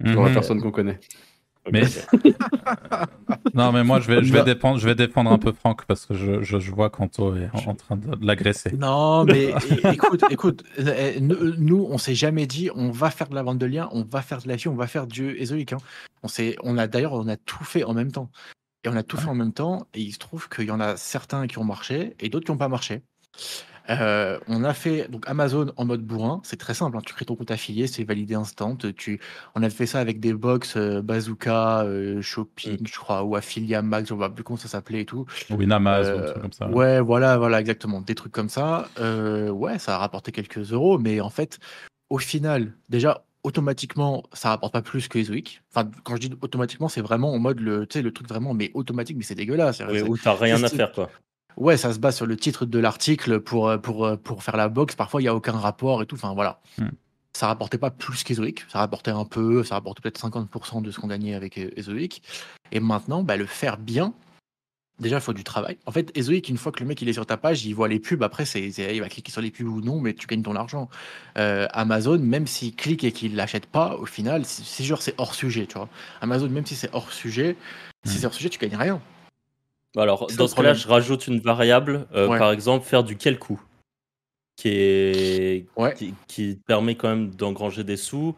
sur la Mhm. personne qu'on connaît. Mais-. *laughs* Non, mais moi, je vais, je vais, Non. défendre, je vais défendre un peu Franck parce que je, je, je vois qu'Anto est en, en train de, de l'agresser. Non, mais *laughs* écoute, écoute, euh, nous, nous, on s'est jamais dit, on va faire de la vente de liens, on va faire de la vie, on va faire du ESOIC. hein. On on a d'ailleurs, on a tout fait en même temps. Et on a tout fait en même temps, et il se trouve qu'il y en a certains qui ont marché et d'autres qui n'ont pas marché. Euh, on a fait donc Amazon en mode bourrin, c'est très simple, hein, tu crées ton compte affilié, c'est validé instant. Tu, on a fait ça avec des box euh, Bazooka, euh, Shopping, Mm. je crois, ou Affiliate Max, je ne sais plus comment ça s'appelait et tout. Ou Winamaz, ou un truc comme ça. Ouais, voilà, voilà, exactement, des trucs comme ça. Euh, ouais, ça a rapporté quelques euros, mais en fait, au final, déjà, automatiquement, ça rapporte pas plus que Ezoic. Enfin, quand je dis automatiquement, c'est vraiment en mode le, tu sais, le truc vraiment, mais automatique, mais c'est dégueulasse. Oui, C'est- où t'as rien à faire, quoi. Ouais, ça se base sur le titre de l'article pour, euh, pour, euh, pour faire la box. Parfois, il n'y a aucun rapport et tout. Enfin, voilà. Hmm. Ça rapportait pas plus qu'Ezoic. Ça rapportait un peu. Ça rapportait peut-être 50% de ce qu'on gagnait avec euh, Ezoic. Et maintenant, bah, le faire bien, déjà, il faut du travail. En fait, Ezoic, une fois que le mec il est sur ta page, il voit les pubs. Après, c'est, il va cliquer sur les pubs ou non, mais tu gagnes ton argent. Euh, Amazon, même s'il clique et qu'il l'achète pas, au final, c'est, c'est genre, c'est hors sujet. Tu vois. Amazon, même si c'est hors sujet, si Hmm. c'est hors sujet, tu gagnes rien. Alors, C'est dans ce cas-là, je rajoute une variable, euh, Ouais. par exemple, faire du quel coût, qui, est... Ouais. qui, qui permet quand même d'engranger des sous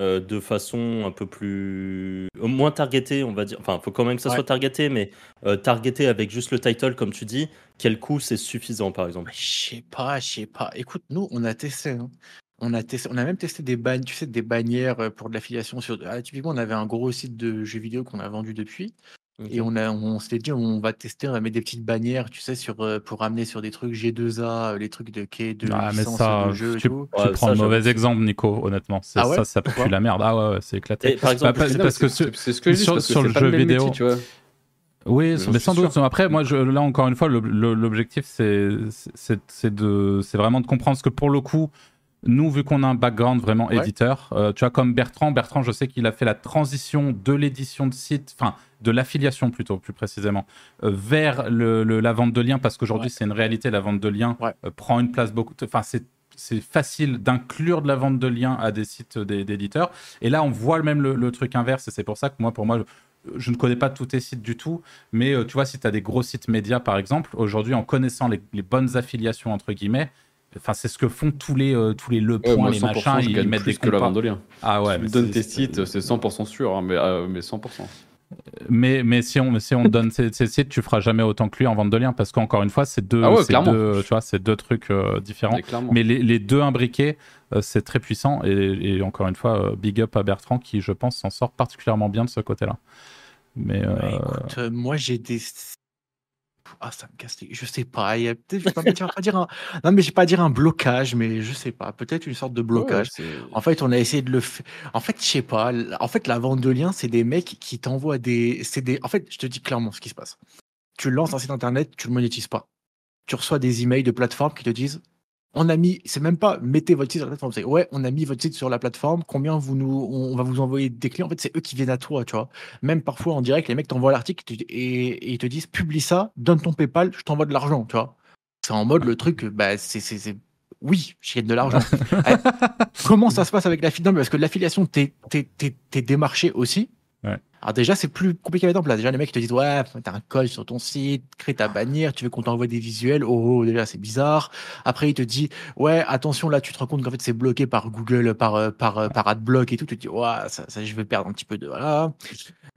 euh, de façon un peu plus. moins targetée, on va dire. Enfin, il faut quand même que ça Ouais. soit targeté, mais euh, targeté avec juste le title, comme tu dis, quel coût c'est suffisant, par exemple. Je sais pas, je sais pas. Écoute, nous, on a testé. hein. On a testé, on a même testé des bannes, tu sais, des bannières pour de l'affiliation sur. Ah, typiquement, on avait un gros site de jeux vidéo qu'on a vendu depuis, et on a, on s'était dit, on va tester, on va mettre des petites bannières, tu sais, sur euh, pour ramener sur des trucs G2A, euh, les trucs de quai, de Ah, mais licence ça, de jeu et tu, tout. tu Ouais, prends ça, le mauvais exemple, Nico, honnêtement. C'est- Ah ouais? ça, ça pue Pourquoi la merde. Ah ouais, ouais, c'est éclaté. Et par exemple, Bah, Non, parce que c'est sur- c'est ce que je dis, sur- parce que sur c'est le pas jeu le même vidéo- métier, tu vois. Oui, J'en mais suis sans doute. sûr. Après, moi, je, là, encore une fois, le- le- l'objectif, c'est c'est- c'est de- c'est vraiment de comprendre ce que, pour le coup, nous, vu qu'on a un background vraiment Ouais. éditeur, euh, tu vois, comme Bertrand, Bertrand, je sais qu'il a fait la transition de l'édition de site, enfin, de l'affiliation plutôt, plus précisément, euh, vers le, le- la vente de liens, parce qu'aujourd'hui, Ouais. c'est une réalité, la vente de liens Ouais. euh, prend une place beaucoup. Enfin, c'est c'est facile d'inclure de la vente de liens à des sites d'éditeurs. Et là, on voit même le, le truc inverse. Et c'est pour ça que moi, pour moi, je, je ne connais pas tous tes sites du tout. Mais euh, tu vois, si tu as des gros sites médias, par exemple, aujourd'hui, en connaissant les, les bonnes affiliations, entre guillemets, enfin, c'est ce que font tous les, euh, tous les le Ouais, point, moi, les 100%, machins, je ils gagne mettent plus des que la compas. Ah ouais, tu me mais donnes c'est- tes c'est- sites, c'est 100% sûr, hein, mais, euh, mais 100%. Mais, mais si on, si on te donne ces, ces sites, tu feras jamais autant que lui en vente de liens parce qu'encore une fois, c'est deux, Ah ouais, deux, tu vois, c'est deux trucs euh, différents. Mais les, les deux imbriqués, euh, c'est très puissant. Et, et encore une fois, euh, big up à Bertrand qui, je pense, s'en sort particulièrement bien de ce côté-là. Mais euh, Ouais, écoute, euh, moi j'ai des. Ah, ça me casse les... Je sais pas. il y a peut-être- Je vais pas, dire- pas dire un. Non, mais je vais pas dire un blocage, mais je sais pas. Peut-être une sorte de blocage. Ouais, En fait, on a essayé de le faire. En fait, je sais pas. En fait, la vente de liens, c'est des mecs qui t'envoient des. C'est des. En fait, je te dis clairement ce qui se passe. Tu lances un site internet, tu le monétises pas. Tu reçois des emails de plateformes qui te disent on a mis, c'est même pas mettez votre site sur la plateforme, c'est ouais, on a mis votre site sur la plateforme, combien vous nous, on va vous envoyer des clients. En fait, c'est eux qui viennent à toi, tu vois. Même parfois en direct, les mecs t'envoient l'article et, ils te disent publie ça, donne ton PayPal, je t'envoie de l'argent, tu vois. C'est en mode le truc, bah, c'est. Oui, je gagne de l'argent. Ouais. *laughs* Comment ça se passe avec l'affiliation? Parce que l'affiliation, t'es t'es- t'es- t'es démarché aussi. Alors déjà, c'est plus compliqué à mettre en. Déjà, les mecs te disent, ouais, t'as un code sur ton site, crée ta bannière, tu veux qu'on t'envoie des visuels. Oh, oh, déjà, c'est bizarre. Après, il te dit, ouais, attention, là, tu te rends compte qu'en fait, c'est bloqué par Google, par, euh, par, euh, par AdBlock et tout. Tu te dis, ouais, ça, je vais perdre un petit peu de... Voilà.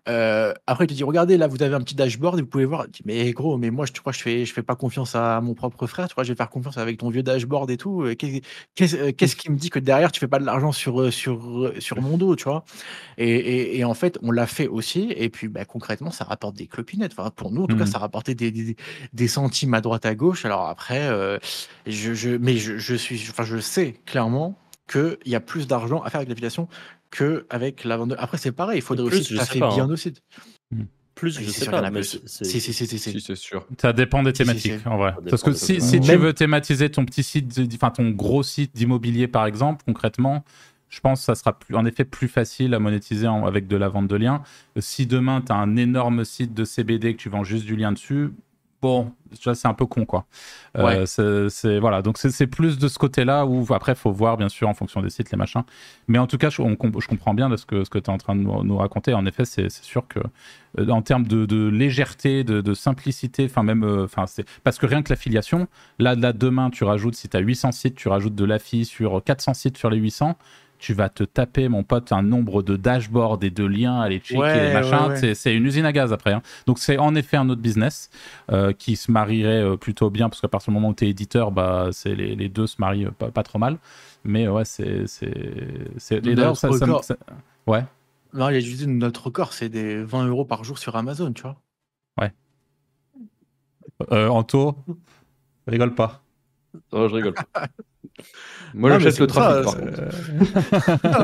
Euh, après, il te dit, regardez, là, vous avez un petit dashboard et vous pouvez voir. Dis, mais gros, mais moi, je, tu crois, je fais, je fais pas confiance à mon propre frère? Tu crois, je vais faire confiance avec ton vieux dashboard et tout? Qu'est-ce qu'est-ce- qui me dit que derrière, tu fais pas de l'argent sur, sur, sur mon dos, tu vois? Et, et, et en fait, on l'a fait aussi. Et puis, bah, concrètement, ça rapporte des clopinettes. Enfin, pour nous, en tout cas, Mhm. ça rapportait des, des, des centimes à droite à gauche. Alors après, euh, je, je, mais je, je suis, enfin, je sais clairement qu'il y a plus d'argent à faire avec l'affiliation qu'avec la vente. Après, c'est pareil. Il faudrait Plus, aussi que ça fait pas, bien hein. aussi. Plus, Oui, je c'est sais sûr pas, plus. c'est- Si, si, si, si, si. Si, c'est sûr. Ça dépend des Si, si, thématiques, si. en vrai. Parce que si, tu veux thématiser ton petit site, enfin ton gros site d'immobilier, par exemple, concrètement, je pense que ça sera plus, en effet plus facile à monétiser en- avec de la vente de liens. Si demain, tu as un énorme site de CBD que tu vends juste du lien dessus, bon, vois, c'est un peu con, quoi. Euh, Ouais. c'est- c'est- voilà, donc c'est plus de ce côté-là où, après, il faut voir, bien sûr, en fonction des sites, les machins. Mais en tout cas, je, on comp- je comprends bien de ce que, ce que tu es en train de nous, nous raconter. En effet, c'est sûr que euh, en termes de, de légèreté, de, de simplicité, enfin même, euh, enfin c'est parce que rien que l'affiliation, là, là demain, tu rajoutes, si tu as 800 sites, tu rajoutes de l'affi sur 400 sites sur les 800, tu vas te taper, mon pote, un nombre de dashboards et de liens à les checker, Ouais, et machin. ouais, ouais. C'est- une usine à gaz après. hein. Donc c'est en effet un autre business euh, qui se marierait euh, plutôt bien parce qu'à partir du moment où tu es éditeur, bah, c'est les, les deux se marient euh, pas, pas trop mal. Mais ouais, c'est. et D'ailleurs, ça, record. ça- Ouais. Non, il y a juste notre record, c'est des 20 euros par jour sur Amazon, tu vois. Euh, Anto, rigole pas. Oh, je rigole pas. *laughs* Moi, Non, j'achète c'est le ça, trafic, par c'est- contre.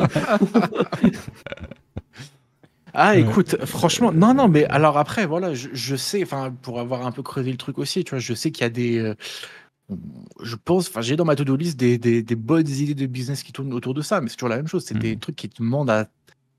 Ah, Ouais. écoute, franchement, non, non, mais alors après, voilà, je, je sais, enfin, pour avoir un peu creusé le truc aussi, tu vois, je sais qu'il y a des. euh, je pense, enfin, j'ai dans ma to-do list des, des, des bonnes idées de business qui tournent autour de ça, mais c'est toujours la même chose. C'est des Mhm. trucs qui demandent à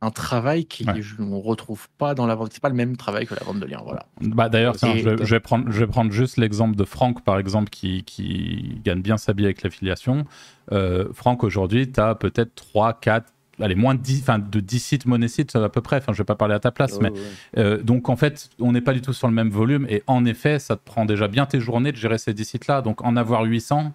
un travail qui Ouais. on retrouve pas dans la vente. C'est pas le même travail que la vente de liens, voilà. Bah, D'ailleurs, je, vais- t'as- je vais prendre, je vais prendre juste l'exemple de Franck, par exemple, qui, qui gagne bien sa vie avec l'affiliation. Euh, Franck, aujourd'hui, tu as peut-être 3, 4, allez, moins de 10, enfin, de 10 sites monésites à peu près. Enfin, je vais pas parler à ta place, mais ouais. euh, donc en fait, on n'est pas du tout sur le même volume. Et en effet, ça te prend déjà bien tes journées de gérer ces 10 sites-là. Donc en avoir 800,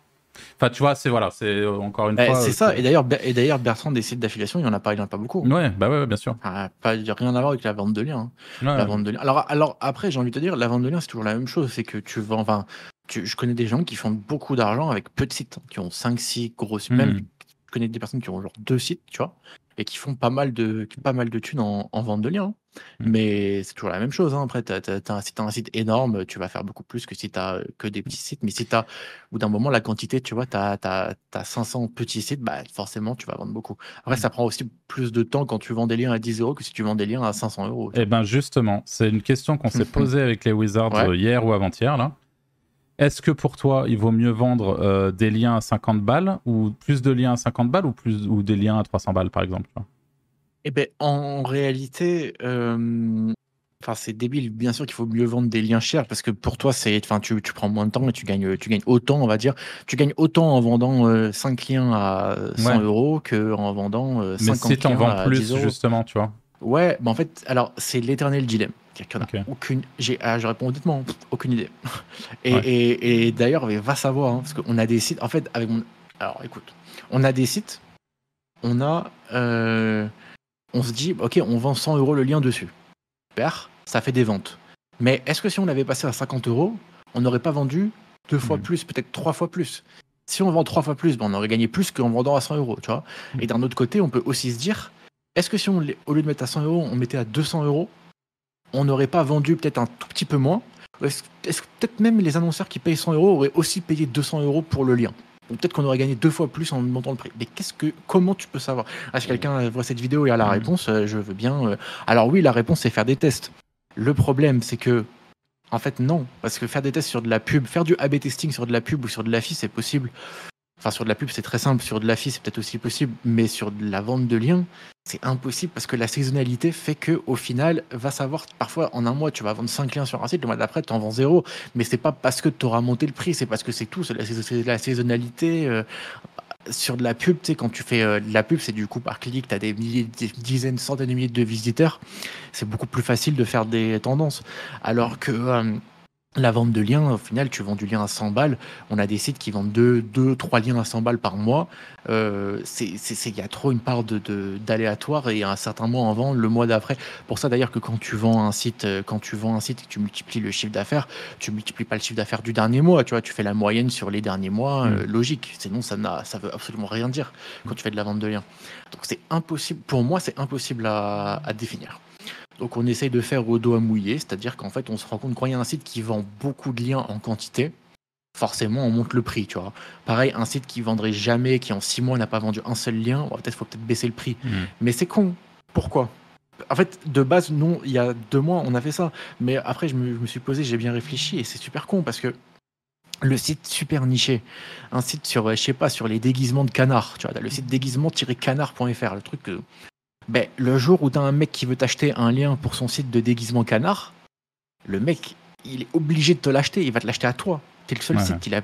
enfin, tu vois, c'est voilà, c'est euh, encore une Eh, fois. c'est euh, ça. Et d'ailleurs, et d'ailleurs, Bertrand des sites d'affiliation, il y en a pas, il y en a pas beaucoup. Ouais, bah ouais, bien sûr. Ah, pas, rien à voir avec la vente de liens. hein. Ouais, La vente de liens. Alors, alors après, j'ai envie de te dire, la vente de liens, c'est toujours la même chose. C'est que tu vends. Enfin, tu- je connais des gens qui font beaucoup d'argent avec peu de sites, hein, qui ont 5, 6 gros sites. Mhm. Même, je connais des personnes qui ont genre deux sites, tu vois, et qui font pas mal de, pas mal de thunes en, en vente de liens. hein. Mhm. Mais c'est toujours la même chose. hein. Après, si tu as un site énorme, tu vas faire beaucoup plus que si tu as que des petits sites. Mais si tu as, au bout d'un moment, la quantité, tu vois, tu as, 500 petits sites, bah, forcément, tu vas vendre beaucoup. Après, Mhm. ça prend aussi plus de temps quand tu vends des liens à 10 euros que si tu vends des liens à 500 euros. Eh ben justement, c'est une question qu'on s'est *laughs* posée avec les Wizards Ouais. euh, hier ou avant-hier là. Est-ce que pour toi, il vaut mieux vendre euh, des liens à 50 balles ou plus de liens à 50 balles ou plus ou des liens à 300 balles par exemple Eh ben, en réalité, euh, enfin, c'est débile. Bien sûr qu'il faut mieux vendre des liens chers parce que pour toi, c'est, enfin, tu, tu prends moins de temps et tu gagnes, tu gagnes autant, on va dire. Tu gagnes autant en vendant 5 liens à 100 Ouais. euros que en vendant euh, Mais 50 si t'en liens vends plus 10 euros. justement, tu vois. Ouais, bah en fait, alors c'est l'éternel dilemme. C'est-à-dire qu'il y en a Ok. aucune. J'ai, ah, je réponds honnêtement, pff, aucune idée. *laughs* Et, Ouais. et, et d'ailleurs, va savoir, hein, parce qu'on a des sites. En fait, avec mon. Alors, écoute, on a des sites. On a. euh, on se dit, ok, on vend 100 euros le lien dessus. Super, ça fait des ventes. Mais est-ce que si on l'avait passé à 50 euros, on n'aurait pas vendu deux fois Mhm. plus, peut-être trois fois plus? Si on vend trois fois plus, ben, on aurait gagné plus qu'en vendant à 100 euros, tu vois? Mhm. Et d'un autre côté, on peut aussi se dire, est-ce que si on, au lieu de mettre à 100 euros, on mettait à 200 euros, on n'aurait pas vendu peut-être un tout petit peu moins Est-ce que peut-être même les annonceurs qui payent 100 euros auraient aussi payé 200 euros pour le lien? Peut-être qu'on aurait gagné deux fois plus en montant le prix. Mais qu'est-ce que, comment tu peux savoir? Ah, Si quelqu'un voit cette vidéo et a la Mhm. réponse, euh, je veux bien. euh, Alors oui, la réponse c'est faire des tests. Le problème, c'est que, en fait, non, parce que faire des tests sur de la pub, faire du A/B testing sur de la pub ou sur de l'affi, c'est possible. Enfin, sur de la pub, c'est très simple. Sur de l'affi, c'est peut-être aussi possible. Mais sur de la vente de liens, c'est impossible parce que la saisonnalité fait que, au final, va savoir, parfois, en un mois, tu vas vendre 5 liens sur un site, le mois d'après, tu en vends zéro. Mais c'est pas parce que tu auras monté le prix, c'est parce que c'est tout. C'est la, c'est la saisonnalité. euh, sur de la pub, tu sais, quand tu fais euh, de la pub, c'est du coup par clic, tu as des milliers, des dizaines, centaines de milliers de visiteurs. C'est beaucoup plus facile de faire des tendances. Alors que euh, la vente de liens, au final, tu vends du lien à 100 balles. On a des sites qui vendent 2, 2 3 liens à 100 balles par mois. Euh, c'est- c'est- c'est- Il y a trop une part d'aléatoire de, d'aléatoire et un certain mois en vend le mois d'après. Pour ça d'ailleurs que quand tu vends un site, euh, quand tu vends un site et que tu multiplies le chiffre d'affaires, tu multiplies pas le chiffre d'affaires du dernier mois, tu vois, tu fais la moyenne sur les derniers mois, euh, logique. Sinon ça n'a, ça veut absolument rien dire quand tu fais de la vente de liens. Donc c'est impossible, pour moi c'est impossible à, à définir. Donc on essaye de faire au doigt mouillé, c'est-à-dire qu'en fait on se rend compte quand il y a un site qui vend beaucoup de liens en quantité, forcément on monte le prix, tu vois. Pareil, un site qui vendrait jamais, qui en six mois n'a pas vendu un seul lien, bon, peut-être faut peut-être baisser le prix. Mhm. Mais c'est con. Pourquoi? En fait, de base, non, il y a deux mois, on a fait ça. Mais après, je me, je me suis posé, j'ai bien réfléchi, et c'est super con parce que le site super niché, un site sur, je sais pas, sur les déguisements de canards, tu vois, le site déguisement-canard.fr, le truc que. Ben, le jour où t'as un mec qui veut t'acheter un lien pour son site de déguisement canard, le mec, il est obligé de te l'acheter, il va te l'acheter à toi. T'es le seul Ouais. site qu'il a.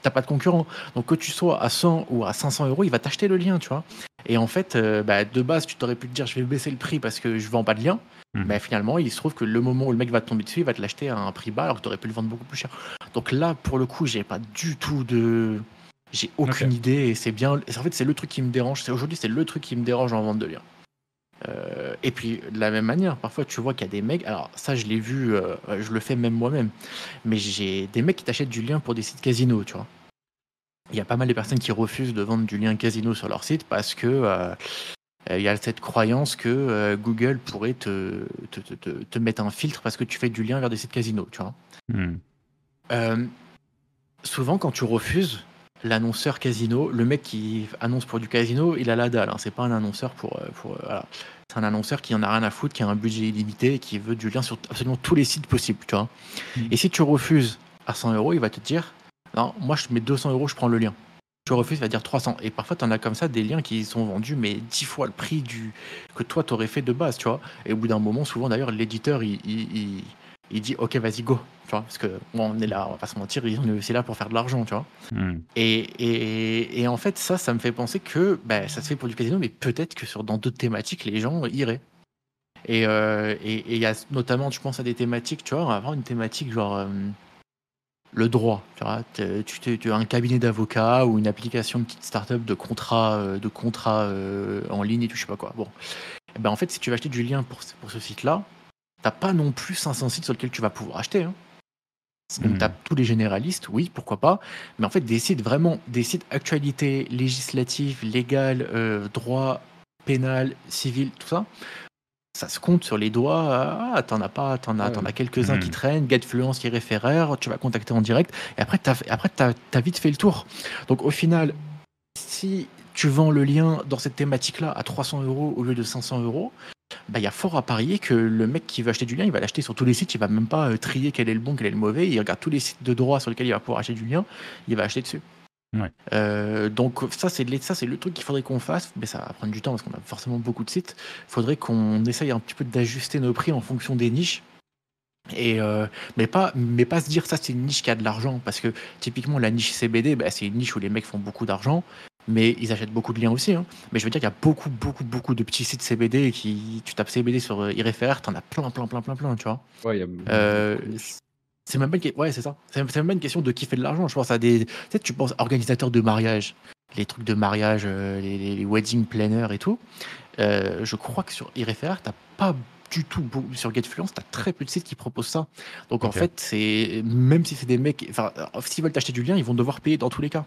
T'as pas de concurrent. Donc que tu sois à 100 ou à 500 euros, il va t'acheter le lien, tu vois. Et en fait, euh, bah, de base, tu t'aurais pu te dire, je vais baisser le prix parce que je vends pas de lien. Mhm. Mais finalement, il se trouve que le moment où le mec va te tomber dessus, il va te l'acheter à un prix bas alors que tu aurais pu le vendre beaucoup plus cher. Donc là, pour le coup, j'ai pas du tout de. J'ai aucune idée et c'est bien. En fait, c'est le truc qui me dérange. C'est aujourd'hui, c'est le truc qui me dérange en vente de liens. Euh, et puis, de la même manière, parfois, tu vois qu'il y a des mecs. Alors, ça, je l'ai vu, euh, je le fais même moi-même. Mais j'ai des mecs qui t'achètent du lien pour des sites casino, tu vois. Il y a pas mal de personnes qui refusent de vendre du lien casino sur leur site parce que euh, il y a cette croyance que Google pourrait te te, te, te, mettre un filtre parce que tu fais du lien vers des sites casino, tu vois. Hmm. souvent, quand tu refuses, l'annonceur casino, le mec qui annonce pour du casino, il a la dalle. Hein. C'est pas un annonceur pour. Euh, pour euh, C'est un annonceur qui en a rien à foutre, qui a un budget illimité et qui veut du lien sur absolument tous les sites possibles. Tu vois mm. Et si tu refuses à 100 euros, il va te dire Non, moi je mets 200 euros, je prends le lien. Tu refuses, il va dire 300. Et parfois, tu en as comme ça des liens qui sont vendus, mais 10 fois le prix du que toi, tu aurais fait de base. Tu vois Et au bout d'un moment, souvent d'ailleurs, l'éditeur, il, il dit ok vas-y go. Tu vois parce que bon, on est là on va pas se mentir on est aussi là pour faire de l'argent tu vois. Hmm. et, et, et, en fait ça ça me fait penser que bah, ça se fait pour du casino mais peut-être que sur dans d'autres thématiques les gens iraient. Et euh, il y a notamment je pense à des thématiques tu vois on va avoir une thématique genre euh, le droit tu vois. Tu, tu, as un cabinet d'avocats ou une application de petite start-up de contrat euh, de contrat en ligne et tout je sais pas quoi. Bon. Et ben en fait si tu vas acheter du lien pour, pour ce site là t'as pas non plus 500 sites sur lesquels tu vas pouvoir acheter. Hein. Donc, hmm. tous les généralistes, oui, pourquoi pas. Mais en fait, des sites vraiment, des sites actualité législative, légale, euh, droit, pénal, civil, tout ça, ça se compte sur les doigts. Ah, t'en as pas, t'en as, as quelques-uns qui hmm. traînent, Getfluence, qui référèrent, tu vas contacter en direct. Et après, t'as, après, t'as, as vite fait le tour. Donc, au final, si tu vends le lien dans cette thématique-là à 300 euros au lieu de 500 euros, bah, il y a fort à parier que le mec qui veut acheter du lien, il va l'acheter sur tous les sites, il va même pas euh, trier quel est le bon, quel est le mauvais, il regarde tous les sites de droit sur lesquels il va pouvoir acheter du lien, il va acheter dessus. Euh, donc ça c'est ça c'est le truc qu'il faudrait qu'on fasse, mais ça va prendre du temps parce qu'on a forcément beaucoup de sites. Il faudrait qu'on essaye un petit peu d'ajuster nos prix en fonction des niches. Et euh, mais pas mais pas se dire ça c'est une niche qui a de l'argent. Parce que typiquement la niche CBD bah, c'est une niche où les mecs font beaucoup d'argent mais ils achètent beaucoup de liens aussi. Hein. Mais je veux dire qu'il y a beaucoup, beaucoup, beaucoup de petits sites CBD qui, tu tapes CBD sur euh, tu en as plein, plein, plein, plein, plein, tu vois. Ouais, y a... euh, c'est même pas une... ouais, c'est ça. C'est même pas une question de qui fait de l'argent. Je pense à des, tu tu penses organisateurs de mariage, les trucs de mariage, euh, les, les, wedding planners et tout. Euh, je crois que sur IRFR, t'as pas du tout sur Getfluence, t'as très peu de sites qui proposent ça. Donc en fait, c'est même si c'est des mecs, enfin, s'ils veulent t'acheter du lien, ils vont devoir payer dans tous les cas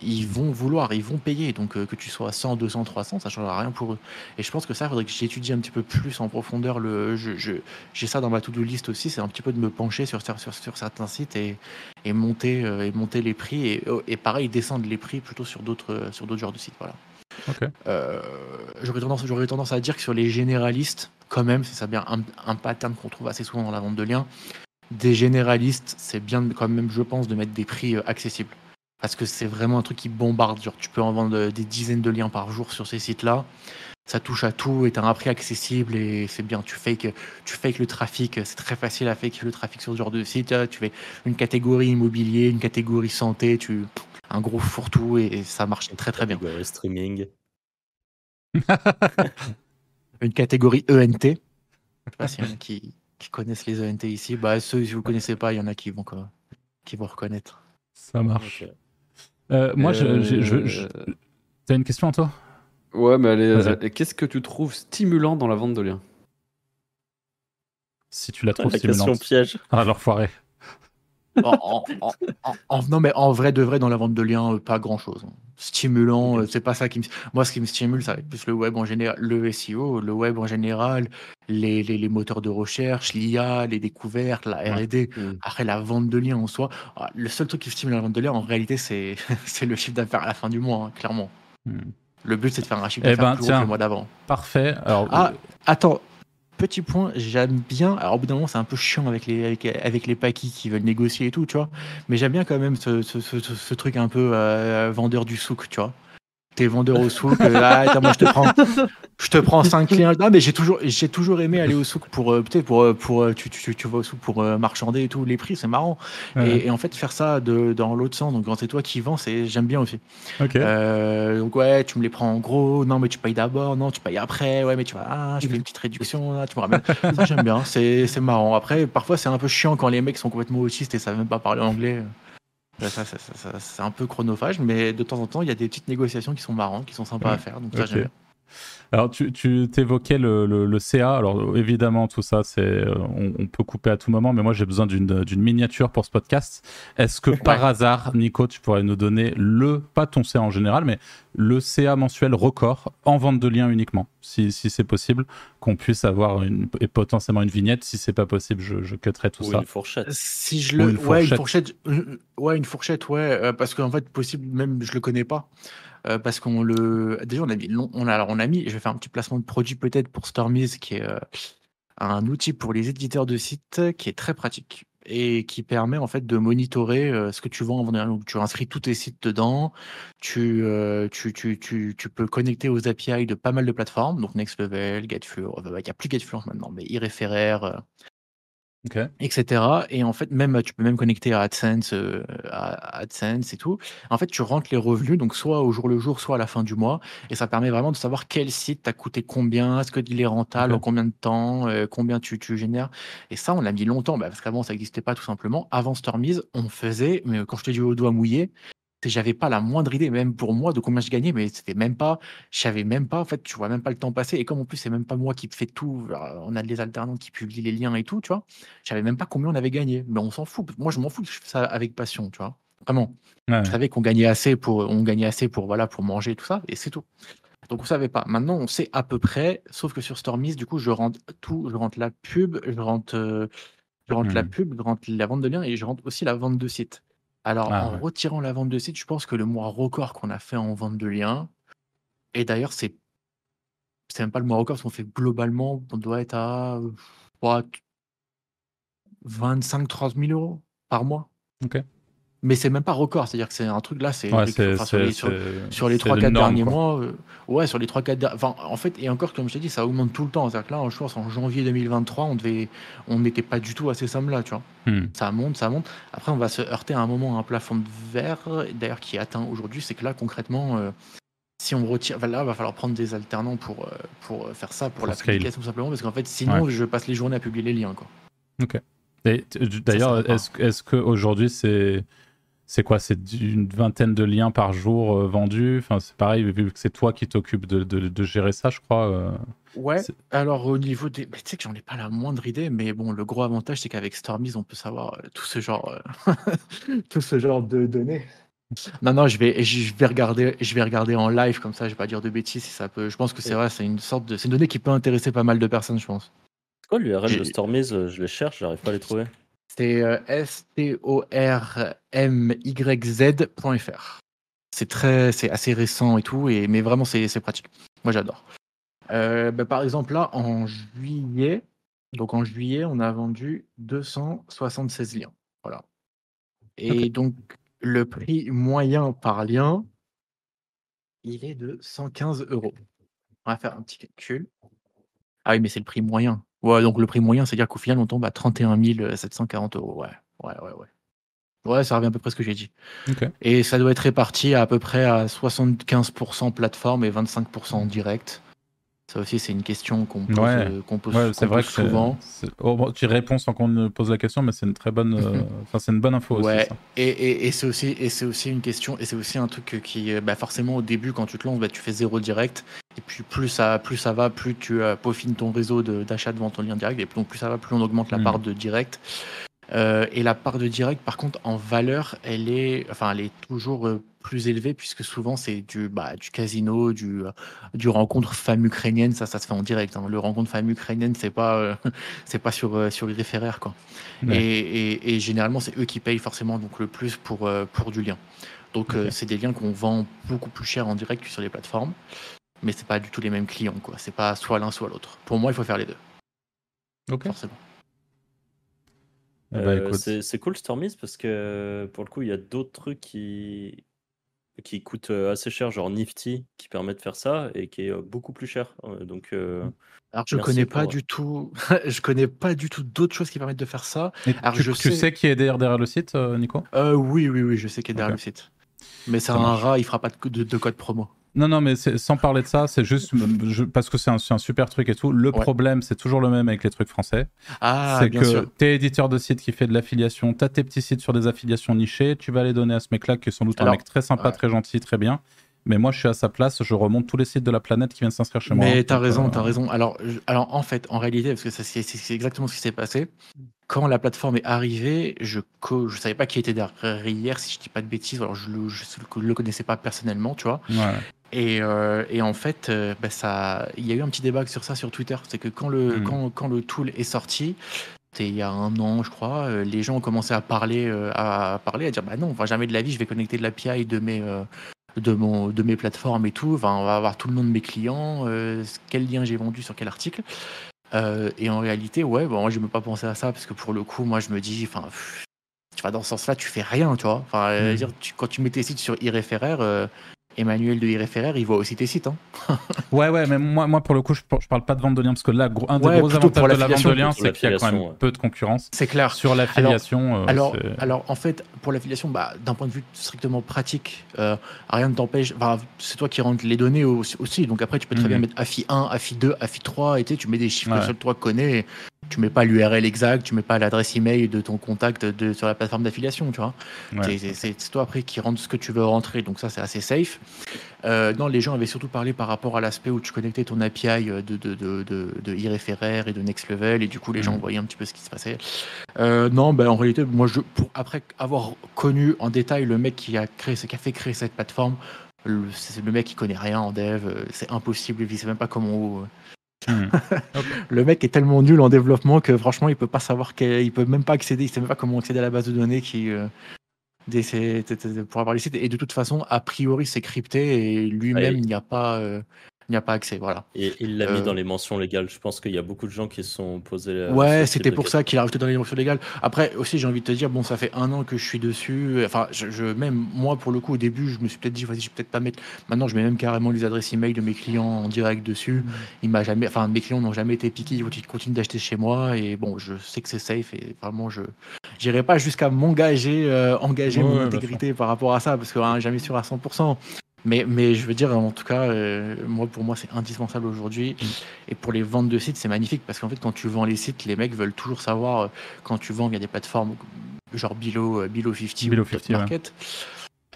ils vont vouloir, ils vont payer. Donc euh, que tu sois à 100, 200, 300, ça ne changera rien pour eux. Et je pense que ça, il faudrait que j'étudie un petit peu plus en profondeur. Le, j'ai je, ça dans ma to-do list aussi, c'est un petit peu de me pencher sur, sur, sur certains sites et, et monter, euh, et monter les prix. Et, oh, et, pareil, descendre les prix plutôt sur d'autres, sur d'autres genres de sites. Voilà. Euh, j'aurais, tendance, j'aurais tendance à dire que sur les généralistes, quand même, c'est ça bien un, un pattern qu'on trouve assez souvent dans la vente de liens. Des généralistes, c'est bien quand même, je pense, de mettre des prix accessibles parce que c'est vraiment un truc qui bombarde. Genre, tu peux en vendre des dizaines de liens par jour sur ces sites-là. Ça touche à tout et tu as un prix accessible et c'est bien. Tu fake, tu fake le trafic. C'est très facile à fake le trafic sur ce genre de site. Tu fais une catégorie immobilier, une catégorie santé, tu un gros fourre-tout et, ça marche très très bien. streaming. *laughs* une catégorie ENT. Je sais pas s'il y en a qui, connaissent les ENT ici. Bah, ceux, si vous ne connaissez pas, il y en a qui vont, quoi, qui vont reconnaître. Ça marche. Euh, moi, je, je, T'as une question à toi Ouais, mais allez, qu'est-ce que tu trouves stimulant dans la vente de liens? Si tu la trouves la stimulante. question piège. Ah, alors foiré. en, non, mais en vrai de vrai, dans la vente de liens, euh, pas grand chose. Stimulant, euh, c'est pas ça qui me. Moi, ce qui me stimule, ça va être plus le web en général, le SEO, le web en général, les, les, les moteurs de recherche, l'IA, les découvertes, la RD. Mm. Après, la vente de liens en soi. Ah, le seul truc qui stimule la vente de liens, en réalité, *laughs* c'est le chiffre d'affaires à la fin du mois, hein, clairement. Mm. Le but, c'est de faire un chiffre eh d'affaires ben, plus le mois d'avant. Parfait. Alors, ah, attends, petit point, j'aime bien. Alors, au bout d'un moment, c'est un peu chiant avec les, avec, les paquis qui veulent négocier et tout, tu vois. Mais j'aime bien quand même ce, ce, ce, truc un peu euh, vendeur du souk, tu vois t'es vendeur au souk. Euh, ah, moi, je te prends, je te prends 5 clients. Non, mais j'ai toujours, j'ai toujours aimé aller au souk pour, euh, peut-être pour, euh, pour, tu, tu, tu, vas au souk pour marchander et tout. Les prix, c'est marrant. Et, en fait, faire ça de, dans l'autre sens, donc quand c'est toi qui vends, c'est, j'aime bien aussi. donc, ouais, tu me les prends en gros. Non, mais tu payes d'abord. Non, tu payes après. Ouais, mais tu vas, ah, je fais une petite réduction. Là, tu me ramènes. ça, j'aime bien. C'est, c'est marrant. Après, parfois, c'est un peu chiant quand les mecs sont complètement autistes et savent même pas parler anglais. Ça, ça, ça, ça- c'est un peu chronophage, mais de temps en temps, il y a des petites négociations qui sont marrantes, qui sont sympas à faire. Donc ça, Ok. j'aime bien. Alors, tu, tu t'évoquais le, le- le CA. Alors, évidemment, tout ça, c'est, euh, on, on peut couper à tout moment, mais moi, j'ai besoin d'une, miniature pour ce podcast. Est-ce que par hasard, Nico, tu pourrais nous donner le, pas ton CA en général, mais le CA mensuel record en vente de liens uniquement, si, si c'est possible, qu'on puisse avoir une, et potentiellement une vignette. Si c'est pas possible, je, je cutterai tout Ou ça. une fourchette. Si je Ou le, une ouais, une fourchette. fourchette, euh, ouais, une fourchette, ouais, euh, parce qu'en fait, possible, même je le connais pas, euh, parce qu'on le, déjà on a mis, long- on a, alors on a mis, je vais faire un petit placement de produit peut-être pour Stormiz, qui est euh, un outil pour les éditeurs de sites qui est très pratique et qui permet en fait de monitorer euh, ce que tu vends donc, tu inscris tous tes sites dedans, tu, tu, tu, tu, tu peux connecter aux API de pas mal de plateformes, donc Next Level, Getfluence, enfin, il n'y a plus Getfluence maintenant, mais Irréféraire, etc. Et en fait, même tu peux même connecter à AdSense, euh, à AdSense et tout. En fait, tu rentres les revenus, donc soit au jour le jour, soit à la fin du mois, et ça permet vraiment de savoir quel site t'a coûté combien, est-ce qu'il est rentable, en combien de temps, euh, combien tu, tu génères. Et ça, on l'a mis longtemps, bah, parce qu'avant, ça n'existait pas tout simplement. Avant Stormiz, on faisait, mais quand je te dis au doigt mouillé, j'avais pas la moindre idée, même pour moi, de combien je gagnais, mais c'était même pas, je savais même pas, en fait, tu vois même pas le temps passer. Et comme en plus, c'est même pas moi qui fais tout, euh, on a des alternants qui publient les liens et tout, tu vois, je savais même pas combien on avait gagné. Mais on s'en fout. Moi, je m'en fous, je fais ça avec passion, tu vois. Vraiment. Ouais. Je savais qu'on gagnait assez pour, on gagnait assez pour, voilà, pour manger et tout ça, et c'est tout. Donc on savait pas. Maintenant, on sait à peu près, sauf que sur Stormiz, du coup, je rentre tout, je rentre la pub, je rentre, euh, je rentre la Mhm. pub, je rentre la vente de liens et je rentre aussi la vente de sites. Alors, Ah en ouais. retirant la vente de sites, je pense que le mois record qu'on a fait en vente de liens, et d'ailleurs, c'est c'est même pas le mois record, parce qu'on fait globalement, on doit être à euh, ouais, 25-30 000 euros par mois. Ok. Mais c'est même pas record, c'est-à-dire que c'est un truc là, c'est Ouais, enfin, c'est, sur les, sur- sur les c'est 3-4 énorme, derniers quoi. mois, euh, ouais, sur les 3-4 derniers. Enfin, en fait, et encore, comme je t'ai dit, ça augmente tout le temps. C'est-à-dire que là, je pense en janvier 2023, on devait, on n'était pas du tout à ces sommes-là, tu vois. Hmm. Ça monte, ça monte. Après, on va se heurter à un moment à un plafond de verre, d'ailleurs, qui est atteint aujourd'hui. C'est que là, concrètement, euh, si on retire. là, il va falloir prendre des alternants pour, euh, pour faire ça, pour, Pour la scale. publication, tout simplement, parce qu'en fait, sinon, je passe les journées à publier les liens, quoi. T- D'ailleurs, est-ce est-ce qu'aujourd'hui, c'est. C'est quoi? C'est une vingtaine de liens par jour euh, vendus? Enfin, c'est pareil, vu que c'est toi qui t'occupes de, de- de gérer ça, je crois. euh, Ouais, alors au niveau des. mais Tu sais que j'en ai pas la moindre idée, mais bon, le gros avantage, c'est qu'avec Stormiz, on peut savoir euh, tout ce genre, euh, *laughs* tout ce genre de données. Non, non, je vais, je vais regarder, je vais regarder en live comme ça. Je vais pas dire de bêtises si ça peut. Je pense que c'est vrai, c'est une sorte de, c'est une donnée qui peut intéresser pas mal de personnes, je pense. C'est quoi l'URL de Stormiz Euh, Je les cherche, j'arrive pas à les trouver. C'est euh, stormyz.fr. C'est très, c'est assez récent et tout, et mais vraiment c'est c'est pratique. Moi j'adore. Euh, bah, par exemple là en juillet, donc en juillet on a vendu 276 liens, voilà. Et donc le prix moyen par lien, il est de 115 euros. On va faire un petit calcul. Ah oui, mais c'est le prix moyen. Ouais, donc le prix moyen, c'est-à-dire qu'au final, on tombe à 31 740 euros. Ouais, ouais, ouais, ouais. Ouais, ça revient à peu près à ce que j'ai dit. Et ça doit être réparti à, à peu près à 75% plateforme et 25% en direct. Ça aussi, c'est une question qu'on pose, Ouais. euh, qu'on pose, Ouais, vrai pose que souvent. c'est- oh, tu réponds sans qu'on ne pose la question, mais c'est une très bonne, euh, *laughs* enfin c'est une bonne info aussi. Ça. Et, et, et c'est aussi, et c'est aussi une question, et c'est aussi un truc qui, euh, bah forcément, au début, quand tu te lances, bah, tu fais zéro direct. Et puis, plus ça, plus ça va, plus tu euh, peaufines ton réseau de- d'achat devant ton lien direct. Et donc, plus ça va, plus on augmente la Mm. part de direct. Euh, et la part de direct, par contre, en valeur, elle est, enfin, elle est toujours euh, plus élevée puisque souvent c'est du, bah, du casino, du, euh, du rencontre femme ukrainienne. Ça, ça se fait en direct. hein. Le rencontre femme ukrainienne, c'est pas, *laughs* c'est pas sur sur irréféraire quoi. Ouais. Et, et- et généralement, c'est eux qui payent forcément donc le plus pour pour du lien. Donc, c'est des liens qu'on vend beaucoup plus cher en direct que sur les plateformes. Mais c'est pas du tout les mêmes clients quoi. C'est pas soit l'un soit l'autre. Pour moi, il faut faire les deux Ok. forcément. Eh ben, Euh, c'est cool Stormiz parce que pour le coup, il y a d'autres trucs qui, qui coûtent euh, assez cher, genre Nifty, qui permet de faire ça et qui est euh, beaucoup plus cher. Donc, euh, Alors je connais pas pour- du tout, *laughs* je connais pas du tout d'autres choses qui permettent de faire ça. Alors, tu, je tu sais- sais qui est derrière, derrière le site, Nico? Euh, oui, oui, oui, je sais qu'il est derrière le site. Mais c'est Ça un marche. rat, il fera pas de, de- de code promo. Non, non, mais sans parler de ça, c'est juste je- parce que c'est un, super truc et tout. Le Ouais. problème, c'est toujours le même avec les trucs français. Ah, c'est que t'es éditeur de site qui fait de l'affiliation, t'as tes petits sites sur des affiliations nichées, tu vas les donner à ce mec-là qui est sans doute un mec très sympa, ouais. très gentil, très bien. Mais moi, je suis à sa place, je remonte tous les sites de la planète qui viennent s'inscrire chez moi. Mais t'as raison, euh, t'as raison. Alors, je- alors, en fait, en réalité, parce que c'est exactement ce qui s'est passé. Quand la plateforme est arrivée, je je savais pas qui était derrière, si je dis pas de bêtises. Alors, je le, je le connaissais pas personnellement, tu vois. ouais. Et, euh, et en fait, euh, bah, ça, il y a eu un petit débat sur ça sur Twitter. C'est que quand le, quand, quand le tool est sorti, il y a un an, je crois, euh, les gens ont commencé à parler, à parler, à dire bah non, enfin, jamais de la vie, je vais connecter de l'API de mes, de, mon, de mes plateformes et tout. Enfin, on va avoir tout le nom de mes clients, quel lien j'ai vendu sur quel article. Et en réalité, ouais, bon, moi, je ne me pas pensé à ça parce que pour le coup, moi, je me dis, enfin, tu vas dans ce sens-là, tu fais rien, tu vois. Enfin, dire, tu- quand tu mets tes sites sur euh, Emmanuel de iReferrer, il voit aussi tes sites. Hein. *laughs* Ouais, ouais, mais moi, moi pour le coup, je, je parle pas de vente de liens parce que là, gros- un des Ouais, gros avantages de la vente de liens, c'est qu'il y a quand même ouais. peu de concurrence. C'est clair. Sur l'affiliation, euh, Alors, alors, en fait, pour l'affiliation, bah, d'un point de vue strictement pratique, euh, rien ne t'empêche. C'est toi qui rentres les données aussi, aussi. Donc après, tu peux très Mhm. bien mettre AFI 1, AFI 2, AFI 3, et tu sais, tu mets des chiffres Ouais. que seul toi connais. Tu mets pas l'URL exact, tu mets pas l'adresse email de ton contact de, sur la plateforme d'affiliation, tu vois. ouais. C'est- toi après qui rentre ce que tu veux rentrer, donc ça c'est assez safe. Euh, non, les gens avaient surtout parlé par rapport à l'aspect où tu connectais ton API de, de, de, de, de et de Next Level, et du coup les gens Mhm. voyaient un petit peu ce qui se passait. Euh, non, ben, en réalité, moi, je, pour, après avoir connu en détail le mec qui a, créé, qui a fait créer cette plateforme, le- c'est le mec qui connaît rien en dev, euh, c'est impossible, il sait même pas comment. Hmm. *laughs* Le mec est tellement nul en développement que franchement, il peut pas savoir, il peut même pas accéder, il sait même pas comment accéder à la base de données qui. euh, des- pour avoir les sites. Et de toute façon, a priori, c'est crypté et lui-même, Ouais. il n'y a pas, euh, il n'y a pas accès. Voilà. Et il l'a mis Euh, dans les mentions légales. Je pense qu'il y a beaucoup de gens qui se sont posés. Ouais, c'était pour ça qu'il a rajouté dans les mentions légales. Après, aussi, j'ai envie de te dire, bon, ça fait un an que je suis dessus. Enfin, je, je- même moi, pour le coup, au début, je me suis peut-être dit, vas-y, je vais peut-être pas mettre. Maintenant, je mets même carrément les adresses email de mes clients en direct dessus. Il m'a jamais, enfin, mes clients n'ont jamais été piqués. Ils continuent- d'acheter chez moi. Et bon, je sais que c'est safe. Et vraiment, je n'irai pas jusqu'à m'engager, euh, engager Ouais, mon ouais, intégrité par rapport à ça, parce que hein, jamais sûr à 100%. Mais, mais je veux dire, en tout cas, euh, moi, pour moi, c'est indispensable aujourd'hui. Mm. Et pour les ventes de sites, c'est magnifique parce qu'en fait, quand tu vends les sites, les mecs veulent toujours savoir euh, quand tu vends via des plateformes genre Bilo, euh, Bilo 50 Bilo ou 50, Top Market.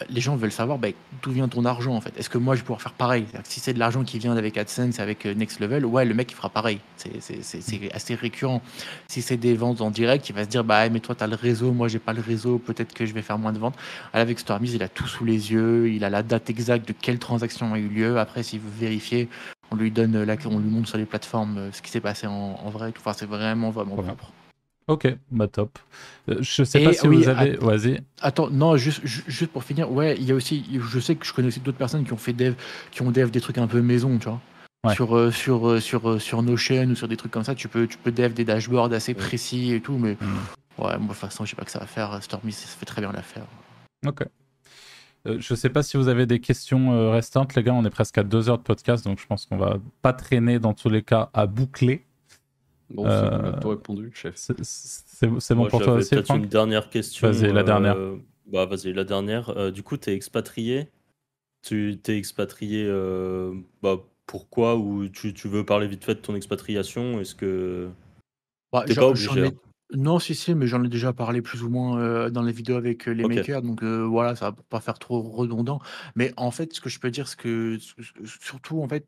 Les gens veulent savoir bah, d'où vient ton argent en fait. Est-ce que moi je vais pouvoir faire pareil? Que Si c'est de l'argent qui vient avec AdSense, avec euh, Next Level, ouais, le mec il fera pareil. C'est- assez récurrent. Si c'est des ventes en direct, il va se dire bah mais toi tu as le réseau, moi j'ai pas le réseau, peut-être que je vais faire moins de ventes. Avec Stormiz, il a tout sous les yeux, il a la date exacte de quelle transaction a eu lieu. Après, s'il veut vérifier, on lui donne la, on lui montre sur les plateformes euh, ce qui s'est passé en, en vrai. Enfin, c'est vraiment vraiment bien. propre. Ok, bah top. Euh, je sais Et pas si oui, vous avez. Vas-y. Attends, non, juste, ju- juste pour finir, ouais, il y a aussi, je sais que je connais aussi d'autres personnes qui ont fait dev, qui ont dev des trucs un peu maison, tu vois. Ouais. Sur, euh, sur, euh, sur, euh, sur Notion ou sur des trucs comme ça, tu peux, tu peux dev des dashboards assez précis et tout, mais Mm. ouais, moi, de toute façon, je sais pas que ça va faire. Stormy, ça fait très bien l'affaire. Ok. Euh, je sais pas si vous avez des questions restantes, les gars. On est presque à deux heures de podcast, donc je pense qu'on va pas traîner dans tous les cas à boucler. Bon, Euh, c'est bon, tout répondu, chef. C'est bon pour toi aussi, Franck une dernière question. Vas-y, la dernière. euh, Bah, vas-y, la dernière. Euh, du coup, tu es expatrié. Tu t'es expatrié. euh, Bah, pourquoi Ou tu, tu veux parler vite fait de ton expatriation? Est-ce que. Bah, T'es pas obligé, ai- hein? Non, si, si, mais j'en ai déjà parlé plus ou moins euh, dans les vidéos avec euh, les Ok. makers, donc euh, voilà, ça va pas faire trop redondant. Mais en fait, ce que je peux dire, c'est que surtout, en fait,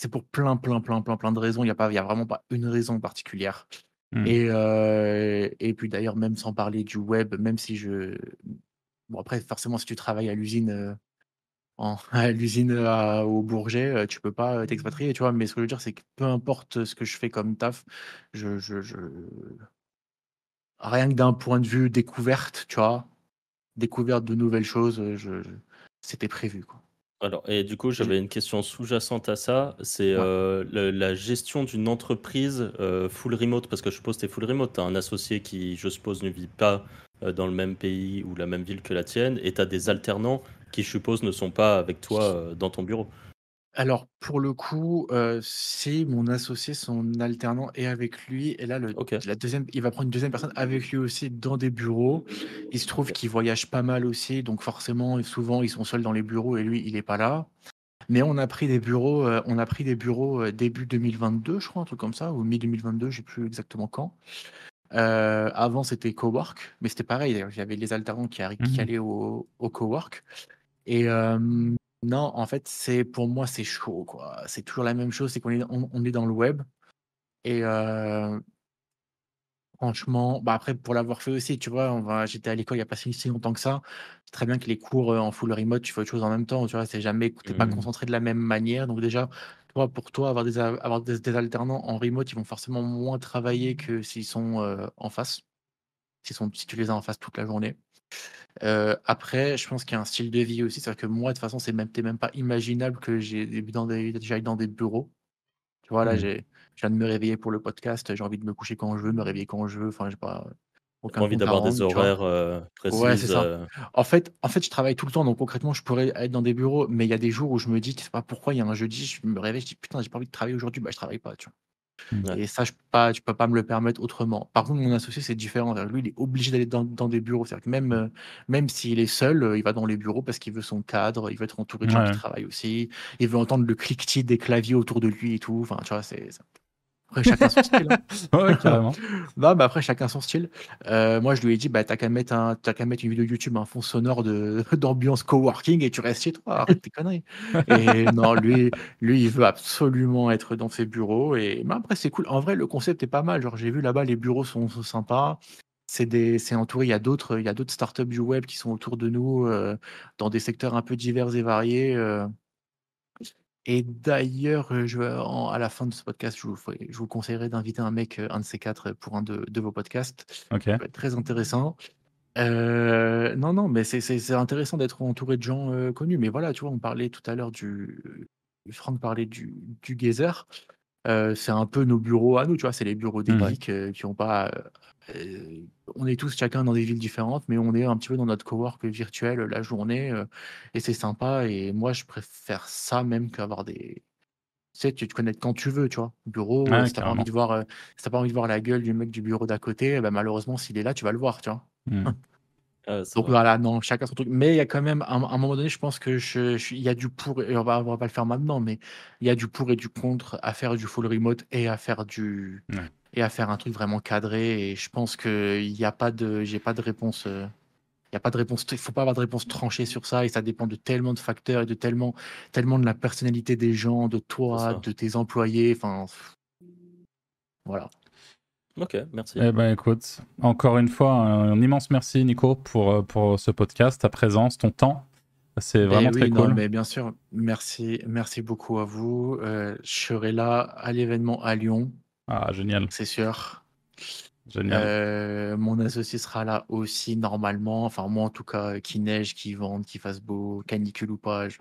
c'est pour plein, plein, plein, plein, plein de raisons. Il n'y a, pas- il y a vraiment pas une raison particulière. Hmm. Et, euh, et puis d'ailleurs, même sans parler du web, même si je. Bon, après, forcément, si tu travailles à l'usine. euh, en- *laughs* à l'usine à- au Bourget, euh, tu peux pas t'expatrier, tu vois. Mais ce que je veux dire, c'est que peu importe ce que je fais comme taf, je, je, je- rien que d'un point de vue découverte, tu vois, découverte de nouvelles choses, je- c'était prévu, quoi. Alors, et du coup, j'avais une question sous-jacente à ça. C'est Ouais. euh, le- la gestion d'une entreprise euh, full remote, parce que je suppose que tu es full remote. Tu as un associé qui, je suppose, ne vit pas euh, dans le même pays ou la même ville que la tienne, et tu as des alternants qui, je suppose, ne sont pas avec toi euh, dans ton bureau. Alors, pour le coup, si mon associé, son alternant est avec lui, et là, le, Ok. la deuxième, il va prendre une deuxième personne avec lui aussi dans des bureaux. Il se trouve qu'il voyage pas mal aussi, donc forcément, souvent, ils sont seuls dans les bureaux et lui, il n'est pas là. Mais on a pris des bureaux, on a pris des bureaux début 2022, je crois, un truc comme ça, ou mi-2022, je sais plus exactement quand. Avant, c'était cowork, mais c'était pareil. Il y avait les alternants qui, arri- qui Mhm. allaient au, au cowork. Et non, en fait, c'est pour moi, c'est chaud, quoi. C'est toujours la même chose, c'est qu'on est, on, on est dans le web. Et euh, franchement, bah après, pour l'avoir fait aussi, tu vois, on va, j'étais à l'école il n'y a pas si, si longtemps que ça. C'est très bien que les cours euh, en full remote, tu fais autre chose en même temps, tu vois, c'est jamais, t'es pas Mhm. concentré de la même manière. Donc déjà, toi, pour toi, avoir des, a- avoir des, des alternants en remote, ils vont forcément moins travailler que s'ils sont euh, en face, s'ils sont, si tu les as en face toute la journée. Après, je pense qu'il y a un style de vie aussi, c'est-à-dire que moi, de toute façon, c'est même, même pas imaginable que j'ai dans des, j'aille dans des bureaux. Tu vois, là, Mhm. j'ai, je viens de me réveiller pour le podcast, j'ai envie de me coucher quand je veux, me réveiller quand je veux, enfin, j'ai pas aucun Pas envie compte à d'avoir des rendre, tu vois. horaires précises. Ouais, c'est ça. En fait, en fait, je travaille tout le temps, donc concrètement, je pourrais être dans des bureaux, mais il y a des jours où je me dis, tu sais pas pourquoi, il y a un jeudi, je me réveille, je dis putain, j'ai pas envie de travailler aujourd'hui, bah je travaille pas, tu vois. Ouais. Et ça, je peux pas, je peux pas me le permettre autrement. Par contre, mon associé, c'est différent. Lui, il est obligé d'aller dans, dans des bureaux. C'est-à-dire que même, euh, même s'il est seul, euh, il va dans les bureaux parce qu'il veut son cadre, il veut être entouré de gens qui travaillent aussi, il veut entendre le cliquetis des claviers autour de lui et tout. Enfin, tu vois, c'est. c'est- Après, chacun son style. hein. *laughs* Ouais, carrément. *laughs* Non, bah après, chacun son style. Euh, moi, je lui ai dit, bah, t'as qu'à mettre, un, mettre une vidéo YouTube, un fond sonore de, *laughs* d'ambiance coworking et tu restes chez toi. Arrête tes conneries. Et non, lui, lui, il veut absolument être dans ses bureaux. Et mais après, c'est cool. En vrai, le concept est pas mal. Genre, j'ai vu là-bas, les bureaux sont, sont sympas. C'est des, c'est entouré. Il y a d'autres, il y a d'autres startups du web qui sont autour de nous euh, dans des secteurs un peu divers et variés. euh. Et d'ailleurs, euh, je, vais- en- à la fin de ce podcast, je vous, ferai- je vous conseillerais d'inviter un mec, euh, un de ces quatre, pour un de, de vos podcasts. Ok. Ça peut être très intéressant. Euh, non, non, mais c'est c'est- c'est intéressant d'être entouré de gens euh, connus. Mais voilà, tu vois, on parlait tout à l'heure du. Franck parlait du, du Geyser. Euh, c'est un peu nos bureaux à nous, tu vois, c'est les bureaux des geeks euh, qui ont pas. euh, on est tous chacun dans des villes différentes, mais on est un petit peu dans notre cowork virtuel la journée et c'est sympa. Et moi, je préfère ça même qu'avoir des. Tu sais, tu te connectes quand tu veux, tu vois. Bureau, si t'as pas envie de voir, si pas envie de voir la gueule du mec du bureau d'à côté, eh ben, malheureusement, s'il est là, tu vas le voir, tu vois. Hmm. *laughs* c'est Donc vrai. voilà, non, chacun son truc. Mais il y a quand même, à un, moment donné, je pense que je, je- il y a du pour, et on va, on va pas le faire maintenant, mais il y a du pour et du contre à faire du full remote et à faire du, Ouais. et à faire un truc vraiment cadré. Et je pense que il n'y a pas de, j'ai pas de réponse. euh, Il y a pas de réponse, il faut pas avoir de réponse tranchée sur ça et ça dépend de tellement de facteurs et de tellement, tellement de la personnalité des gens, de toi, de tes employés. Enfin, voilà. Ok, merci. Eh ben écoute, encore une fois, un, un immense merci Nico pour, euh, pour ce podcast, ta présence, ton temps. C'est vraiment Eh très oui, non, cool. mais bien sûr, merci, merci beaucoup à vous. Euh, je serai là à l'événement à Lyon, Ah, génial, c'est sûr. génial. Euh, mon associé sera là aussi normalement. Enfin, moi en tout cas, qu'il neige, qu'il vente, qu'il fasse beau, canicule ou pas. Je...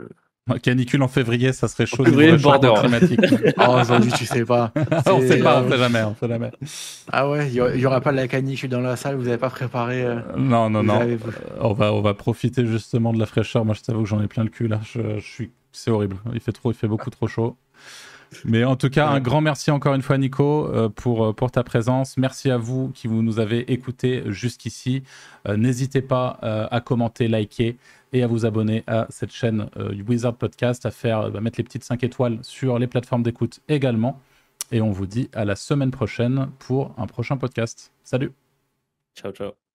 Canicule en février, ça serait chaud. février, border. climatique. Oh, *laughs* aujourd'hui, tu sais pas. *laughs* on sait pas, on euh, sait jamais, on sait jamais. Ah ouais, il y, aura- il y aura pas de la canicule dans la salle. Vous n'avez pas préparé. euh, Non, non, vous non. avez- Euh, On va, on va profiter justement de la fraîcheur. Moi, je t'avoue que j'en ai plein le cul là. Je, je suis, c'est horrible. Il fait trop, il fait beaucoup trop chaud. Mais en tout cas, un grand merci encore une fois, Nico, euh, pour, pour ta présence. Merci à vous qui vous nous avez écoutés jusqu'ici. Euh, N'hésitez pas à commenter, liker et à vous abonner à cette chaîne euh, Wizard Podcast, à faire euh, bah, mettre les petites 5 étoiles sur les plateformes d'écoute également. Et on vous dit à la semaine prochaine pour un prochain podcast. Salut Ciao, ciao.